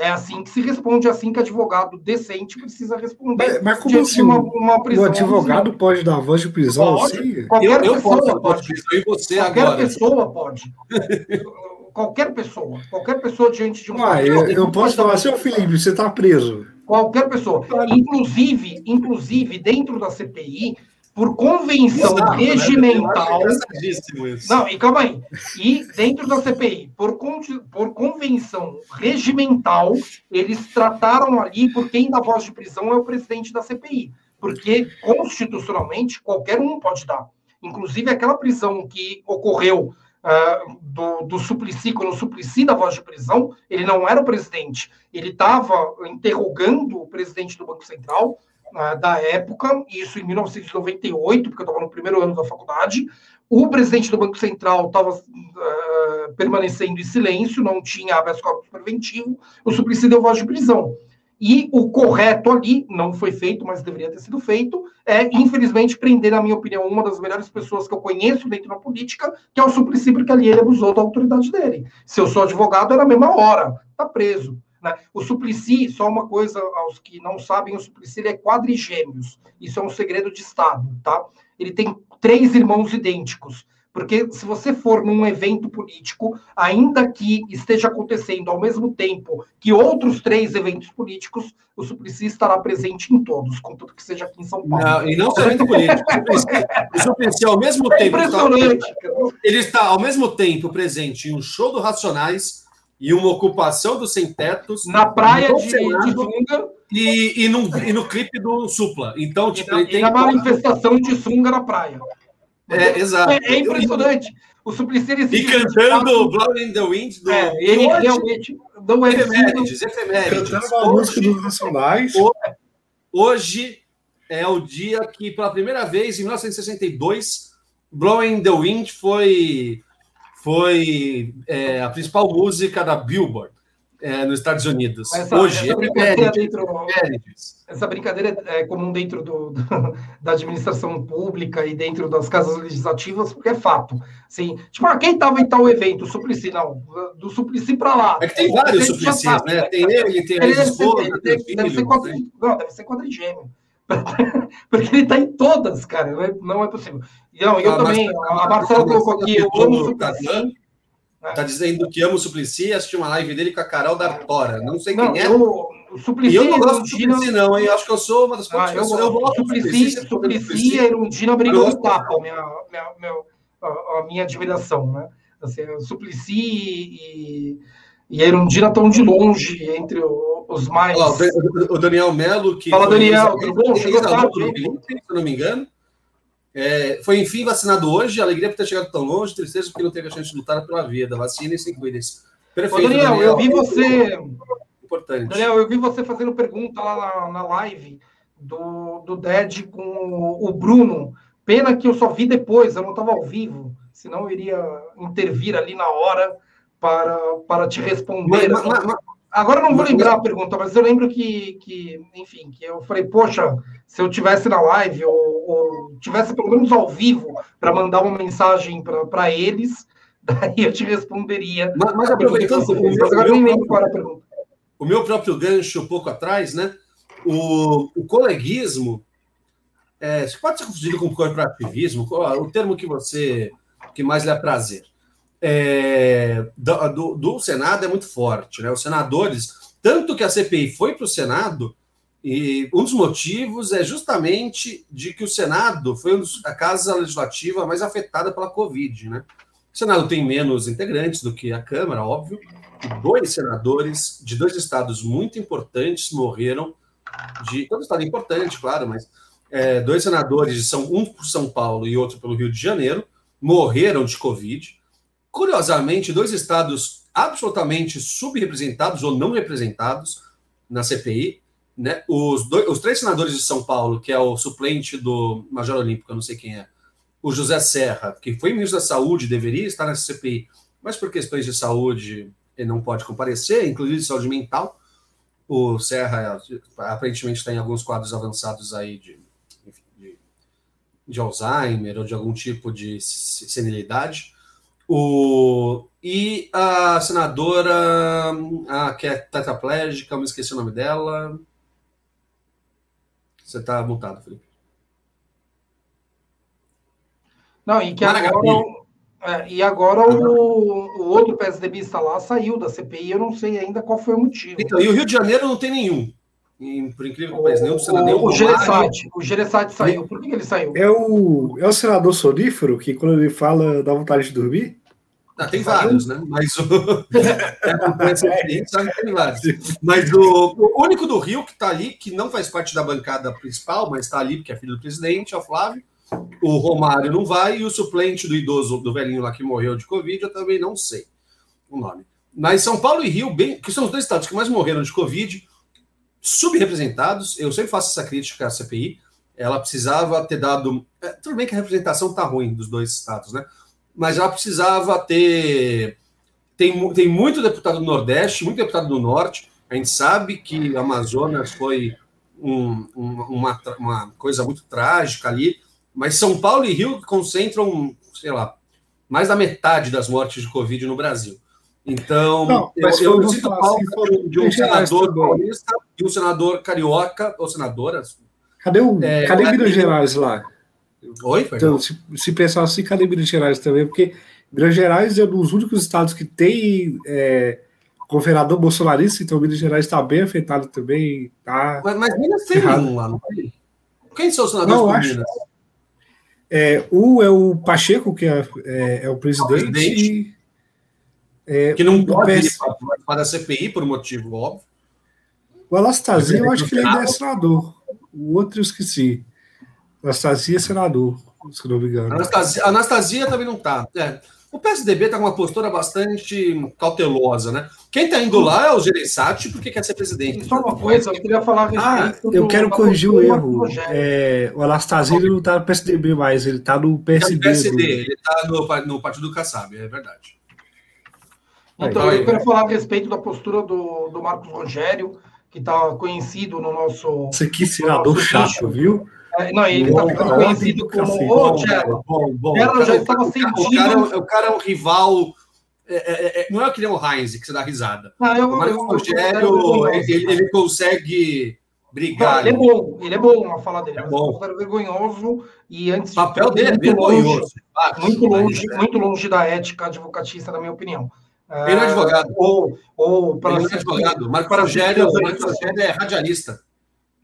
É assim que se responde, é assim que advogado decente precisa responder. Mas, mas como assim? Uma, uma prisão, o advogado pode dar voz de prisão? Pode, assim? Qualquer eu, pessoa eu pode. E você qualquer agora. pessoa pode. qualquer pessoa. Qualquer pessoa diante de um. Ah, eu, eu posso falar, seu Felipe, você está preso. Qualquer pessoa. Inclusive, inclusive, dentro da CPI, por convenção Exato, né? regimental. Né? Não, e calma aí. E dentro da CPI, por, por convenção regimental, eles trataram ali por quem dá voz de prisão é o presidente da CPI. Porque, constitucionalmente, qualquer um pode dar. Inclusive, aquela prisão que ocorreu uh, do, do Suplicy, quando o Suplicy da voz de prisão, ele não era o presidente. Ele estava interrogando o presidente do Banco Central, da época, isso em 1998, porque eu estava no primeiro ano da faculdade. O presidente do Banco Central estava uh, eh, permanecendo em silêncio, não tinha habeas corpus preventivo, o Suplicy deu voz de prisão. E o correto ali, não foi feito, mas deveria ter sido feito, é, infelizmente, prender, na minha opinião, uma das melhores pessoas que eu conheço dentro da política, que é o Suplicy, porque ali ele abusou da autoridade dele. Se eu sou advogado, era a mesma hora, tá preso. Né? O Suplicy, só uma coisa aos que não sabem, o Suplicy é quadrigêmeos. Isso é um segredo de Estado, tá? Ele tem três irmãos idênticos. Porque se você for num evento político, ainda que esteja acontecendo ao mesmo tempo que outros três eventos políticos, o Suplicy estará presente em todos, contanto que seja aqui em São Paulo. Não, e não só evento político. O Suplicy, ao mesmo é tempo. Impressionante. Está, ele está ao mesmo tempo presente em um show do Racionais e uma ocupação dos sem tetos. Na praia de, de Sunga. E, e, no, e no clipe do Supla. Então, tipo, e tem. E na manifestação de Sunga na praia. É, exato. É, é impressionante. O Suplicy ele E cantando Blood in the Wind do. É, ele hoje, realmente não é efemérides, efemérides. Cantando uma música dos Nacionais. Hoje é o dia que, pela primeira vez, em 1962, Blowing in the Wind foi, foi é, a principal música da Billboard é, nos Estados Unidos. Essa, Hoje, essa brincadeira, dentro, essa brincadeira é comum dentro do, do, da administração pública e dentro das casas legislativas, porque é fato. Assim, tipo, ah, quem estava em tal evento? O Suplicy, não. Do Suplicy para lá. É que tem vários Suplicy, né? Tem ele, tem a esposa, tem filho. Deve ser, quadri, não, deve ser quadrigêmeo. Porque ele está em todas, cara. Não é, não é possível. Não, eu ah, também. a Marcela colocou aqui, eu amo o Suplicy. Tá dizendo que ama o Suplicy, assisti uma live dele com a Carol D'Artora. Não sei não, quem é. Eu, o Suplicy e eu não gosto do Suplicy, não, hein? Eu acho que eu sou uma das poucas ah, eu. Eu gosto do Suplicy. Suplicy e a Erundina brigam no tapa, a minha, minha, minha, a minha admiração, né? Assim, Suplicy e, e a Erundina estão de longe entre os mais. O Daniel Melo, que. Fala, Daniel, tudo bom? Chegou tarde. Se eu não me engano. É, foi, enfim, vacinado hoje. Alegria por ter chegado tão longe. Tristeza porque não teve a chance de lutar pela vida. Vacina e se cuidem-se. Perfeito. Ô, Daniel, Daniel, eu vi você. Importante. Daniel, eu vi você fazendo pergunta lá na, na live do, do Ded com o Bruno. Pena que eu só vi depois, eu não estava ao vivo. Senão eu iria intervir ali na hora para, para te responder. Mas, mas, mas, Agora não vou lembrar a pergunta, mas eu lembro que, que enfim, que eu falei, poxa, se eu tivesse na live ou, ou tivesse pelo menos ao vivo para mandar uma mensagem para eles, daí eu te responderia. Mas, mas aproveitando, meu, agora não lembro qual era a pergunta. O meu próprio gancho um pouco atrás, né? O, o coleguismo é, pode ser confundido com corporativismo, o termo que você que mais lhe prazer é, do, do, Senado é muito forte. Né? Os senadores, tanto que a CPI foi para o Senado, e um dos motivos é justamente de que o Senado foi a casa legislativa mais afetada pela Covid. Né? O Senado tem menos integrantes do que a Câmara, óbvio, e dois senadores de dois estados muito importantes morreram de. Todo estado importante, claro, mas é, dois senadores, são um por São Paulo e outro pelo Rio de Janeiro, morreram de Covid. Curiosamente, dois estados absolutamente subrepresentados ou não representados na CPI. Né? Os, dois, os três senadores de São Paulo, que é o suplente do Major Olímpico, eu não sei quem é, o José Serra, que foi ministro da Saúde, deveria estar nessa CPI, mas por questões de saúde ele não pode comparecer, inclusive de saúde mental. O Serra aparentemente está em alguns quadros avançados aí de, de, de Alzheimer ou de algum tipo de senilidade. O, e a senadora, a, que é tetraplégica, eu me esqueci o nome dela. Você está multado, Felipe. Não, e que agora, é, e agora o, o outro PSDBista lá saiu da CPI, eu não sei ainda qual foi o motivo. Então, e o Rio de Janeiro não tem nenhum. E, por incrível que pareça, nenhum senador. O, o Gereçati, o Gereçati saiu. Por que, ele saiu? É o, é o senador sonífero que, quando ele fala, dá vontade de dormir? Ah, tem vários, né? Mas o. tem vários. Mas o, o único do Rio que está ali, que não faz parte da bancada principal, mas está ali, porque é filho do presidente, é o Flávio. O Romário não vai, e o suplente do idoso, do velhinho lá que morreu de Covid, eu também não sei o nome. Mas São Paulo e Rio, bem, que são os dois estados que mais morreram de Covid, subrepresentados. Eu sempre faço essa crítica à CPI. Ela precisava ter dado. É, tudo bem que a representação está ruim dos dois estados, né? Mas ela precisava ter. Tem, tem muito deputado do Nordeste, muito deputado do Norte. A gente sabe que o Amazonas foi um, um, uma, uma coisa muito trágica ali, mas São Paulo e Rio concentram, sei lá, mais da metade das mortes de Covid no Brasil. Então, Não, eu, eu sinto falta assim, de um senador paulista e um senador carioca, ou senadora. Cadê o é, cadê Minas Gerais lá? Oi, então, se, se pensar assim, cadê Minas Gerais também? Porque Minas Gerais é um dos únicos estados que tem é, governador bolsonarista, então Minas Gerais está bem afetado também. Tá mas, mas Minas tem um lá, não tem? Quem são os senadores não, acho, Minas? É, um é o Pacheco, que é, é, é o presidente. O presidente é, que não pode PS... ir para a CPI por motivo óbvio. O Anastasia, eu acho que ele ainda é senador. O outro eu esqueci. Anastasia é senador, se não me engano. Anastasia, Anastasia também não está. É. O PSDB está com uma postura bastante cautelosa, né? Quem está indo lá é o Gereissati porque quer ser presidente. Só uma coisa, eu queria falar a ah, Eu quero corrigir o erro. É, o Anastasia não está no PSDB mais, ele está no PSD. Tá PSD do... Ele está no, no Partido do Kassab, é verdade. Então, eu quero falar a respeito da postura do, do Marcos Rogério, que está conhecido no nosso. Isso aqui, senador chato, viu? É, não, ele está ficando conhecido como o. Bom, bom. Gerald já estava sentindo. O cara, é o cara é um rival. É, é, é, não é o que nem o Heinz, que você dá risada. Não, eu, o Marcos Rogério, ele, ele, consegue brigar. Não, ele é bom, ele é bom a falar dele. É bom. É vergonhoso e antes. O papel dele é vergonhoso. Longe, muito longe, muito longe da ética advocatista, na minha opinião. Ele é advogado. Ou, ou para ele é advogado. Marco Rogério, Marco Rogério é radialista.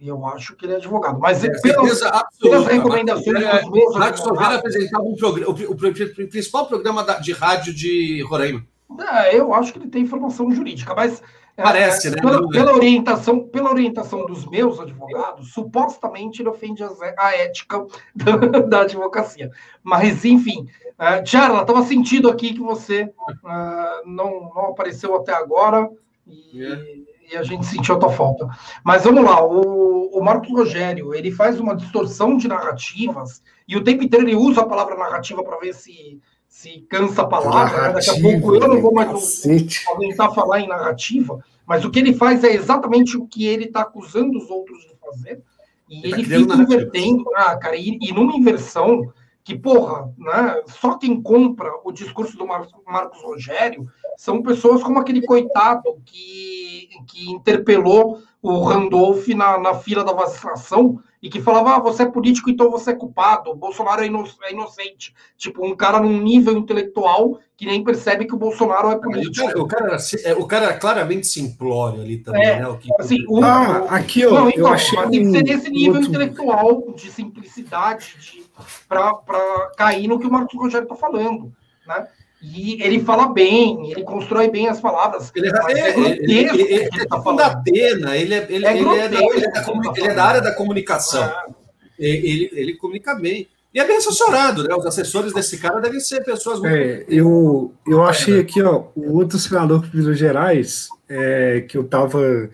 Eu acho que ele é advogado. Mas é, pelas, pelas recomendações dos Rogério apresentava um programa, o, o, principal programa de rádio de Roraima. É, eu acho que ele tem informação jurídica, mas é, Parece, é, né? Pela, pela, orientação, pela orientação dos meus advogados, supostamente ele ofende a, a ética da, da, advocacia. Mas, enfim, uh, Tiara, estava sentindo aqui que você uh, não, não apareceu até agora e. e, a gente sentiu a tua falta. Mas vamos lá, o, o Marcos Rogério, ele faz uma distorção de narrativas e o tempo inteiro ele usa a palavra narrativa para ver se se cansa a palavra, né? daqui a pouco eu não vou mais aguentar falar em narrativa, mas o que ele faz é exatamente o que ele está acusando os outros de fazer, e ele, ele tá fica invertendo, ah, cara, e, e, numa inversão que, porra, né, só quem compra o discurso do Marcos, Marcos Rogério são pessoas como aquele coitado que, que interpelou o Randolph na, na fila da vacinação e que falava, ah, você é político, então você é culpado, o Bolsonaro é, ino é inocente. Tipo, um cara num nível intelectual que nem percebe que o Bolsonaro é político. O cara, o cara, é, o cara claramente simplório ali também, é, né? O que... assim, o, ah, aqui, ó, não, então, eu achei mas tem que ser nesse nível outro... intelectual de simplicidade de, para cair no que o Marcos Rogério está falando, né? E ele fala bem, ele constrói bem as palavras. Ele é, é, ele, ele, ele, ele tá da Atena, ele é, ele, é, ele, é da, ele, é da, ele é da área da comunicação. É. Ele, ele comunica bem. E é bem assessorado, né? Os assessores desse cara devem ser pessoas muito. É, eu, eu achei aqui, ó, o outro senador de Minas Gerais, é, que eu estava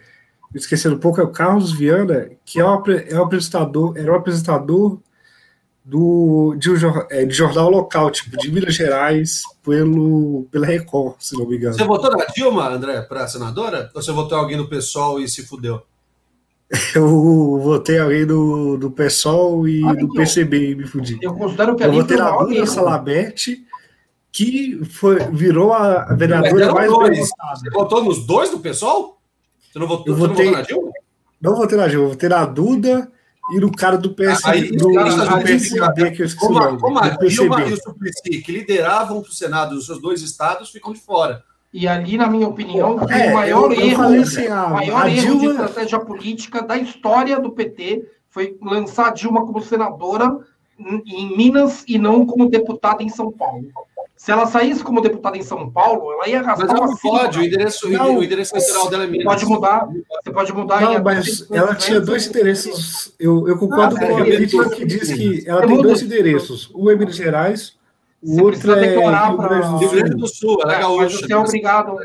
esquecendo um pouco, é o Carlos Viana, que é um, é um apresentador, era um apresentador do, de, um, é, de jornal local, tipo, de Minas Gerais, pelo, pela Record, se não me engano. Você votou na Dilma, André, para senadora? Ou você votou alguém do PSOL e se fudeu? Eu votei alguém do, do PSOL e ah, do então, PCB e me fudi. Eu considero que eu votei na Duda Salabete, que foi, virou a vereadora mais bem votada. Você votou nos dois do PSOL? Você não votou, eu votei, não votou na Dilma? Não votei na Dilma, votei na Duda e no cara do PS, aí, do, cara, do PSB, que eu esqueci como, o. Como a Dilma e o Suplicy, que lideravam para o Senado os seus dois estados, ficam de fora. E ali, na minha opinião, é, o maior eu, erro, eu assim, a, maior a erro Dilma... de estratégia política da história do PT foi lançar a Dilma como senadora em Minas e não como deputada em São Paulo. Se ela saísse como deputada em São Paulo, ela ia arrastar mas ela não pode, o endereço, não, o endereço eleitoral dela é Minas. Pode mudar, você pode mudar. Não, mas ela tinha dois endereços. Eu, eu concordo ah, com a crítica que diz que ela tem dois endereços. Um é Minas Gerais, o você outro é Rio Grande, Rio Grande do Sul. É, gaúcha, você é obrigado.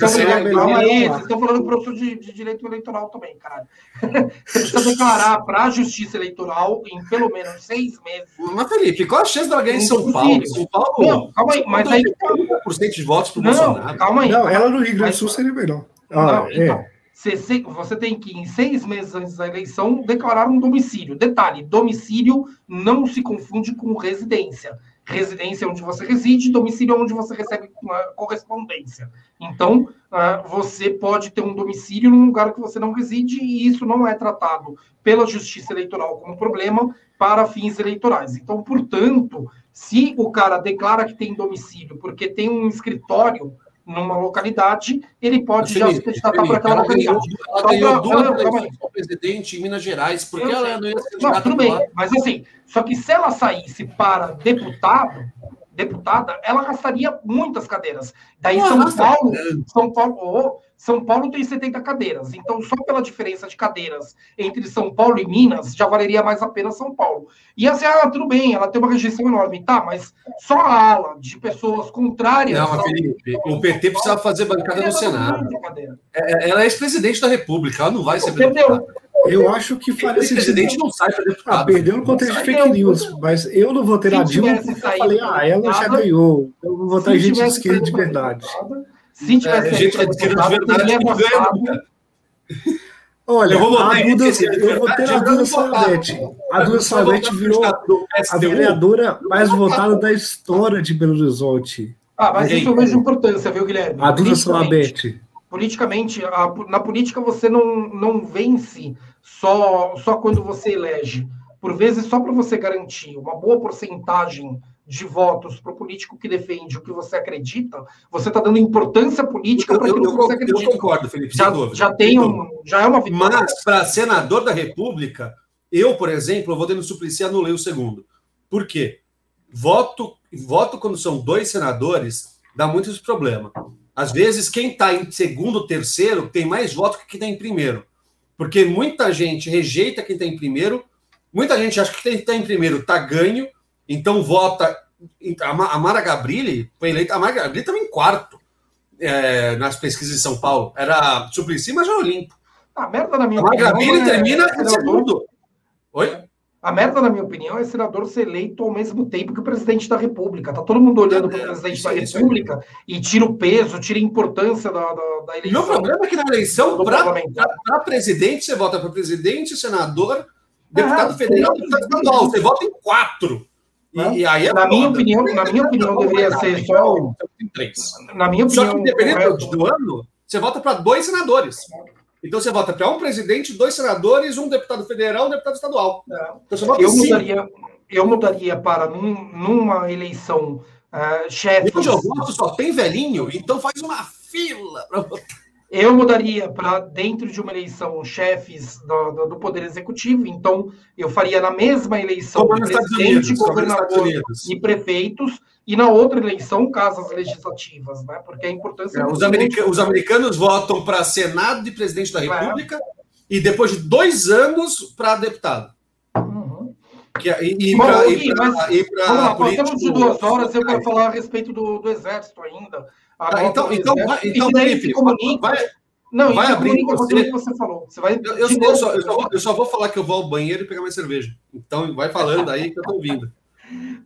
Você é obrigado. Calma aí, vocês estão falando do professor de, de direito eleitoral também, caralho. Você precisa declarar para a Justiça Eleitoral em pelo menos seis meses. Mas, Felipe, qual a chance dela ganhar em São Paulo? São Paulo? Não, calma aí, mas aí. 1% de votos para o Bolsonaro. Calma aí. Não, ela no Rio Grande do Sul seria melhor. Ah, não, então. É. Você tem que, em seis meses antes da eleição, declarar um domicílio. Detalhe: domicílio não se confunde com residência residência onde você reside, domicílio onde você recebe correspondência. Então, uh, você pode ter um domicílio num lugar que você não reside e isso não é tratado pela Justiça Eleitoral como problema, para fins eleitorais. Então, portanto, se o cara declara que tem domicílio porque tem um escritório numa localidade, ele pode já se candidatar para aquela localidade. Ela ganhou duas eleições para presidente em Minas Gerais, porque eu ela não ia se Não, tudo bem, mas assim, só que se ela saísse para deputado, deputada, ela gastaria muitas cadeiras. Daí São Paulo, São Paulo, oh, São Paulo tem 70 cadeiras. Então, só pela diferença de cadeiras entre São Paulo e Minas, já valeria mais a pena São Paulo. E assim, ah, tudo bem, ela tem uma rejeição enorme, tá, mas só a ala de pessoas contrárias. Não, Felipe, o PT precisa fazer bancada no Senado. É, ela é ex-presidente da República, ela não vai ser deputada. Eu acho que faria sentido. O presidente não sai para deputado. Ah, perdeu no contexto de fake news, mas eu não votei na Dilma porque eu falei, ah, ela já ganhou. Eu vou votar em gente de esquerda de verdade. Se tivesse é, gente de esquerda de verdade, Olha, eu, vou a Duda, eu votei na Duda Salvete. A Duda Salvete virou a vereadora mais votada da história de Belo Horizonte. Ah, mas isso eu vejo importância, viu, Guilherme? A Duda Salvete. Politicamente, a, na política você não, não vence só, só quando você elege. Por vezes, só para você garantir uma boa porcentagem de votos para o político que defende o que você acredita, você está dando importância política para aquilo que você acredita. Eu concordo, Felipe. Já, já tem um, já é uma vitória. Mas para senador da República, eu, por exemplo, eu vou no Suplicy anulei o segundo. Por quê? Voto, voto quando são dois senadores dá muitos problemas. Às vezes, quem está em segundo, terceiro, tem mais votos que quem está em primeiro. Porque muita gente rejeita quem está em primeiro, muita gente acha que quem está em primeiro está ganho, então vota. A Mara Gabrilli foi eleita. A Mara Gabrilli estava em quarto é, nas pesquisas de São Paulo. Era Suplicy, mas era limpo. A merda na minha a Mara Gabrilli é, termina em segundo. Oi? A merda, na minha opinião, é senador ser eleito ao mesmo tempo que o presidente da República. Tá todo mundo olhando para o presidente da República e tira o peso, tira a importância da, da, da eleição. Meu problema é que na eleição, para presidente, você vota para presidente, senador, deputado ah, federal, deputado estadual. Você vota em quatro. E, e, aí é na minha opinião, na minha opinião, deveria ser só. Três. Na minha opinião. Só que independente do ano, você vota para dois senadores. Então você vota para um presidente, dois senadores, um deputado federal, um deputado estadual. Então, eu, mudaria, eu mudaria para num, numa eleição uh, chefe. Onde eu voto só tem velhinho, então faz uma fila para votar. Eu mudaria para dentro de uma eleição chefes do, do, do, Poder Executivo, então eu faria na mesma eleição presidente, Unidos, governador e prefeitos, e na outra eleição casas legislativas, né? Porque a importância. É, os, america os, americanos votam para Senado e presidente da é. República é. e depois de dois anos para deputado. Uhum. Que, é, e, e para político... de duas horas, eu quero falar a respeito do, do Exército ainda. Ah, então, então, vai, então Felipe, vai, não, vai abrir você. Que você falou. Você vai eu, eu, só, eu, só, eu, só vou, eu só vou falar que eu vou ao banheiro e pegar minha cerveja. Então, vai falando aí que eu estou ouvindo.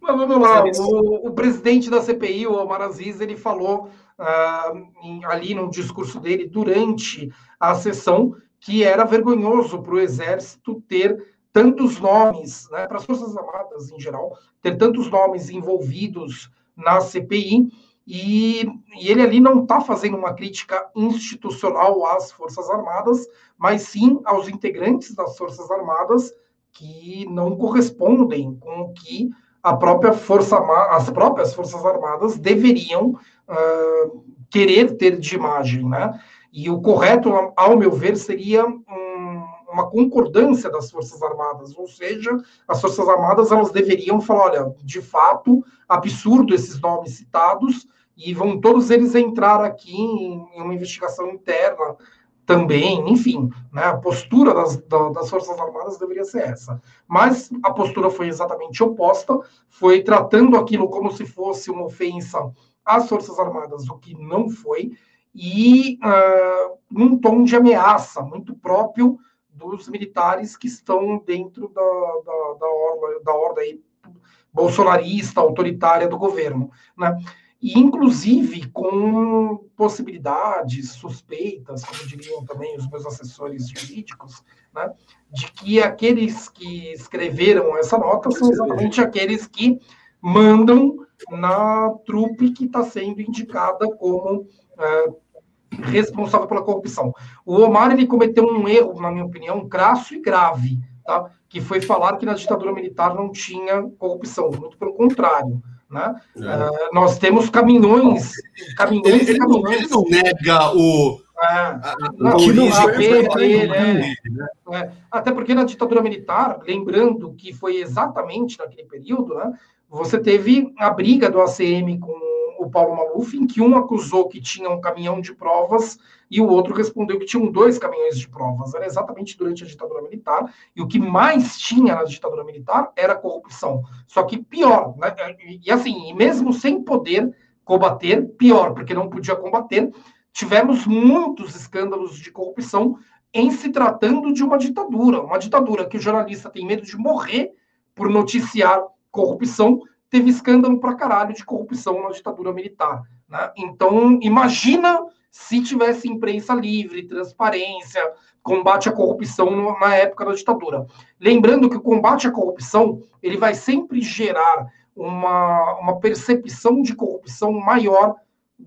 Mas vamos lá, o, o, presidente da CPI, o Omar Aziz, ele falou uh, em, ali no discurso dele durante a sessão que era vergonhoso para o Exército ter tantos nomes, né, para as Forças Armadas em geral, ter tantos nomes envolvidos na CPI, e, e ele ali não está fazendo uma crítica institucional às Forças Armadas, mas sim aos integrantes das Forças Armadas que não correspondem com o que a própria força, as próprias forças armadas deveriam uh, querer ter de imagem, né? E o correto, ao meu ver, seria um, uma concordância das forças armadas, ou seja, as forças armadas elas deveriam falar, olha, de fato, absurdo esses nomes citados e vão todos eles entrar aqui em, em uma investigação interna também, enfim, né, a postura das, das Forças Armadas deveria ser essa. Mas a postura foi exatamente oposta, foi tratando aquilo como se fosse uma ofensa às Forças Armadas, o que não foi, e uh, num tom de ameaça muito próprio dos militares que estão dentro da, da, da, orla, da ordem bolsonarista, autoritária do governo. Né? E inclusive com possibilidades, suspeitas, como diriam também os meus assessores jurídicos, né, de que aqueles que escreveram essa nota são exatamente aqueles que mandam na trupe que está sendo indicada como é, responsável pela corrupção. O Omar ele cometeu um erro, na minha opinião, crasso e grave tá? que foi falar que na ditadura militar não tinha corrupção, muito pelo contrário. Né? É. Uh, nós temos caminhões, caminhões ele, ele, caminhões. Ele não nega o. Até porque na ditadura militar, lembrando que foi exatamente naquele período, né, você teve a briga do ACM com o Paulo Maluf, em que um acusou que tinha um caminhão de provas e o outro respondeu que tinham dois caminhões de provas. Era exatamente durante a ditadura militar, e o que mais tinha na ditadura militar era corrupção. Só que pior, né? e assim, mesmo sem poder combater, pior, porque não podia combater, tivemos muitos escândalos de corrupção em se tratando de uma ditadura, uma ditadura que o jornalista tem medo de morrer por noticiar corrupção, teve escândalo pra caralho de corrupção na ditadura militar. Né? Então, imagina se tivesse imprensa livre, transparência, combate à corrupção na época da ditadura. Lembrando que o combate à corrupção ele vai sempre gerar uma, uma percepção de corrupção maior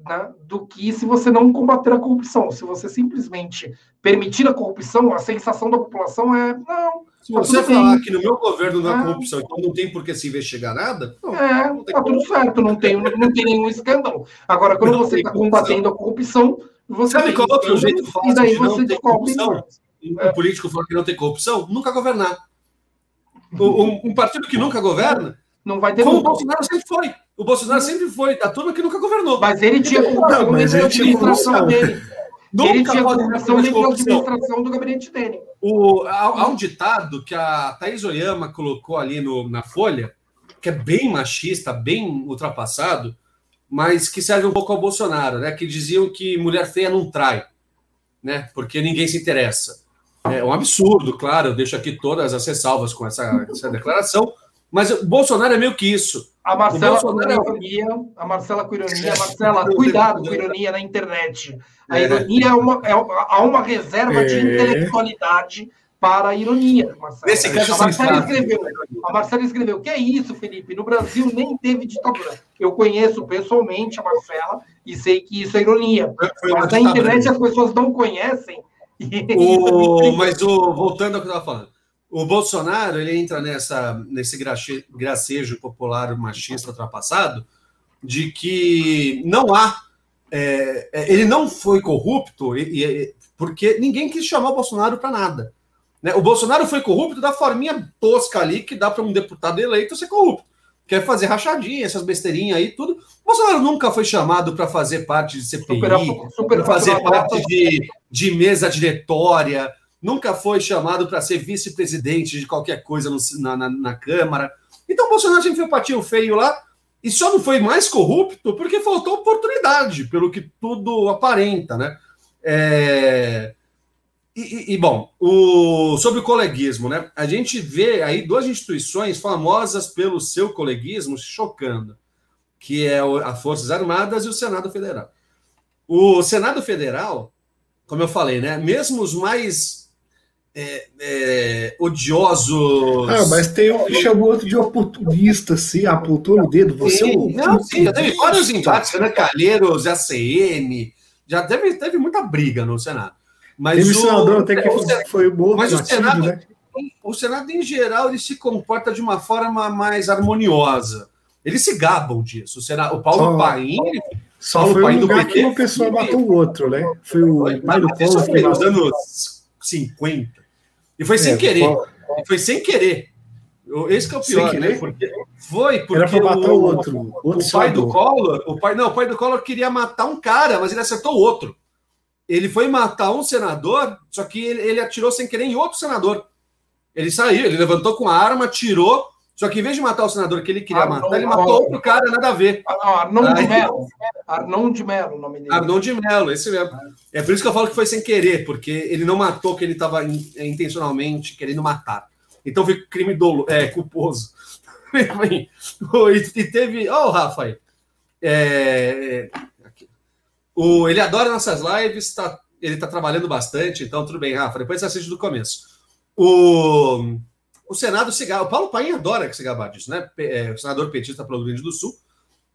né, do que se você não combater a corrupção. Se você simplesmente permitir a corrupção, a sensação da população é não, se você falar bem. que no meu governo não há é. corrupção, então não tem por que se investigar nada, não, é, não tá tudo certo, não tem, não tem nenhum escândalo. Agora, quando não você está combatendo a corrupção, você. Sabe qual outro jeito fácil e daí de você corrupção? Um é. político fala que não tem corrupção, nunca governar. Um, um partido que nunca governa, não vai ter. Como o Bolsonaro sempre foi. O Bolsonaro sempre foi a turma que nunca governou. Mas ele tinha corrupção mas ele tinha corrupção dele. Nunca ele tinha da administração do gabinete dele. O, há, há, um ditado que a Thaís Oyama colocou ali no, na Folha, que é bem machista, bem ultrapassado, mas que serve um pouco ao Bolsonaro, né? Que diziam que mulher feia não trai, né? Porque ninguém se interessa. É um absurdo, claro, eu deixo aqui todas as ressalvas com essa, essa declaração, mas o Bolsonaro é meio que isso. A Marcela com é ironia, a Marcela com ironia, Marcela, cuidado com ironia na internet. A é. ironia é uma, é, há uma reserva de é. intelectualidade para a ironia. Marcela. Nesse caso, a Marcela escreveu, a Marcela escreveu, que é isso, Felipe? No Brasil nem teve ditadura. Eu conheço pessoalmente a Marcela e sei que isso é ironia. Mas na internet as pessoas não conhecem. O, mas o, voltando ao que eu estava falando, o Bolsonaro ele entra nessa, nesse gracejo popular machista ultrapassado de que não há. É, é ele não foi corrupto e, e, porque ninguém quis chamar o Bolsonaro para nada. Né? O Bolsonaro foi corrupto da forminha tosca ali que dá para um deputado eleito ser corrupto. Quer fazer rachadinha, essas besteirinhas aí, tudo. O Bolsonaro nunca foi chamado para fazer parte de CPI, para fazer parte de, de mesa diretória, nunca foi chamado para ser vice-presidente de qualquer coisa no, na, na, na, Câmara. Então o Bolsonaro sempre foi um patinho feio lá e só não foi mais corrupto porque faltou oportunidade, pelo que tudo aparenta, né? É... E, e, bom, o, sobre o coleguismo, né? A gente vê aí duas instituições famosas pelo seu coleguismo chocando, que é as Forças Armadas e o Senado Federal. O Senado Federal, como eu falei, né? Mesmo os mais é, é, odiosos. Ah, mas tem um que chamou outro de oportunista, assim, apontou o dedo. Você sim, é não, sim, já teve vários embates, né? Calheiros, ACM, já teve, teve muita briga no Senado. Mas teve o senador até que foi, foi morto. Mas o Senado, né? o Senado, em geral, ele se comporta de uma forma mais harmoniosa. Eles se gabam disso. O, Senado, o Paulo só, Paim. Só Paulo foi Paim um lugar PT, que uma pessoa matou o outro, né? Foi o Paulo. Foi nos anos 50. E foi sem é, querer. Foi... foi sem querer. Esse que é o pior, né? Porque foi porque Era matar o, outro, outro o pai do Collor, o pai não, o pai do Collor queria matar um cara, mas ele acertou o outro. Ele foi matar um senador, só que ele, ele atirou sem querer em outro senador. Ele saiu, ele levantou com a arma, atirou, só que em vez de matar o senador que ele queria Arnon, matar, ele matou outro cara, nada a ver. Ah, Arnon de Mello. Arnon de Mello, o nome dele. Arnon de Mello, esse mesmo. É por isso que eu falo que foi sem querer, porque ele não matou que ele estava intencionalmente querendo matar. Então foi crime dolo, é, culposo. e teve. Ó, oh, Rafa aí. É, o, ele adora nossas lives, tá, ele está trabalhando bastante, então tudo bem, Rafa. Depois você assiste do começo. O o Senado se gaba. O Paulo Paim adora que se gabar disso, né? É, o senador petista pelo Rio Grande do Sul.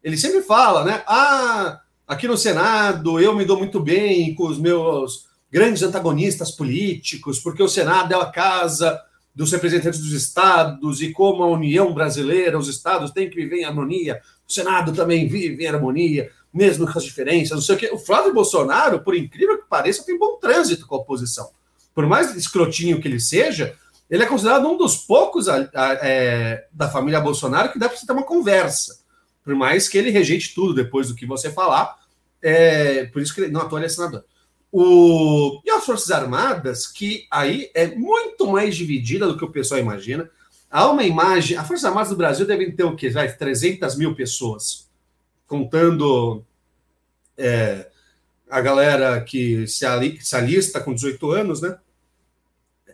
Ele sempre fala, né? Ah, aqui no Senado eu me dou muito bem com os meus grandes antagonistas políticos, porque o Senado é a casa dos representantes dos estados e como a União Brasileira, os estados têm que viver em harmonia, o Senado também vive em harmonia, mesmo com as diferenças, não sei o quê. O Flávio Bolsonaro, por incrível que pareça, tem bom trânsito com a oposição. Por mais escrotinho que ele seja, ele é considerado um dos poucos a, a, é, da família Bolsonaro que dá para você ter uma conversa. Por mais que ele rejeite tudo depois do que você falar, é, por isso que ele não atua, ele é senador. O, e as Forças Armadas, que aí é muito mais dividida do que o pessoal imagina. Há uma imagem. As Forças Armadas do Brasil devem ter o quê? Vai, 300 mil pessoas, contando é, a galera que se, ali, se alista com 18 anos, né?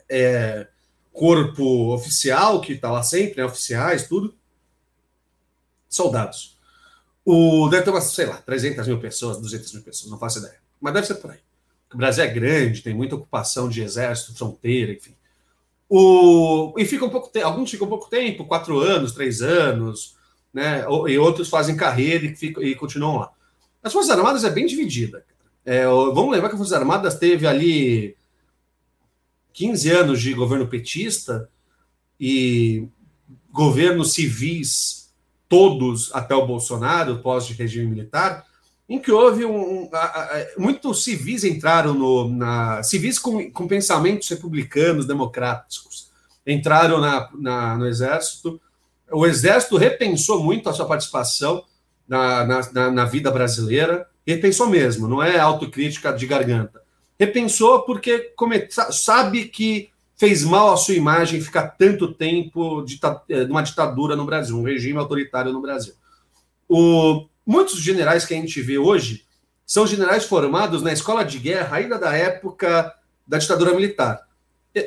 É, corpo oficial, que está lá sempre, né? oficiais, tudo. Soldados. O, deve ter umas, sei lá, 300 mil pessoas, 200 mil pessoas, não faço ideia. Mas deve ser por aí. O Brasil é grande, tem muita ocupação de exército, fronteira, enfim. O, e fica um pouco alguns ficam um pouco tempo, quatro anos, três anos, né? E outros fazem carreira e, ficam, e continuam lá. As Forças Armadas é bem dividida. É, vamos lembrar que as Forças Armadas teve ali 15 anos de governo petista e governos civis, todos até o Bolsonaro, pós-regime militar, em que houve um, um muitos civis entraram no na civis com, com pensamentos republicanos democráticos entraram na, na, no exército. O exército repensou muito a sua participação na, na, na vida brasileira repensou mesmo não é autocrítica de garganta repensou porque come, sabe que fez mal à sua imagem ficar tanto tempo de eh, uma ditadura no Brasil um regime autoritário no Brasil o Muitos generais que a gente vê hoje são generais formados na escola de guerra ainda da época da ditadura militar.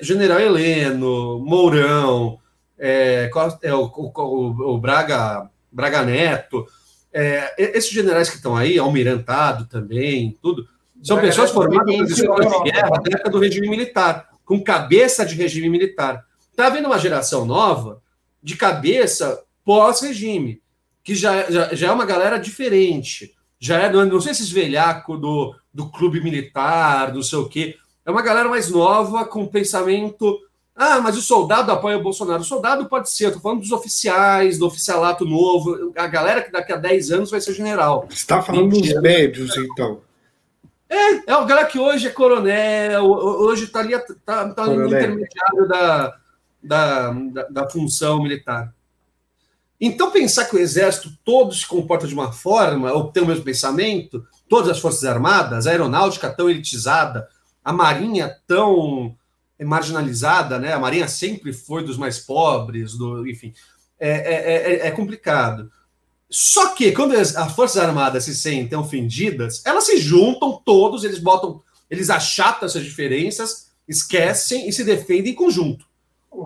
General Heleno, Mourão, é, é, o, o, o, Braga, Braga Neto, é, esses generais que estão aí, Almirantado também, tudo, são pessoas formadas nas escolas de guerra da época do regime militar, com cabeça de regime militar. Está havendo uma geração nova de cabeça pós-regime que já, já, já é uma galera diferente. Já é, não, não sei esses velhacos do, do clube militar, não sei o quê. É uma galera mais nova, com pensamento. Ah, mas o soldado apoia o Bolsonaro. O soldado pode ser, eu tô falando dos oficiais, do oficialato novo, a galera que daqui a 10 anos vai ser general. Você está falando dos médios, então. É, é o galera que hoje é coronel, hoje está ali, tá, tá no intermediário da, da, da, da função militar. Então, pensar que o exército todo se comporta de uma forma, ou tem o mesmo pensamento, todas as forças armadas, a aeronáutica tão elitizada, a marinha tão marginalizada, né? A marinha sempre foi dos mais pobres, do, enfim, é, é, é, é complicado. Só que quando as, as forças armadas se sentem ofendidas, elas se juntam todos, eles botam, eles achatam essas diferenças, esquecem e se defendem em conjunto.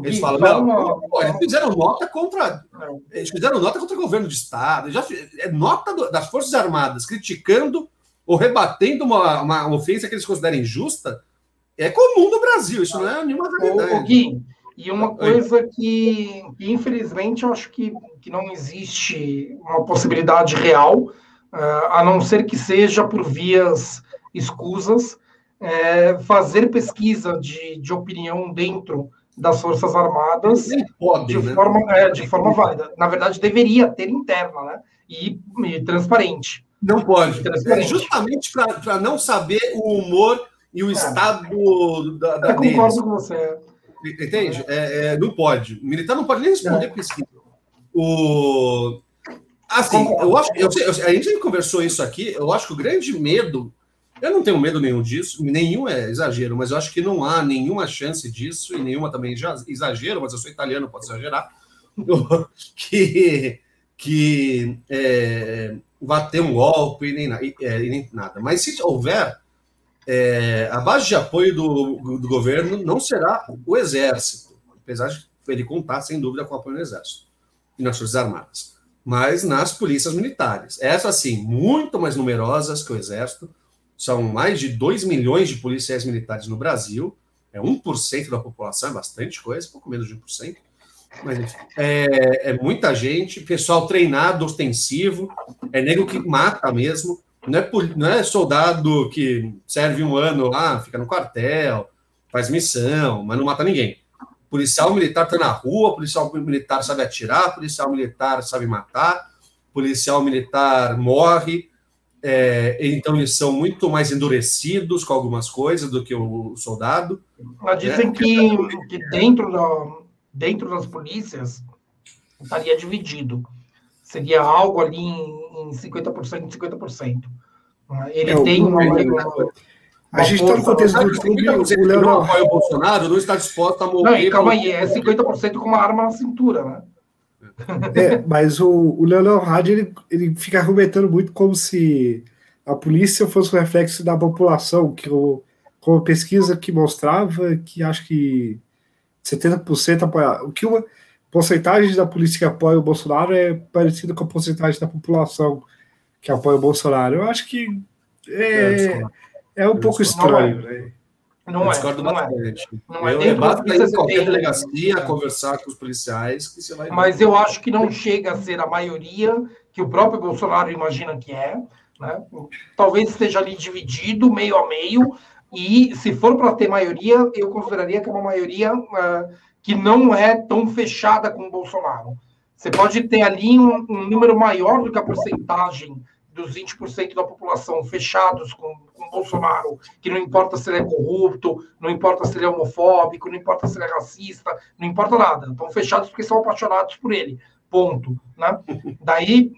Eles falam, não, não, não, eles fizeram nota contra. Eles fizeram nota contra o governo de Estado. Já é nota do, das Forças Armadas criticando ou rebatendo uma, uma ofensa que eles considerem injusta. É comum no Brasil, isso não é nenhuma realidade. O, Gui, e uma coisa que, que, infelizmente, eu acho que, que não existe uma possibilidade real, uh, a não ser que seja por vias escusas, é fazer pesquisa de, de opinião dentro das Forças Armadas pode, de, né? forma, é, de forma válida. Na verdade, deveria ter interna, né? E, e transparente. Não pode. É justamente para não saber o humor e o é. estado da, da Eu concordo deles. com você. Entende? É, é, não pode. O militar não pode nem responder é. pesquisa. O... Assim, eu acho, eu, eu, a gente conversou isso aqui, eu acho que o grande medo eu não tenho medo nenhum disso, nenhum é exagero, mas eu acho que não há nenhuma chance disso, e nenhuma também já exagero, mas eu sou italiano, posso exagerar, que, que é, vá ter um golpe nem, é, nem nada. Mas se houver, é, a base de apoio do, do governo não será o exército, apesar de ele contar, sem dúvida, com o apoio do exército e nas Forças Armadas, mas nas polícias militares. Essas, sim, muito mais numerosas que o exército, são mais de 2 milhões de policiais militares no Brasil, é 1% da população, é bastante coisa, pouco menos de 1%. Mas enfim, é, é muita gente, pessoal treinado, ostensivo, é nego que mata mesmo, não é, não é soldado que serve um ano lá, fica no quartel, faz missão, mas não mata ninguém. Policial militar está na rua, policial militar sabe atirar, policial militar sabe matar, policial militar morre. É, então eles são muito mais endurecidos com algumas coisas do que o soldado. Mas dizem né? que, que dentro, da, dentro das polícias estaria dividido. Seria algo ali em, em 50%, 50%. Ele é, tem uma, uma, a gente está no contexto do clube. O Léo não apoia o Bolsonaro, não está disposto a morrer. Não, calma aí, é 50% com uma arma na cintura, né? É, mas o, o Leonel Hard ele, ele fica argumentando muito como se a polícia fosse um reflexo da população, que o, com uma pesquisa que mostrava que acho que 70% apoia. O que uma porcentagem da polícia que apoia o Bolsonaro é parecida com a porcentagem da população que apoia o Bolsonaro. Eu acho que é, é um pouco estranho, né? Não eu é, discordo não é. bastante. É. Não eu é basta qualquer delegacia conversar com os policiais que você vai. Mas eu acho que não chega a ser a maioria que o próprio Bolsonaro imagina que é. Né? Talvez esteja ali dividido meio a meio. E se for para ter maioria, eu consideraria que é uma maioria uh, que não é tão fechada com o Bolsonaro. Você pode ter ali um, um número maior do que a porcentagem dos 20% da população fechados com, com Bolsonaro, que não importa se ele é corrupto, não importa se ele é homofóbico, não importa se ele é racista, não importa nada. Estão fechados porque são apaixonados por ele. Ponto. Né? Daí,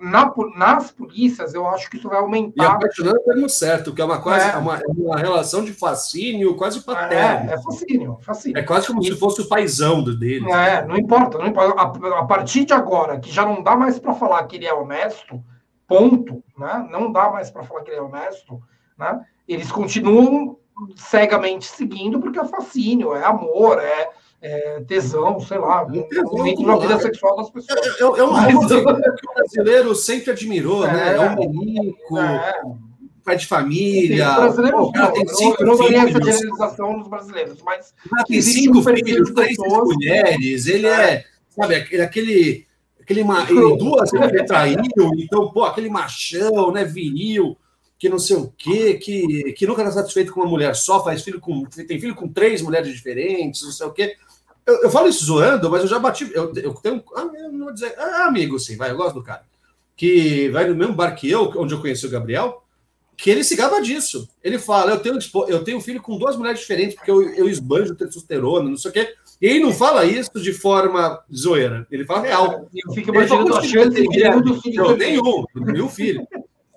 na, nas polícias, eu acho que isso vai aumentar. E apaixonado é certo, que é uma, quase, é. Uma, uma relação de fascínio quase paterno. É, é fascínio, fascínio. É quase como se fosse o paizão dele. É, não importa, não importa. A, a partir de agora, que já não dá mais para falar que ele é honesto, ponto, né? não dá mais para falar que ele é honesto, né? eles continuam cegamente seguindo porque é fascínio, é amor, é, é tesão, sei lá, dentro da vida sexual das pessoas. É, é, é uma coisa que o brasileiro sempre admirou, é, né? É um bonito, é. pai de família. Sim, brasileiro, pô, não, tem cinco eu não essa generalização nos brasileiros, mas. Tem cinco filhos, três mulheres, ele é, sabe, aquele Aquele ma... e duas ele traiu, então, pô, aquele machão, né, viril, que não sei o quê, que, que nunca está satisfeito com uma mulher só, faz filho com. tem filho com três mulheres diferentes, não sei o quê. Eu, eu falo isso zoando, mas eu já bati. Eu, eu tenho. Ah, eu não vou dizer. Ah, amigo, sim, vai, eu gosto do cara. Que vai no mesmo bar que eu, onde eu conheci o Gabriel, que ele se gaba disso. Ele fala: eu tenho, eu tenho filho com duas mulheres diferentes, porque eu, eu esbanjo testosterona, não sei o quê. E ele não fala isso de forma zoeira, ele fala real. Eu fico imaginando a chance de filho. Nenhum, nenhum filho.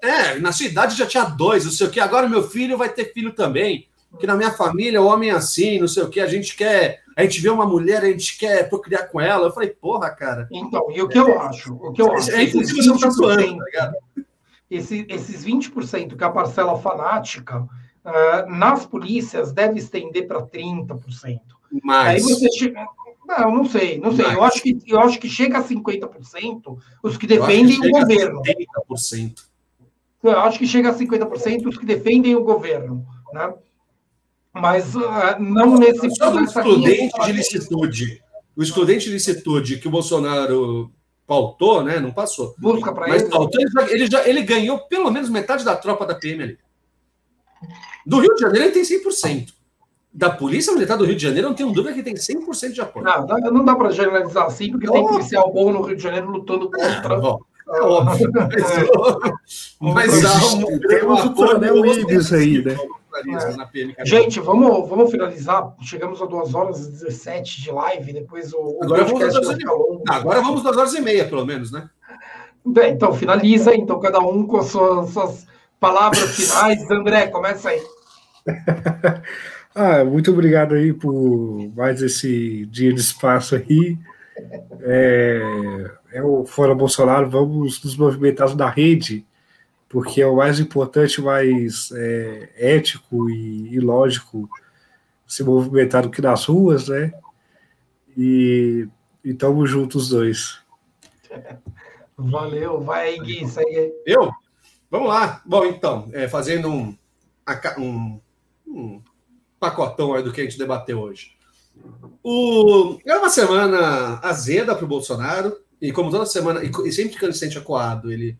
É, na sua idade já tinha dois, não sei o quê. Agora meu filho vai ter filho também. Que na minha família o homem é assim, não sei o quê. A gente quer, a gente vê uma mulher, a gente quer procriar com ela. Eu falei, porra, cara. Então, e o que eu acho? O que eu acho? É impossível você não tá zoando, tá ligado? Esse, esses 20% que é a parcela fanática, uh, nas polícias deve estender para 30%. Mas... Aí você chega... Não, não sei, não sei. Mas... Eu, acho que, eu acho que chega a 50% os que defendem que o governo. 70%. Eu acho que chega a 50% os que defendem o governo. Né? Mas uh, não nesse. Só o excludente de licitude. O excludente de licitude que o Bolsonaro pautou, né? Não passou. Busca para ele. Mas pautou, ele, já, ele, já, ele ganhou pelo menos metade da tropa da PM ali. Do Rio de Janeiro ele tem 100% da Polícia Militar do Rio de Janeiro, eu não tenho dúvida que tem 100% de apoio. Não, não dá para generalizar assim, porque oh. tem policial bom no Rio de Janeiro lutando contra. É, óbvio. Mas há um, temos o coronel Ibis aí, né? É. Gente, vamos, vamos finalizar. Chegamos a 2 horas e 17 de live. Depois o. Agora, vamos às horas e... Agora vamos 2 horas e meia, pelo menos, né? Bem, então finaliza. Então, cada um com as suas, suas palavras finais. André, começa aí. Ah, muito obrigado aí por mais esse dia de espaço aí. É, é o Fora Bolsonaro, vamos nos movimentar na rede, porque é o mais importante, mais é, ético e, e, lógico se movimentar do que nas ruas, né? E estamos juntos os dois. Valeu, vai aí, Gui, segue aí. Eu? Vamos lá. Bom, então, é, fazendo um, um, um pacotão aí do que a gente debateu hoje. O... É uma semana azeda para o Bolsonaro, e como toda semana, e sempre que ele se sente acuado, ele,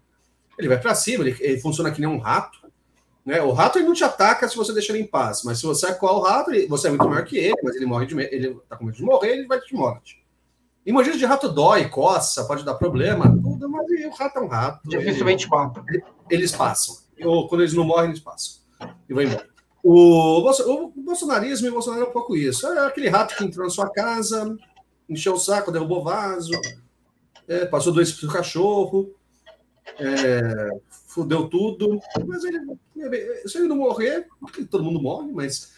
ele vai para cima, ele, ele, funciona que nem um rato. Né? O rato ele não te ataca se você deixar ele em paz, mas se você acuar o rato, você é muito maior que ele, mas ele morre de ele tá com medo de morrer, ele vai te morte. Mordido de rato dói, coça, pode dar problema, tudo, mas o rato é um rato. Dificilmente mata. Eles passam. Ou quando eles não morrem, eles passam. E vai embora. O, o bolsonarismo e o Bolsonaro é um pouco isso. É aquele rato que entrou na sua casa, encheu o saco, derrubou vaso, é, passou dois pro cachorro, é, fudeu tudo. Mas ele, se ele não morrer, porque todo mundo morre, mas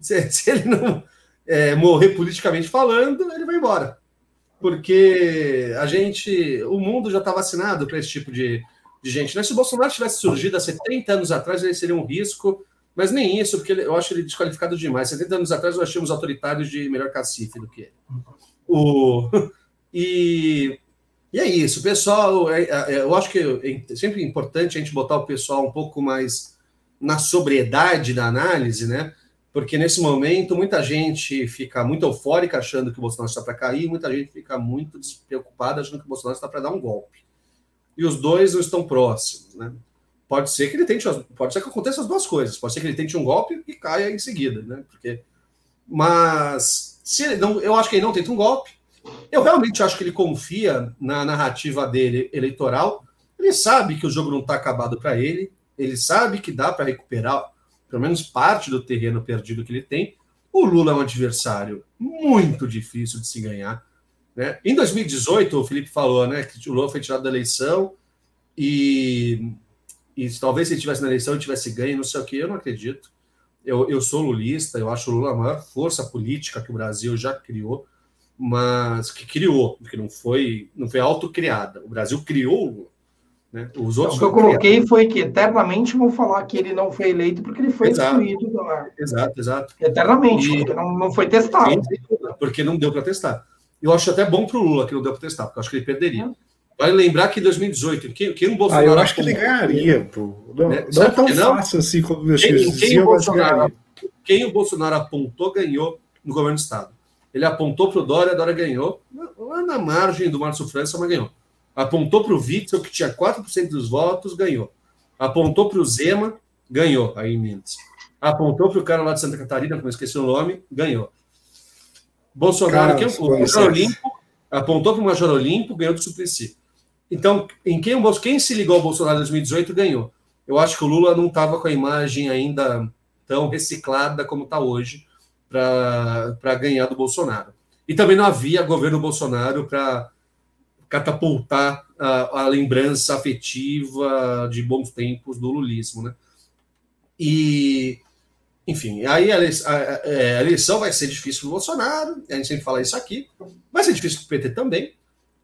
se, se ele não é, morrer politicamente falando, ele vai embora. Porque a gente, o mundo já está vacinado para esse tipo de, de gente. Né? Se o Bolsonaro tivesse surgido há 70 anos atrás, ele seria um risco mas nem isso, porque eu acho ele desqualificado demais. 70 anos atrás nós tínhamos autoritários de melhor cacife do que ele. O, e, e é isso, pessoal. É, é, eu acho que é sempre importante a gente botar o pessoal um pouco mais na sobriedade da análise, né? Porque nesse momento muita gente fica muito eufórica achando que o Bolsonaro está para cair, muita gente fica muito despreocupada achando que o Bolsonaro está para dar um golpe. E os dois não estão próximos, né? pode ser que ele tente, pode ser que aconteça as duas coisas, pode ser que ele tente um golpe e caia em seguida, né? Porque, mas se ele não, eu acho que ele não tenta um golpe. Eu realmente acho que ele confia na narrativa dele eleitoral. Ele sabe que o jogo não está acabado para ele. Ele sabe que dá para recuperar pelo menos parte do terreno perdido que ele tem. O Lula é um adversário muito difícil de se ganhar. Né? Em 2018, o Felipe falou né, que o Lula foi tirado da eleição e e talvez se ele tivesse na eleição e tivesse ganho, não sei o que, eu não acredito. Eu, eu sou lulista, eu acho o Lula a maior força política que o Brasil já criou, mas que criou, porque não foi, não foi autocriada. O Brasil criou o Lula. Né? Os outros o que eu coloquei criados. foi que eternamente vão falar que ele não foi eleito porque ele foi exato, excluído. Da... Exato, exato. Eternamente, e... porque não, não foi testado. Porque não deu para testar. Eu acho até bom para o Lula que não deu para testar, porque eu acho que ele perderia. É. Vale lembrar que em 2018, quem, quem o Bolsonaro. Ah, eu acho que ele ganharia, pô. Não, né? não é tão não? fácil assim como meus quem, quem, diziam, o Bolsonaro, quem o Bolsonaro apontou ganhou no governo do Estado. Ele apontou para o Dória, a Dória ganhou. Lá na margem do Márcio França, mas ganhou. Apontou para o Witzel, que tinha 4% dos votos, ganhou. Apontou para o Zema, ganhou aí em Minas. Apontou para o cara lá de Santa Catarina, como eu esqueci o nome, ganhou. Bolsonaro, cara, quem, o Major Olimpo, apontou para o Major Olimpo, ganhou do Suplicy. Então, em quem, quem se ligou ao Bolsonaro em 2018 ganhou. Eu acho que o Lula não estava com a imagem ainda tão reciclada como está hoje para ganhar do Bolsonaro. E também não havia governo Bolsonaro para catapultar a, a, lembrança afetiva de bons tempos do lulismo, né? E, enfim, aí a, a, é, a eleição vai ser difícil para o Bolsonaro, a gente sempre fala isso aqui, vai ser difícil para o PT também,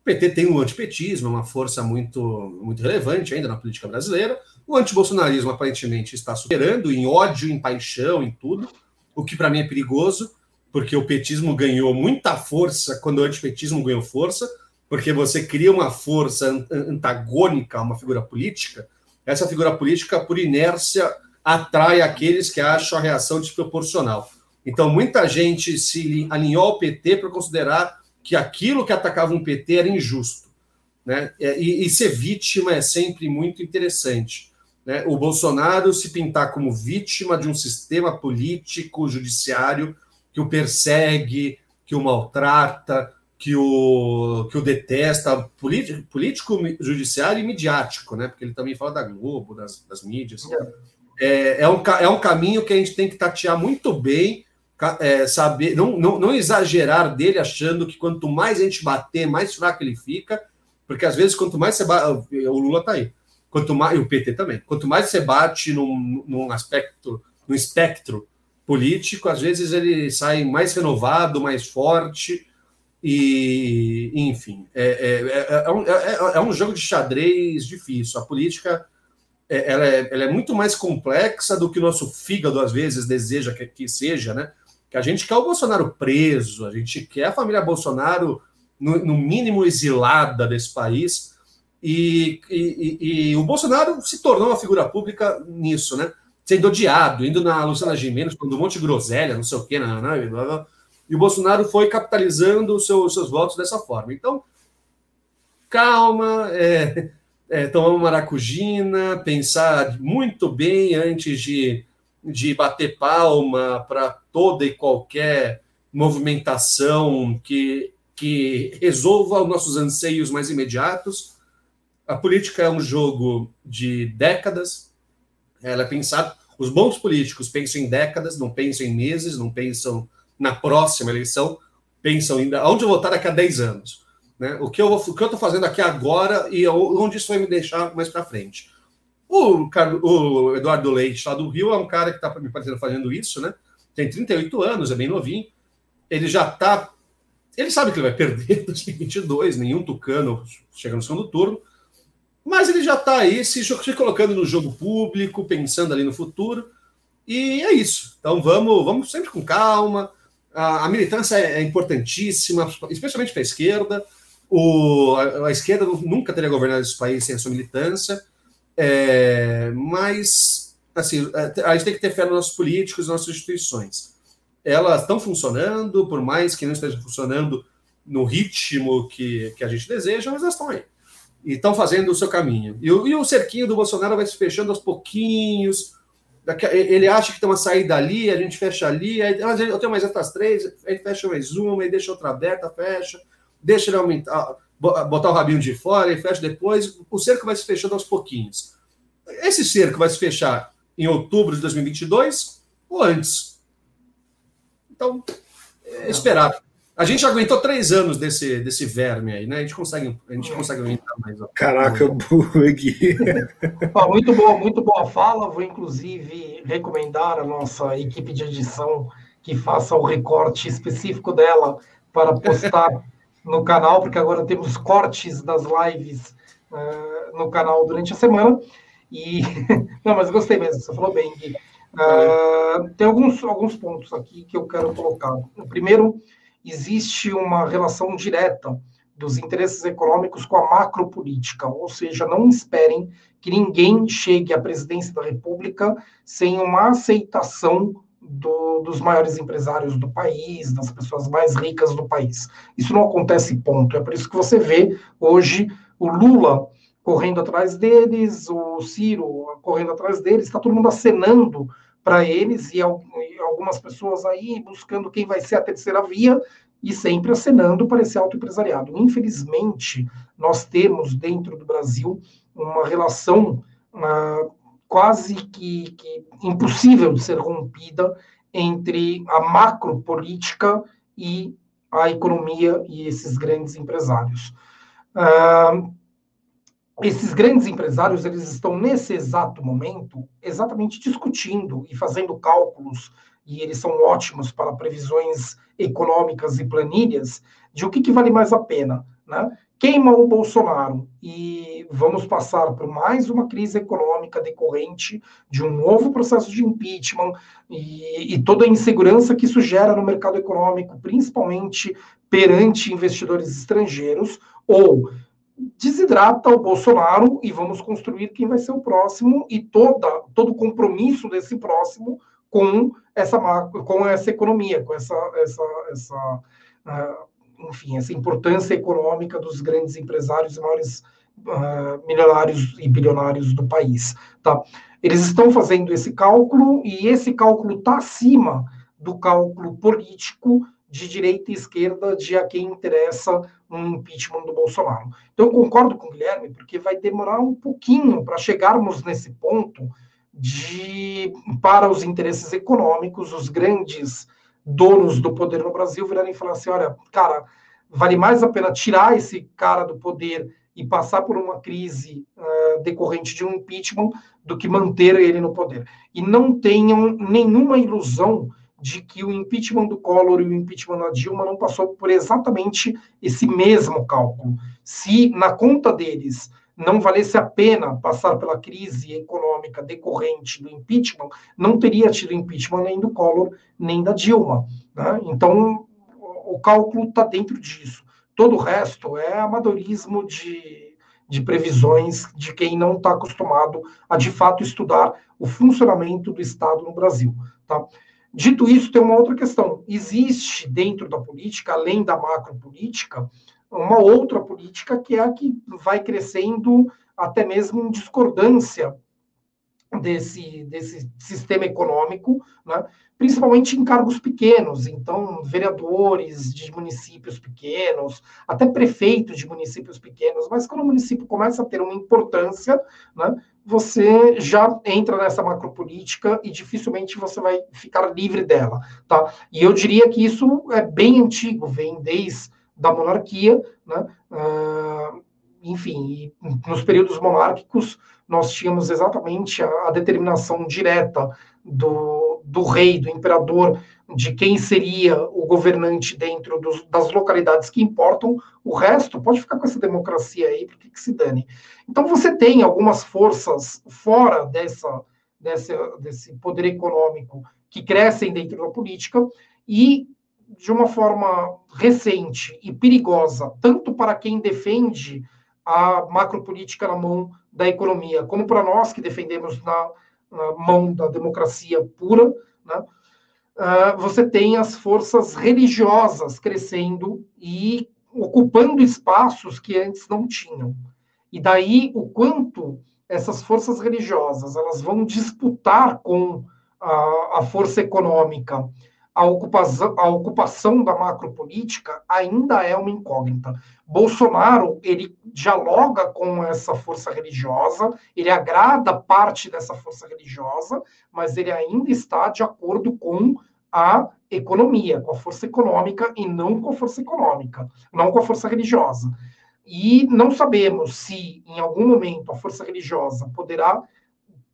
PT tem um antipetismo, uma força muito, muito relevante ainda na política brasileira. O antibolsonarismo aparentemente está superando em ódio, em paixão, em tudo, o que para mim é perigoso, porque o petismo ganhou muita força quando o antipetismo ganhou força, porque você cria uma força antagônica a uma figura política, essa figura política, por inércia, atrai aqueles que acham a reação desproporcional. Então, muita gente se alinhou ao PT para considerar que aquilo que atacava um PT era injusto. Né? É, e, e ser vítima é sempre muito interessante. Né? O Bolsonaro se pintar como vítima de um sistema político, judiciário, que o persegue, que o maltrata, que o, que o detesta, político, político, judiciário e midiático, né? porque ele também fala da Globo, das, das mídias. É, é, um, é um caminho que a gente tem que tatear muito bem é, saber, não, não, não exagerar dele achando que quanto mais a gente bater, mais fraco ele fica, porque às vezes quanto mais você bate, o Lula tá aí, quanto mais, e o PT também, quanto mais você bate num, num aspecto, no espectro político, às vezes ele sai mais renovado, mais forte, e enfim, é, é, é, um, é, um jogo de xadrez difícil. A política ela é, ela é muito mais complexa do que o nosso fígado às vezes deseja que, que seja, né? que a gente quer o Bolsonaro preso, a gente quer a família Bolsonaro, no, no mínimo, exilada desse país. E, e, e, o Bolsonaro se tornou uma figura pública nisso, né? Sendo odiado, indo na Luciana Gimenez, quando um monte de groselha, não sei o quê, não, não, e o Bolsonaro foi capitalizando os seu, seus votos dessa forma. Então, calma, é, é, tomar uma maracujina, pensar muito bem antes de, de bater palma para toda e qualquer movimentação que, que resolva os nossos anseios mais imediatos. A política é um jogo de décadas, ela é pensada. Os bons políticos pensam em décadas, não pensam em meses, não pensam na próxima eleição, pensam em onde eu vou estar daqui a 10 anos. Né? O que eu estou fazendo aqui agora e onde isso vai me deixar mais para frente. O, o, Eduardo Leite, lá do Rio, é um cara que está me parecendo fazendo isso, né? Tem 38 anos, é bem novinho. Ele já está. Ele sabe que ele vai perder em 2022, nenhum tucano chega no segundo turno, mas ele já está aí se, colocando no jogo público, pensando ali no futuro, e é isso. Então vamos, vamos sempre com calma. A, a militância é, é importantíssima, especialmente para a esquerda. O, a, a, esquerda nunca teria governado esse país sem a sua militância, é, mas assim, é, a gente tem que ter fé nos nossos políticos, nas nossas instituições. Elas estão funcionando, por mais que não estejam funcionando no ritmo que, que a gente deseja, mas elas estão aí. E estão fazendo o seu caminho. E o, e o cerquinho do Bolsonaro vai se fechando aos pouquinhos. Ele acha que tem uma saída ali, a gente fecha ali, aí, eu tenho mais outras três, aí fecha mais uma, aí deixa outra aberta, fecha deixa ele aumentar, botar o rabinho de fora e fecha depois. O cerco vai se fechando aos pouquinhos. Esse cerco vai se fechar em outubro de 2022 ou antes? Então, é esperar. A gente aguentou três anos desse, desse verme aí, né? A gente consegue, a gente consegue aguentar mais. Ó. Caraca, bug. muito boa, muito boa fala. Vou inclusive recomendar a nossa equipe de edição que faça o recorte específico dela para postar no canal, porque agora temos cortes das lives uh, no canal durante a semana. E não, mas gostei mesmo, você falou bem. Gui. Uh, tem alguns, alguns pontos aqui que eu quero colocar. O primeiro, existe uma relação direta dos interesses econômicos com a macropolítica, ou seja, não esperem que ninguém chegue à presidência da República sem uma aceitação do, dos maiores empresários do país, das pessoas mais ricas do país. Isso não acontece, ponto. É por isso que você vê hoje o Lula correndo atrás deles, o Ciro correndo atrás deles, está todo mundo acenando para eles e, algumas pessoas aí buscando quem vai ser a terceira via e sempre acenando para esse autoempresariado. Infelizmente, nós temos dentro do Brasil uma relação uh, quase que, que impossível de ser rompida entre a macro política e a economia e esses grandes empresários. Uh, esses grandes empresários eles estão nesse exato momento exatamente discutindo e fazendo cálculos e eles são ótimos para previsões econômicas e planilhas de o que, que vale mais a pena, né? queima o Bolsonaro e vamos passar por mais uma crise econômica decorrente de um novo processo de impeachment e, e, toda a insegurança que isso gera no mercado econômico, principalmente perante investidores estrangeiros, ou desidrata o Bolsonaro e vamos construir quem vai ser o próximo e toda, todo o compromisso desse próximo com essa, com essa economia, com essa, essa, essa uh, enfim, essa importância econômica dos grandes empresários e maiores uh, milionários e bilionários do país. Tá? Eles estão fazendo esse cálculo e esse cálculo está acima do cálculo político de direita e esquerda de a quem interessa um impeachment do Bolsonaro. Então, eu concordo com o Guilherme, porque vai demorar um pouquinho para chegarmos nesse ponto de, para os interesses econômicos, os grandes donos do poder no Brasil virarem e falar assim: olha, cara, vale mais a pena tirar esse cara do poder e passar por uma crise uh, decorrente de um impeachment do que manter ele no poder. E não tenham nenhuma ilusão de que o impeachment do Collor e o impeachment da Dilma não passou por exatamente esse mesmo cálculo. Se na conta deles não valesse a pena passar pela crise econômica decorrente do impeachment, não teria tido impeachment nem do Collor, nem da Dilma. Né? Então, o cálculo está dentro disso. Todo o resto é amadorismo de, de previsões de quem não está acostumado a, de fato, estudar o funcionamento do Estado no Brasil. Tá? Dito isso, tem uma outra questão. Existe dentro da política, além da macropolítica, uma outra política que é a que vai crescendo até mesmo em discordância desse, desse sistema econômico, né? principalmente em cargos pequenos, então vereadores de municípios pequenos, até prefeitos de municípios pequenos, mas quando o município começa a ter uma importância, né, você já entra nessa macropolítica e dificilmente você vai ficar livre dela, tá? E eu diria que isso é bem antigo, vem desde da monarquia, né? Uh, enfim, nos períodos monárquicos nós tínhamos exatamente a, a determinação direta do, do rei, do imperador, de quem seria o governante dentro dos, das localidades que importam, o resto pode ficar com essa democracia aí, porque que se dane. Então você tem algumas forças fora dessa, dessa, desse poder econômico que crescem dentro da política e de uma forma recente e perigosa, tanto para quem defende a macropolítica na mão da economia, como para nós que defendemos na, na mão da democracia pura, né? Uh, você tem as forças religiosas crescendo e ocupando espaços que antes não tinham. E daí o quanto essas forças religiosas elas vão disputar com a, a força econômica a ocupação, a ocupação da macropolítica ainda é uma incógnita. Bolsonaro, ele dialoga com essa força religiosa, ele agrada parte dessa força religiosa, mas ele ainda está de acordo com a economia, com a força econômica e não com a força econômica, não com a força religiosa. E não sabemos se, em algum momento, a força religiosa poderá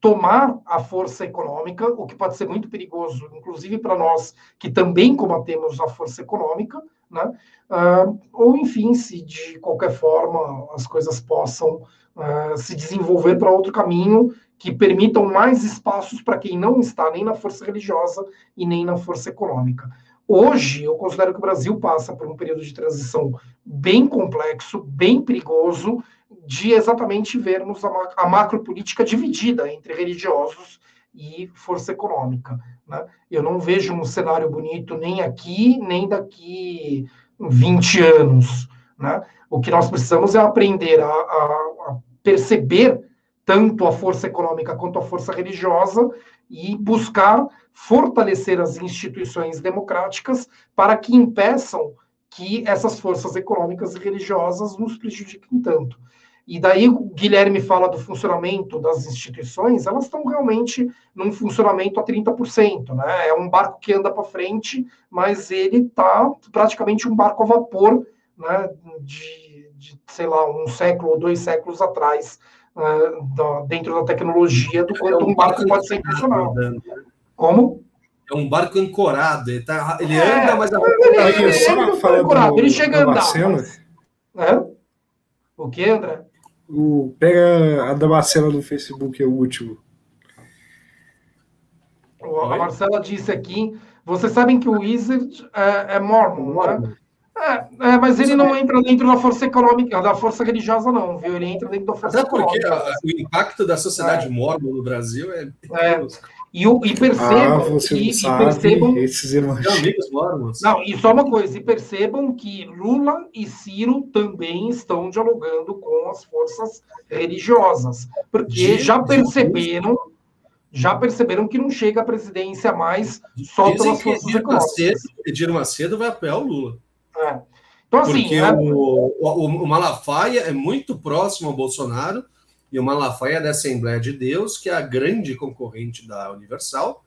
tomar a força econômica, o que pode ser muito perigoso, inclusive para nós que também combatemos a força econômica, né? Uh, ou enfim, se de qualquer forma as coisas possam uh, se desenvolver para outro caminho que permitam mais espaços para quem não está nem na força religiosa e nem na força econômica. Hoje, eu considero que o Brasil passa por um período de transição bem complexo, bem perigoso, de exatamente vermos a, a macropolítica dividida entre religiosos e força econômica. Né? Eu não vejo um cenário bonito nem aqui, nem daqui 20 anos. Né? O que nós precisamos é aprender a, a, a perceber tanto a força econômica quanto a força religiosa e buscar fortalecer as instituições democráticas para que impeçam que essas forças econômicas e religiosas nos prejudiquem tanto. E daí o Guilherme fala do funcionamento das instituições, elas estão realmente num funcionamento a 30%, né? É um barco que anda para frente, mas ele está praticamente um barco a vapor, né? De, de, sei lá, um século ou dois séculos atrás, uh, da, dentro da tecnologia, do quanto é um, um barco pode ser funcional. Como? É um barco ancorado, ele, tá, ele é, anda, mas a ele, ele, ele, ele, ele chega a andar. Mas? O que, André? O, pega a Damascena no Facebook, é o último. A Marcela disse aqui: vocês sabem que o Wizard é, é mormon, né? É, é, mas ele não entra dentro da força econômica, da força religiosa, não, viu? Ele entra dentro da força Até porque a, o impacto da sociedade é. mormon no Brasil é. é. E, o, e percebam, ah, e, e, percebam esses amigos mormons. Não, e só uma coisa, e percebam que Lula e Ciro também estão dialogando com as forças religiosas, porque já perceberam, já perceberam que não chega à presidência mais só Dizem pelas forças Edir econômicas. Macedo, Edir Macedo vai apoiar o Lula. É. Então, assim, porque é... o, o, o Malafaia é muito próximo ao Bolsonaro, e o Malafaia da Assembleia de Deus, que é a grande concorrente da Universal,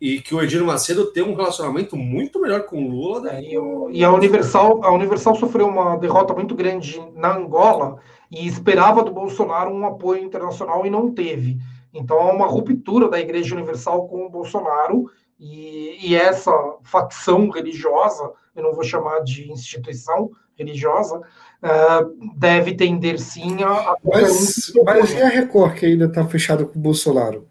e que o Edir Macedo tem um relacionamento muito melhor com o Lula. É, e, e, a Universal, a Universal sofreu uma derrota muito grande na Angola e esperava do Bolsonaro um apoio internacional e não teve. Então há uma ruptura da Igreja Universal com o Bolsonaro e, e essa facção religiosa, eu não vou chamar de instituição religiosa, uh, deve tender sim a. mas, mas e a Record que ainda está fechada com o Bolsonaro?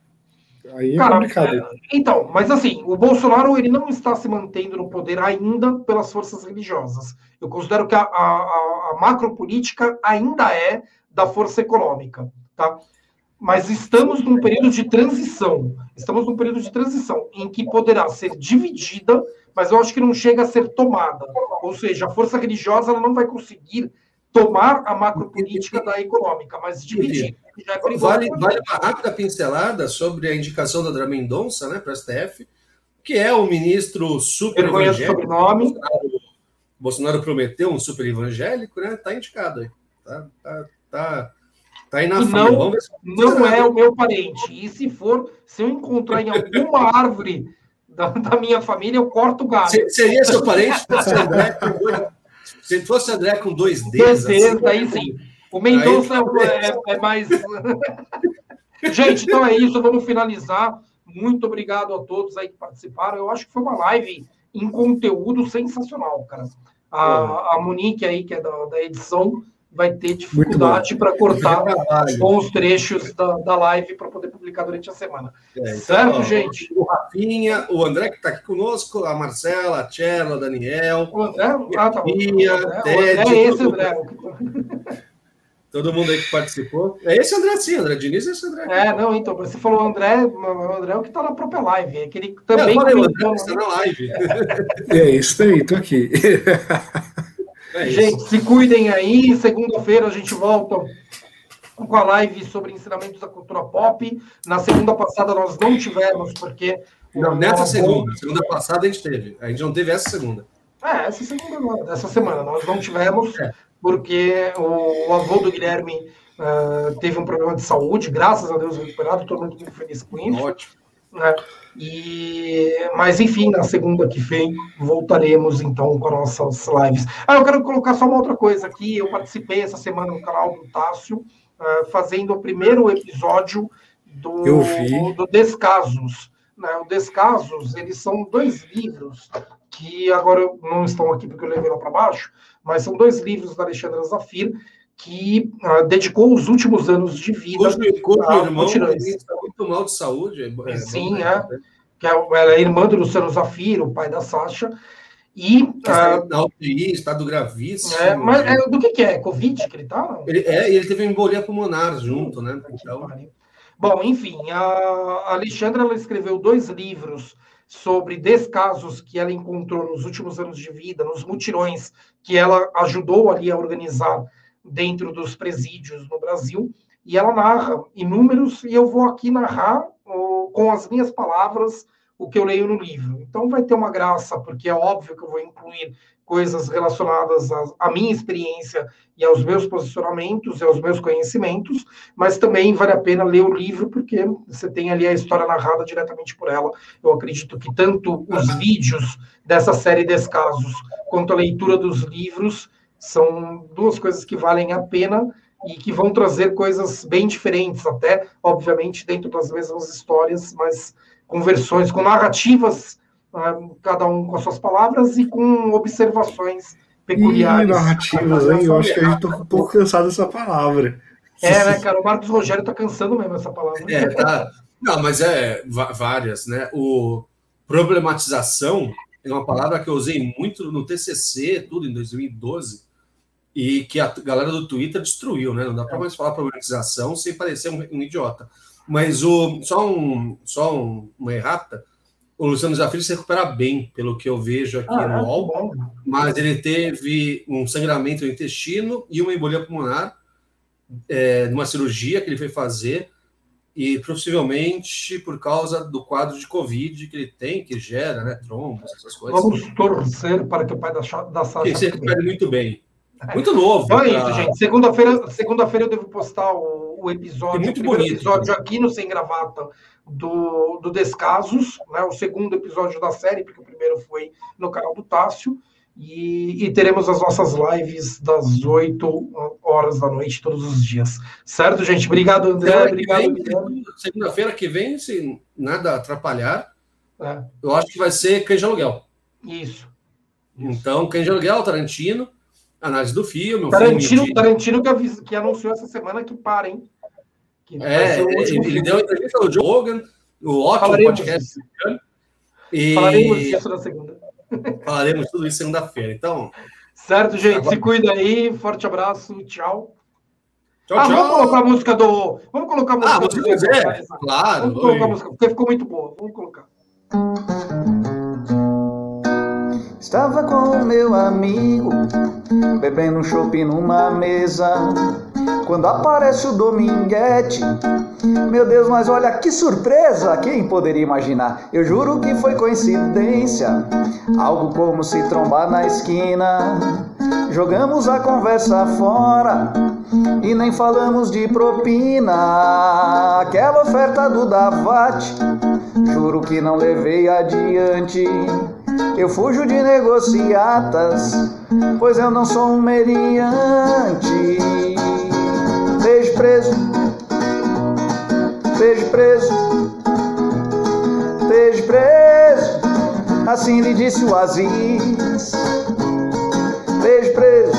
Aí é Cara, complicado. É, então, mas assim, o Bolsonaro ele não está se mantendo no poder ainda pelas forças religiosas. Eu considero que a, a, a macropolítica ainda é da força econômica, tá? Mas estamos num período de transição. Estamos num período de transição em que poderá ser dividida, mas eu acho que não chega a ser tomada. Ou seja, a força religiosa ela não vai conseguir tomar a macropolítica da econômica, mas dividir. É vale, vale uma rápida pincelada sobre a indicação da André Mendonça né, para a STF, que é o ministro super evangélico. Sobrenome. Bolsonaro, Bolsonaro prometeu um super evangélico, né? Está indicado aí. Tá, tá, tá, tá aí na fila. Não, não é o meu parente. E se for, se eu encontrar em alguma árvore da, da minha família, eu corto o galho. Seria seu parente? Se fosse André com dois dedos. Dois dedos, assim, aí sim. O Mendonça é, é, é mais. Gente, então é isso. Vamos finalizar. Muito obrigado a todos aí que participaram. Eu acho que foi uma live em conteúdo sensacional, cara. A, a Monique aí, que é da, da edição, vai ter dificuldade para cortar bons trechos da, da live para poder publicar durante a semana. É, então, certo, ó, gente? O Rafinha, o André que está aqui conosco, a Marcela, a Tchela, o Daniel. O André, ah, tá Rafinha, o André, Ted, é esse, André. Todo mundo aí que participou. É esse André, sim, André Diniz é esse André. É, não, então, você falou André, o André é o que está na própria live. É aquele também. É, eu falei, o André está na live. É isso aí, tô aqui. É gente, se cuidem aí. Segunda-feira a gente volta com a live sobre ensinamentos da cultura pop. Na segunda passada nós não tivemos, porque. Não, nessa segunda. Segunda passada a gente teve. A gente não teve essa segunda. É, essa segunda dessa semana. Nós não tivemos. É porque o, o avô do Guilherme uh, teve um problema de saúde, graças a Deus recuperado, estou muito, muito feliz com isso. Ótimo. Né? E, mas enfim, na segunda que vem voltaremos então com as nossas lives. Ah, eu quero colocar só uma outra coisa aqui. Eu participei essa semana no canal do Tássio, uh, fazendo o primeiro episódio do, do Descasos. Né? O Descasos, eles são dois livros que agora não estão aqui porque eu levei lá para baixo, mas são dois livros da Alexandra Zafir, que uh, dedicou os últimos anos de vida. Cujo irmão está muito mal de saúde. É, Sim, é. é. Que é, é irmã do Luciano Zafir, o pai da Sasha. E, uh, na UTI, estado gravíssimo. É, mas é, do que, que é? Covid que ele está? Ele, é, ele teve embolia pulmonar junto, né? Então... Bom, enfim, a Alexandra ela escreveu dois livros sobre descasos que ela encontrou nos últimos anos de vida, nos mutirões que ela ajudou ali a organizar dentro dos presídios no Brasil, e ela narra inúmeros, e eu vou aqui narrar com as minhas palavras o que eu leio no livro. Então vai ter uma graça, porque é óbvio que eu vou incluir coisas relacionadas à, minha experiência e aos meus posicionamentos e aos meus conhecimentos, mas também vale a pena ler o livro, porque você tem ali a história narrada diretamente por ela. Eu acredito que tanto os vídeos dessa série Descasos, quanto a leitura dos livros, são duas coisas que valem a pena e que vão trazer coisas bem diferentes, até, obviamente, dentro das mesmas histórias, mas com versões, com narrativas né, cada um com as suas palavras e com observações peculiares. E narrativas, hein? Eu acho que a gente tá um pouco cansado dessa palavra. É, né, cara? O Marcos Rogério tá cansando mesmo essa palavra. É, tá. Não, mas é várias, né? O problematização é uma palavra que eu usei muito no TCC, tudo em 2012, e que a galera do Twitter destruiu, né? Não dá para mais falar problematização sem parecer um, um idiota. Mas o, só, um, só um, uma errata, o Luciano Zafiri se recupera bem, pelo que eu vejo aqui ah, no UOL, mas ele teve um sangramento no intestino e uma embolia pulmonar é, numa cirurgia que ele foi fazer, e possivelmente por causa do quadro de Covid que ele tem, que gera, né, trombos, essas coisas. Vamos torcer para que o pai da, da Sasha... Que se recupere muito bem. Muito novo. Então é isso, gente. Segunda-feira segunda eu devo postar o, o episódio, muito o bonito, episódio aqui no Sem Gravata do, do Descasos, né? o segundo episódio da série, porque o primeiro foi no canal do Tássio. E, e, teremos as nossas lives das 8 horas da noite todos os dias. Certo, gente? Obrigado, André. Obrigado, Segunda-feira que vem, se nada atrapalhar, é. eu acho que vai ser Cães de Aluguel. Isso. Então, Cães de Aluguel, Tarantino, análise do filme. Tarantino, filme de... Tarantino que, que, anunciou essa semana que para, hein? Que é, ele, ele deu entrevista ao Joe Rogan, o ótimo Falaremos podcast. E... Falaremos disso na segunda. Falaremos tudo isso segunda-feira. Então. Certo, gente. Agora... Se cuida aí. Forte abraço. Tchau. Tchau, ah, tchau. Vamos colocar a música do. Vamos colocar a música ah, do. Quiser. Claro. Vamos colocar a música, porque ficou muito boa. Vamos colocar. Estava com meu amigo, bebendo um chopp numa mesa. Quando aparece o Dominguete, meu Deus, mas olha que surpresa! Quem poderia imaginar? Eu juro que foi coincidência, algo como se trombar na esquina. Jogamos a conversa fora e nem falamos de propina. Aquela oferta do Davate, juro que não levei adiante. Eu fujo de negociatas, pois eu não sou um meriante. Beijo preso, beijo preso, beijo preso. Assim lhe disse o Aziz. Beijo preso,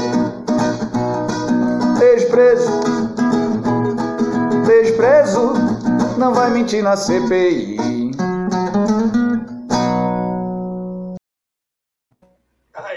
preso, beijo preso. Não vai mentir na CPI.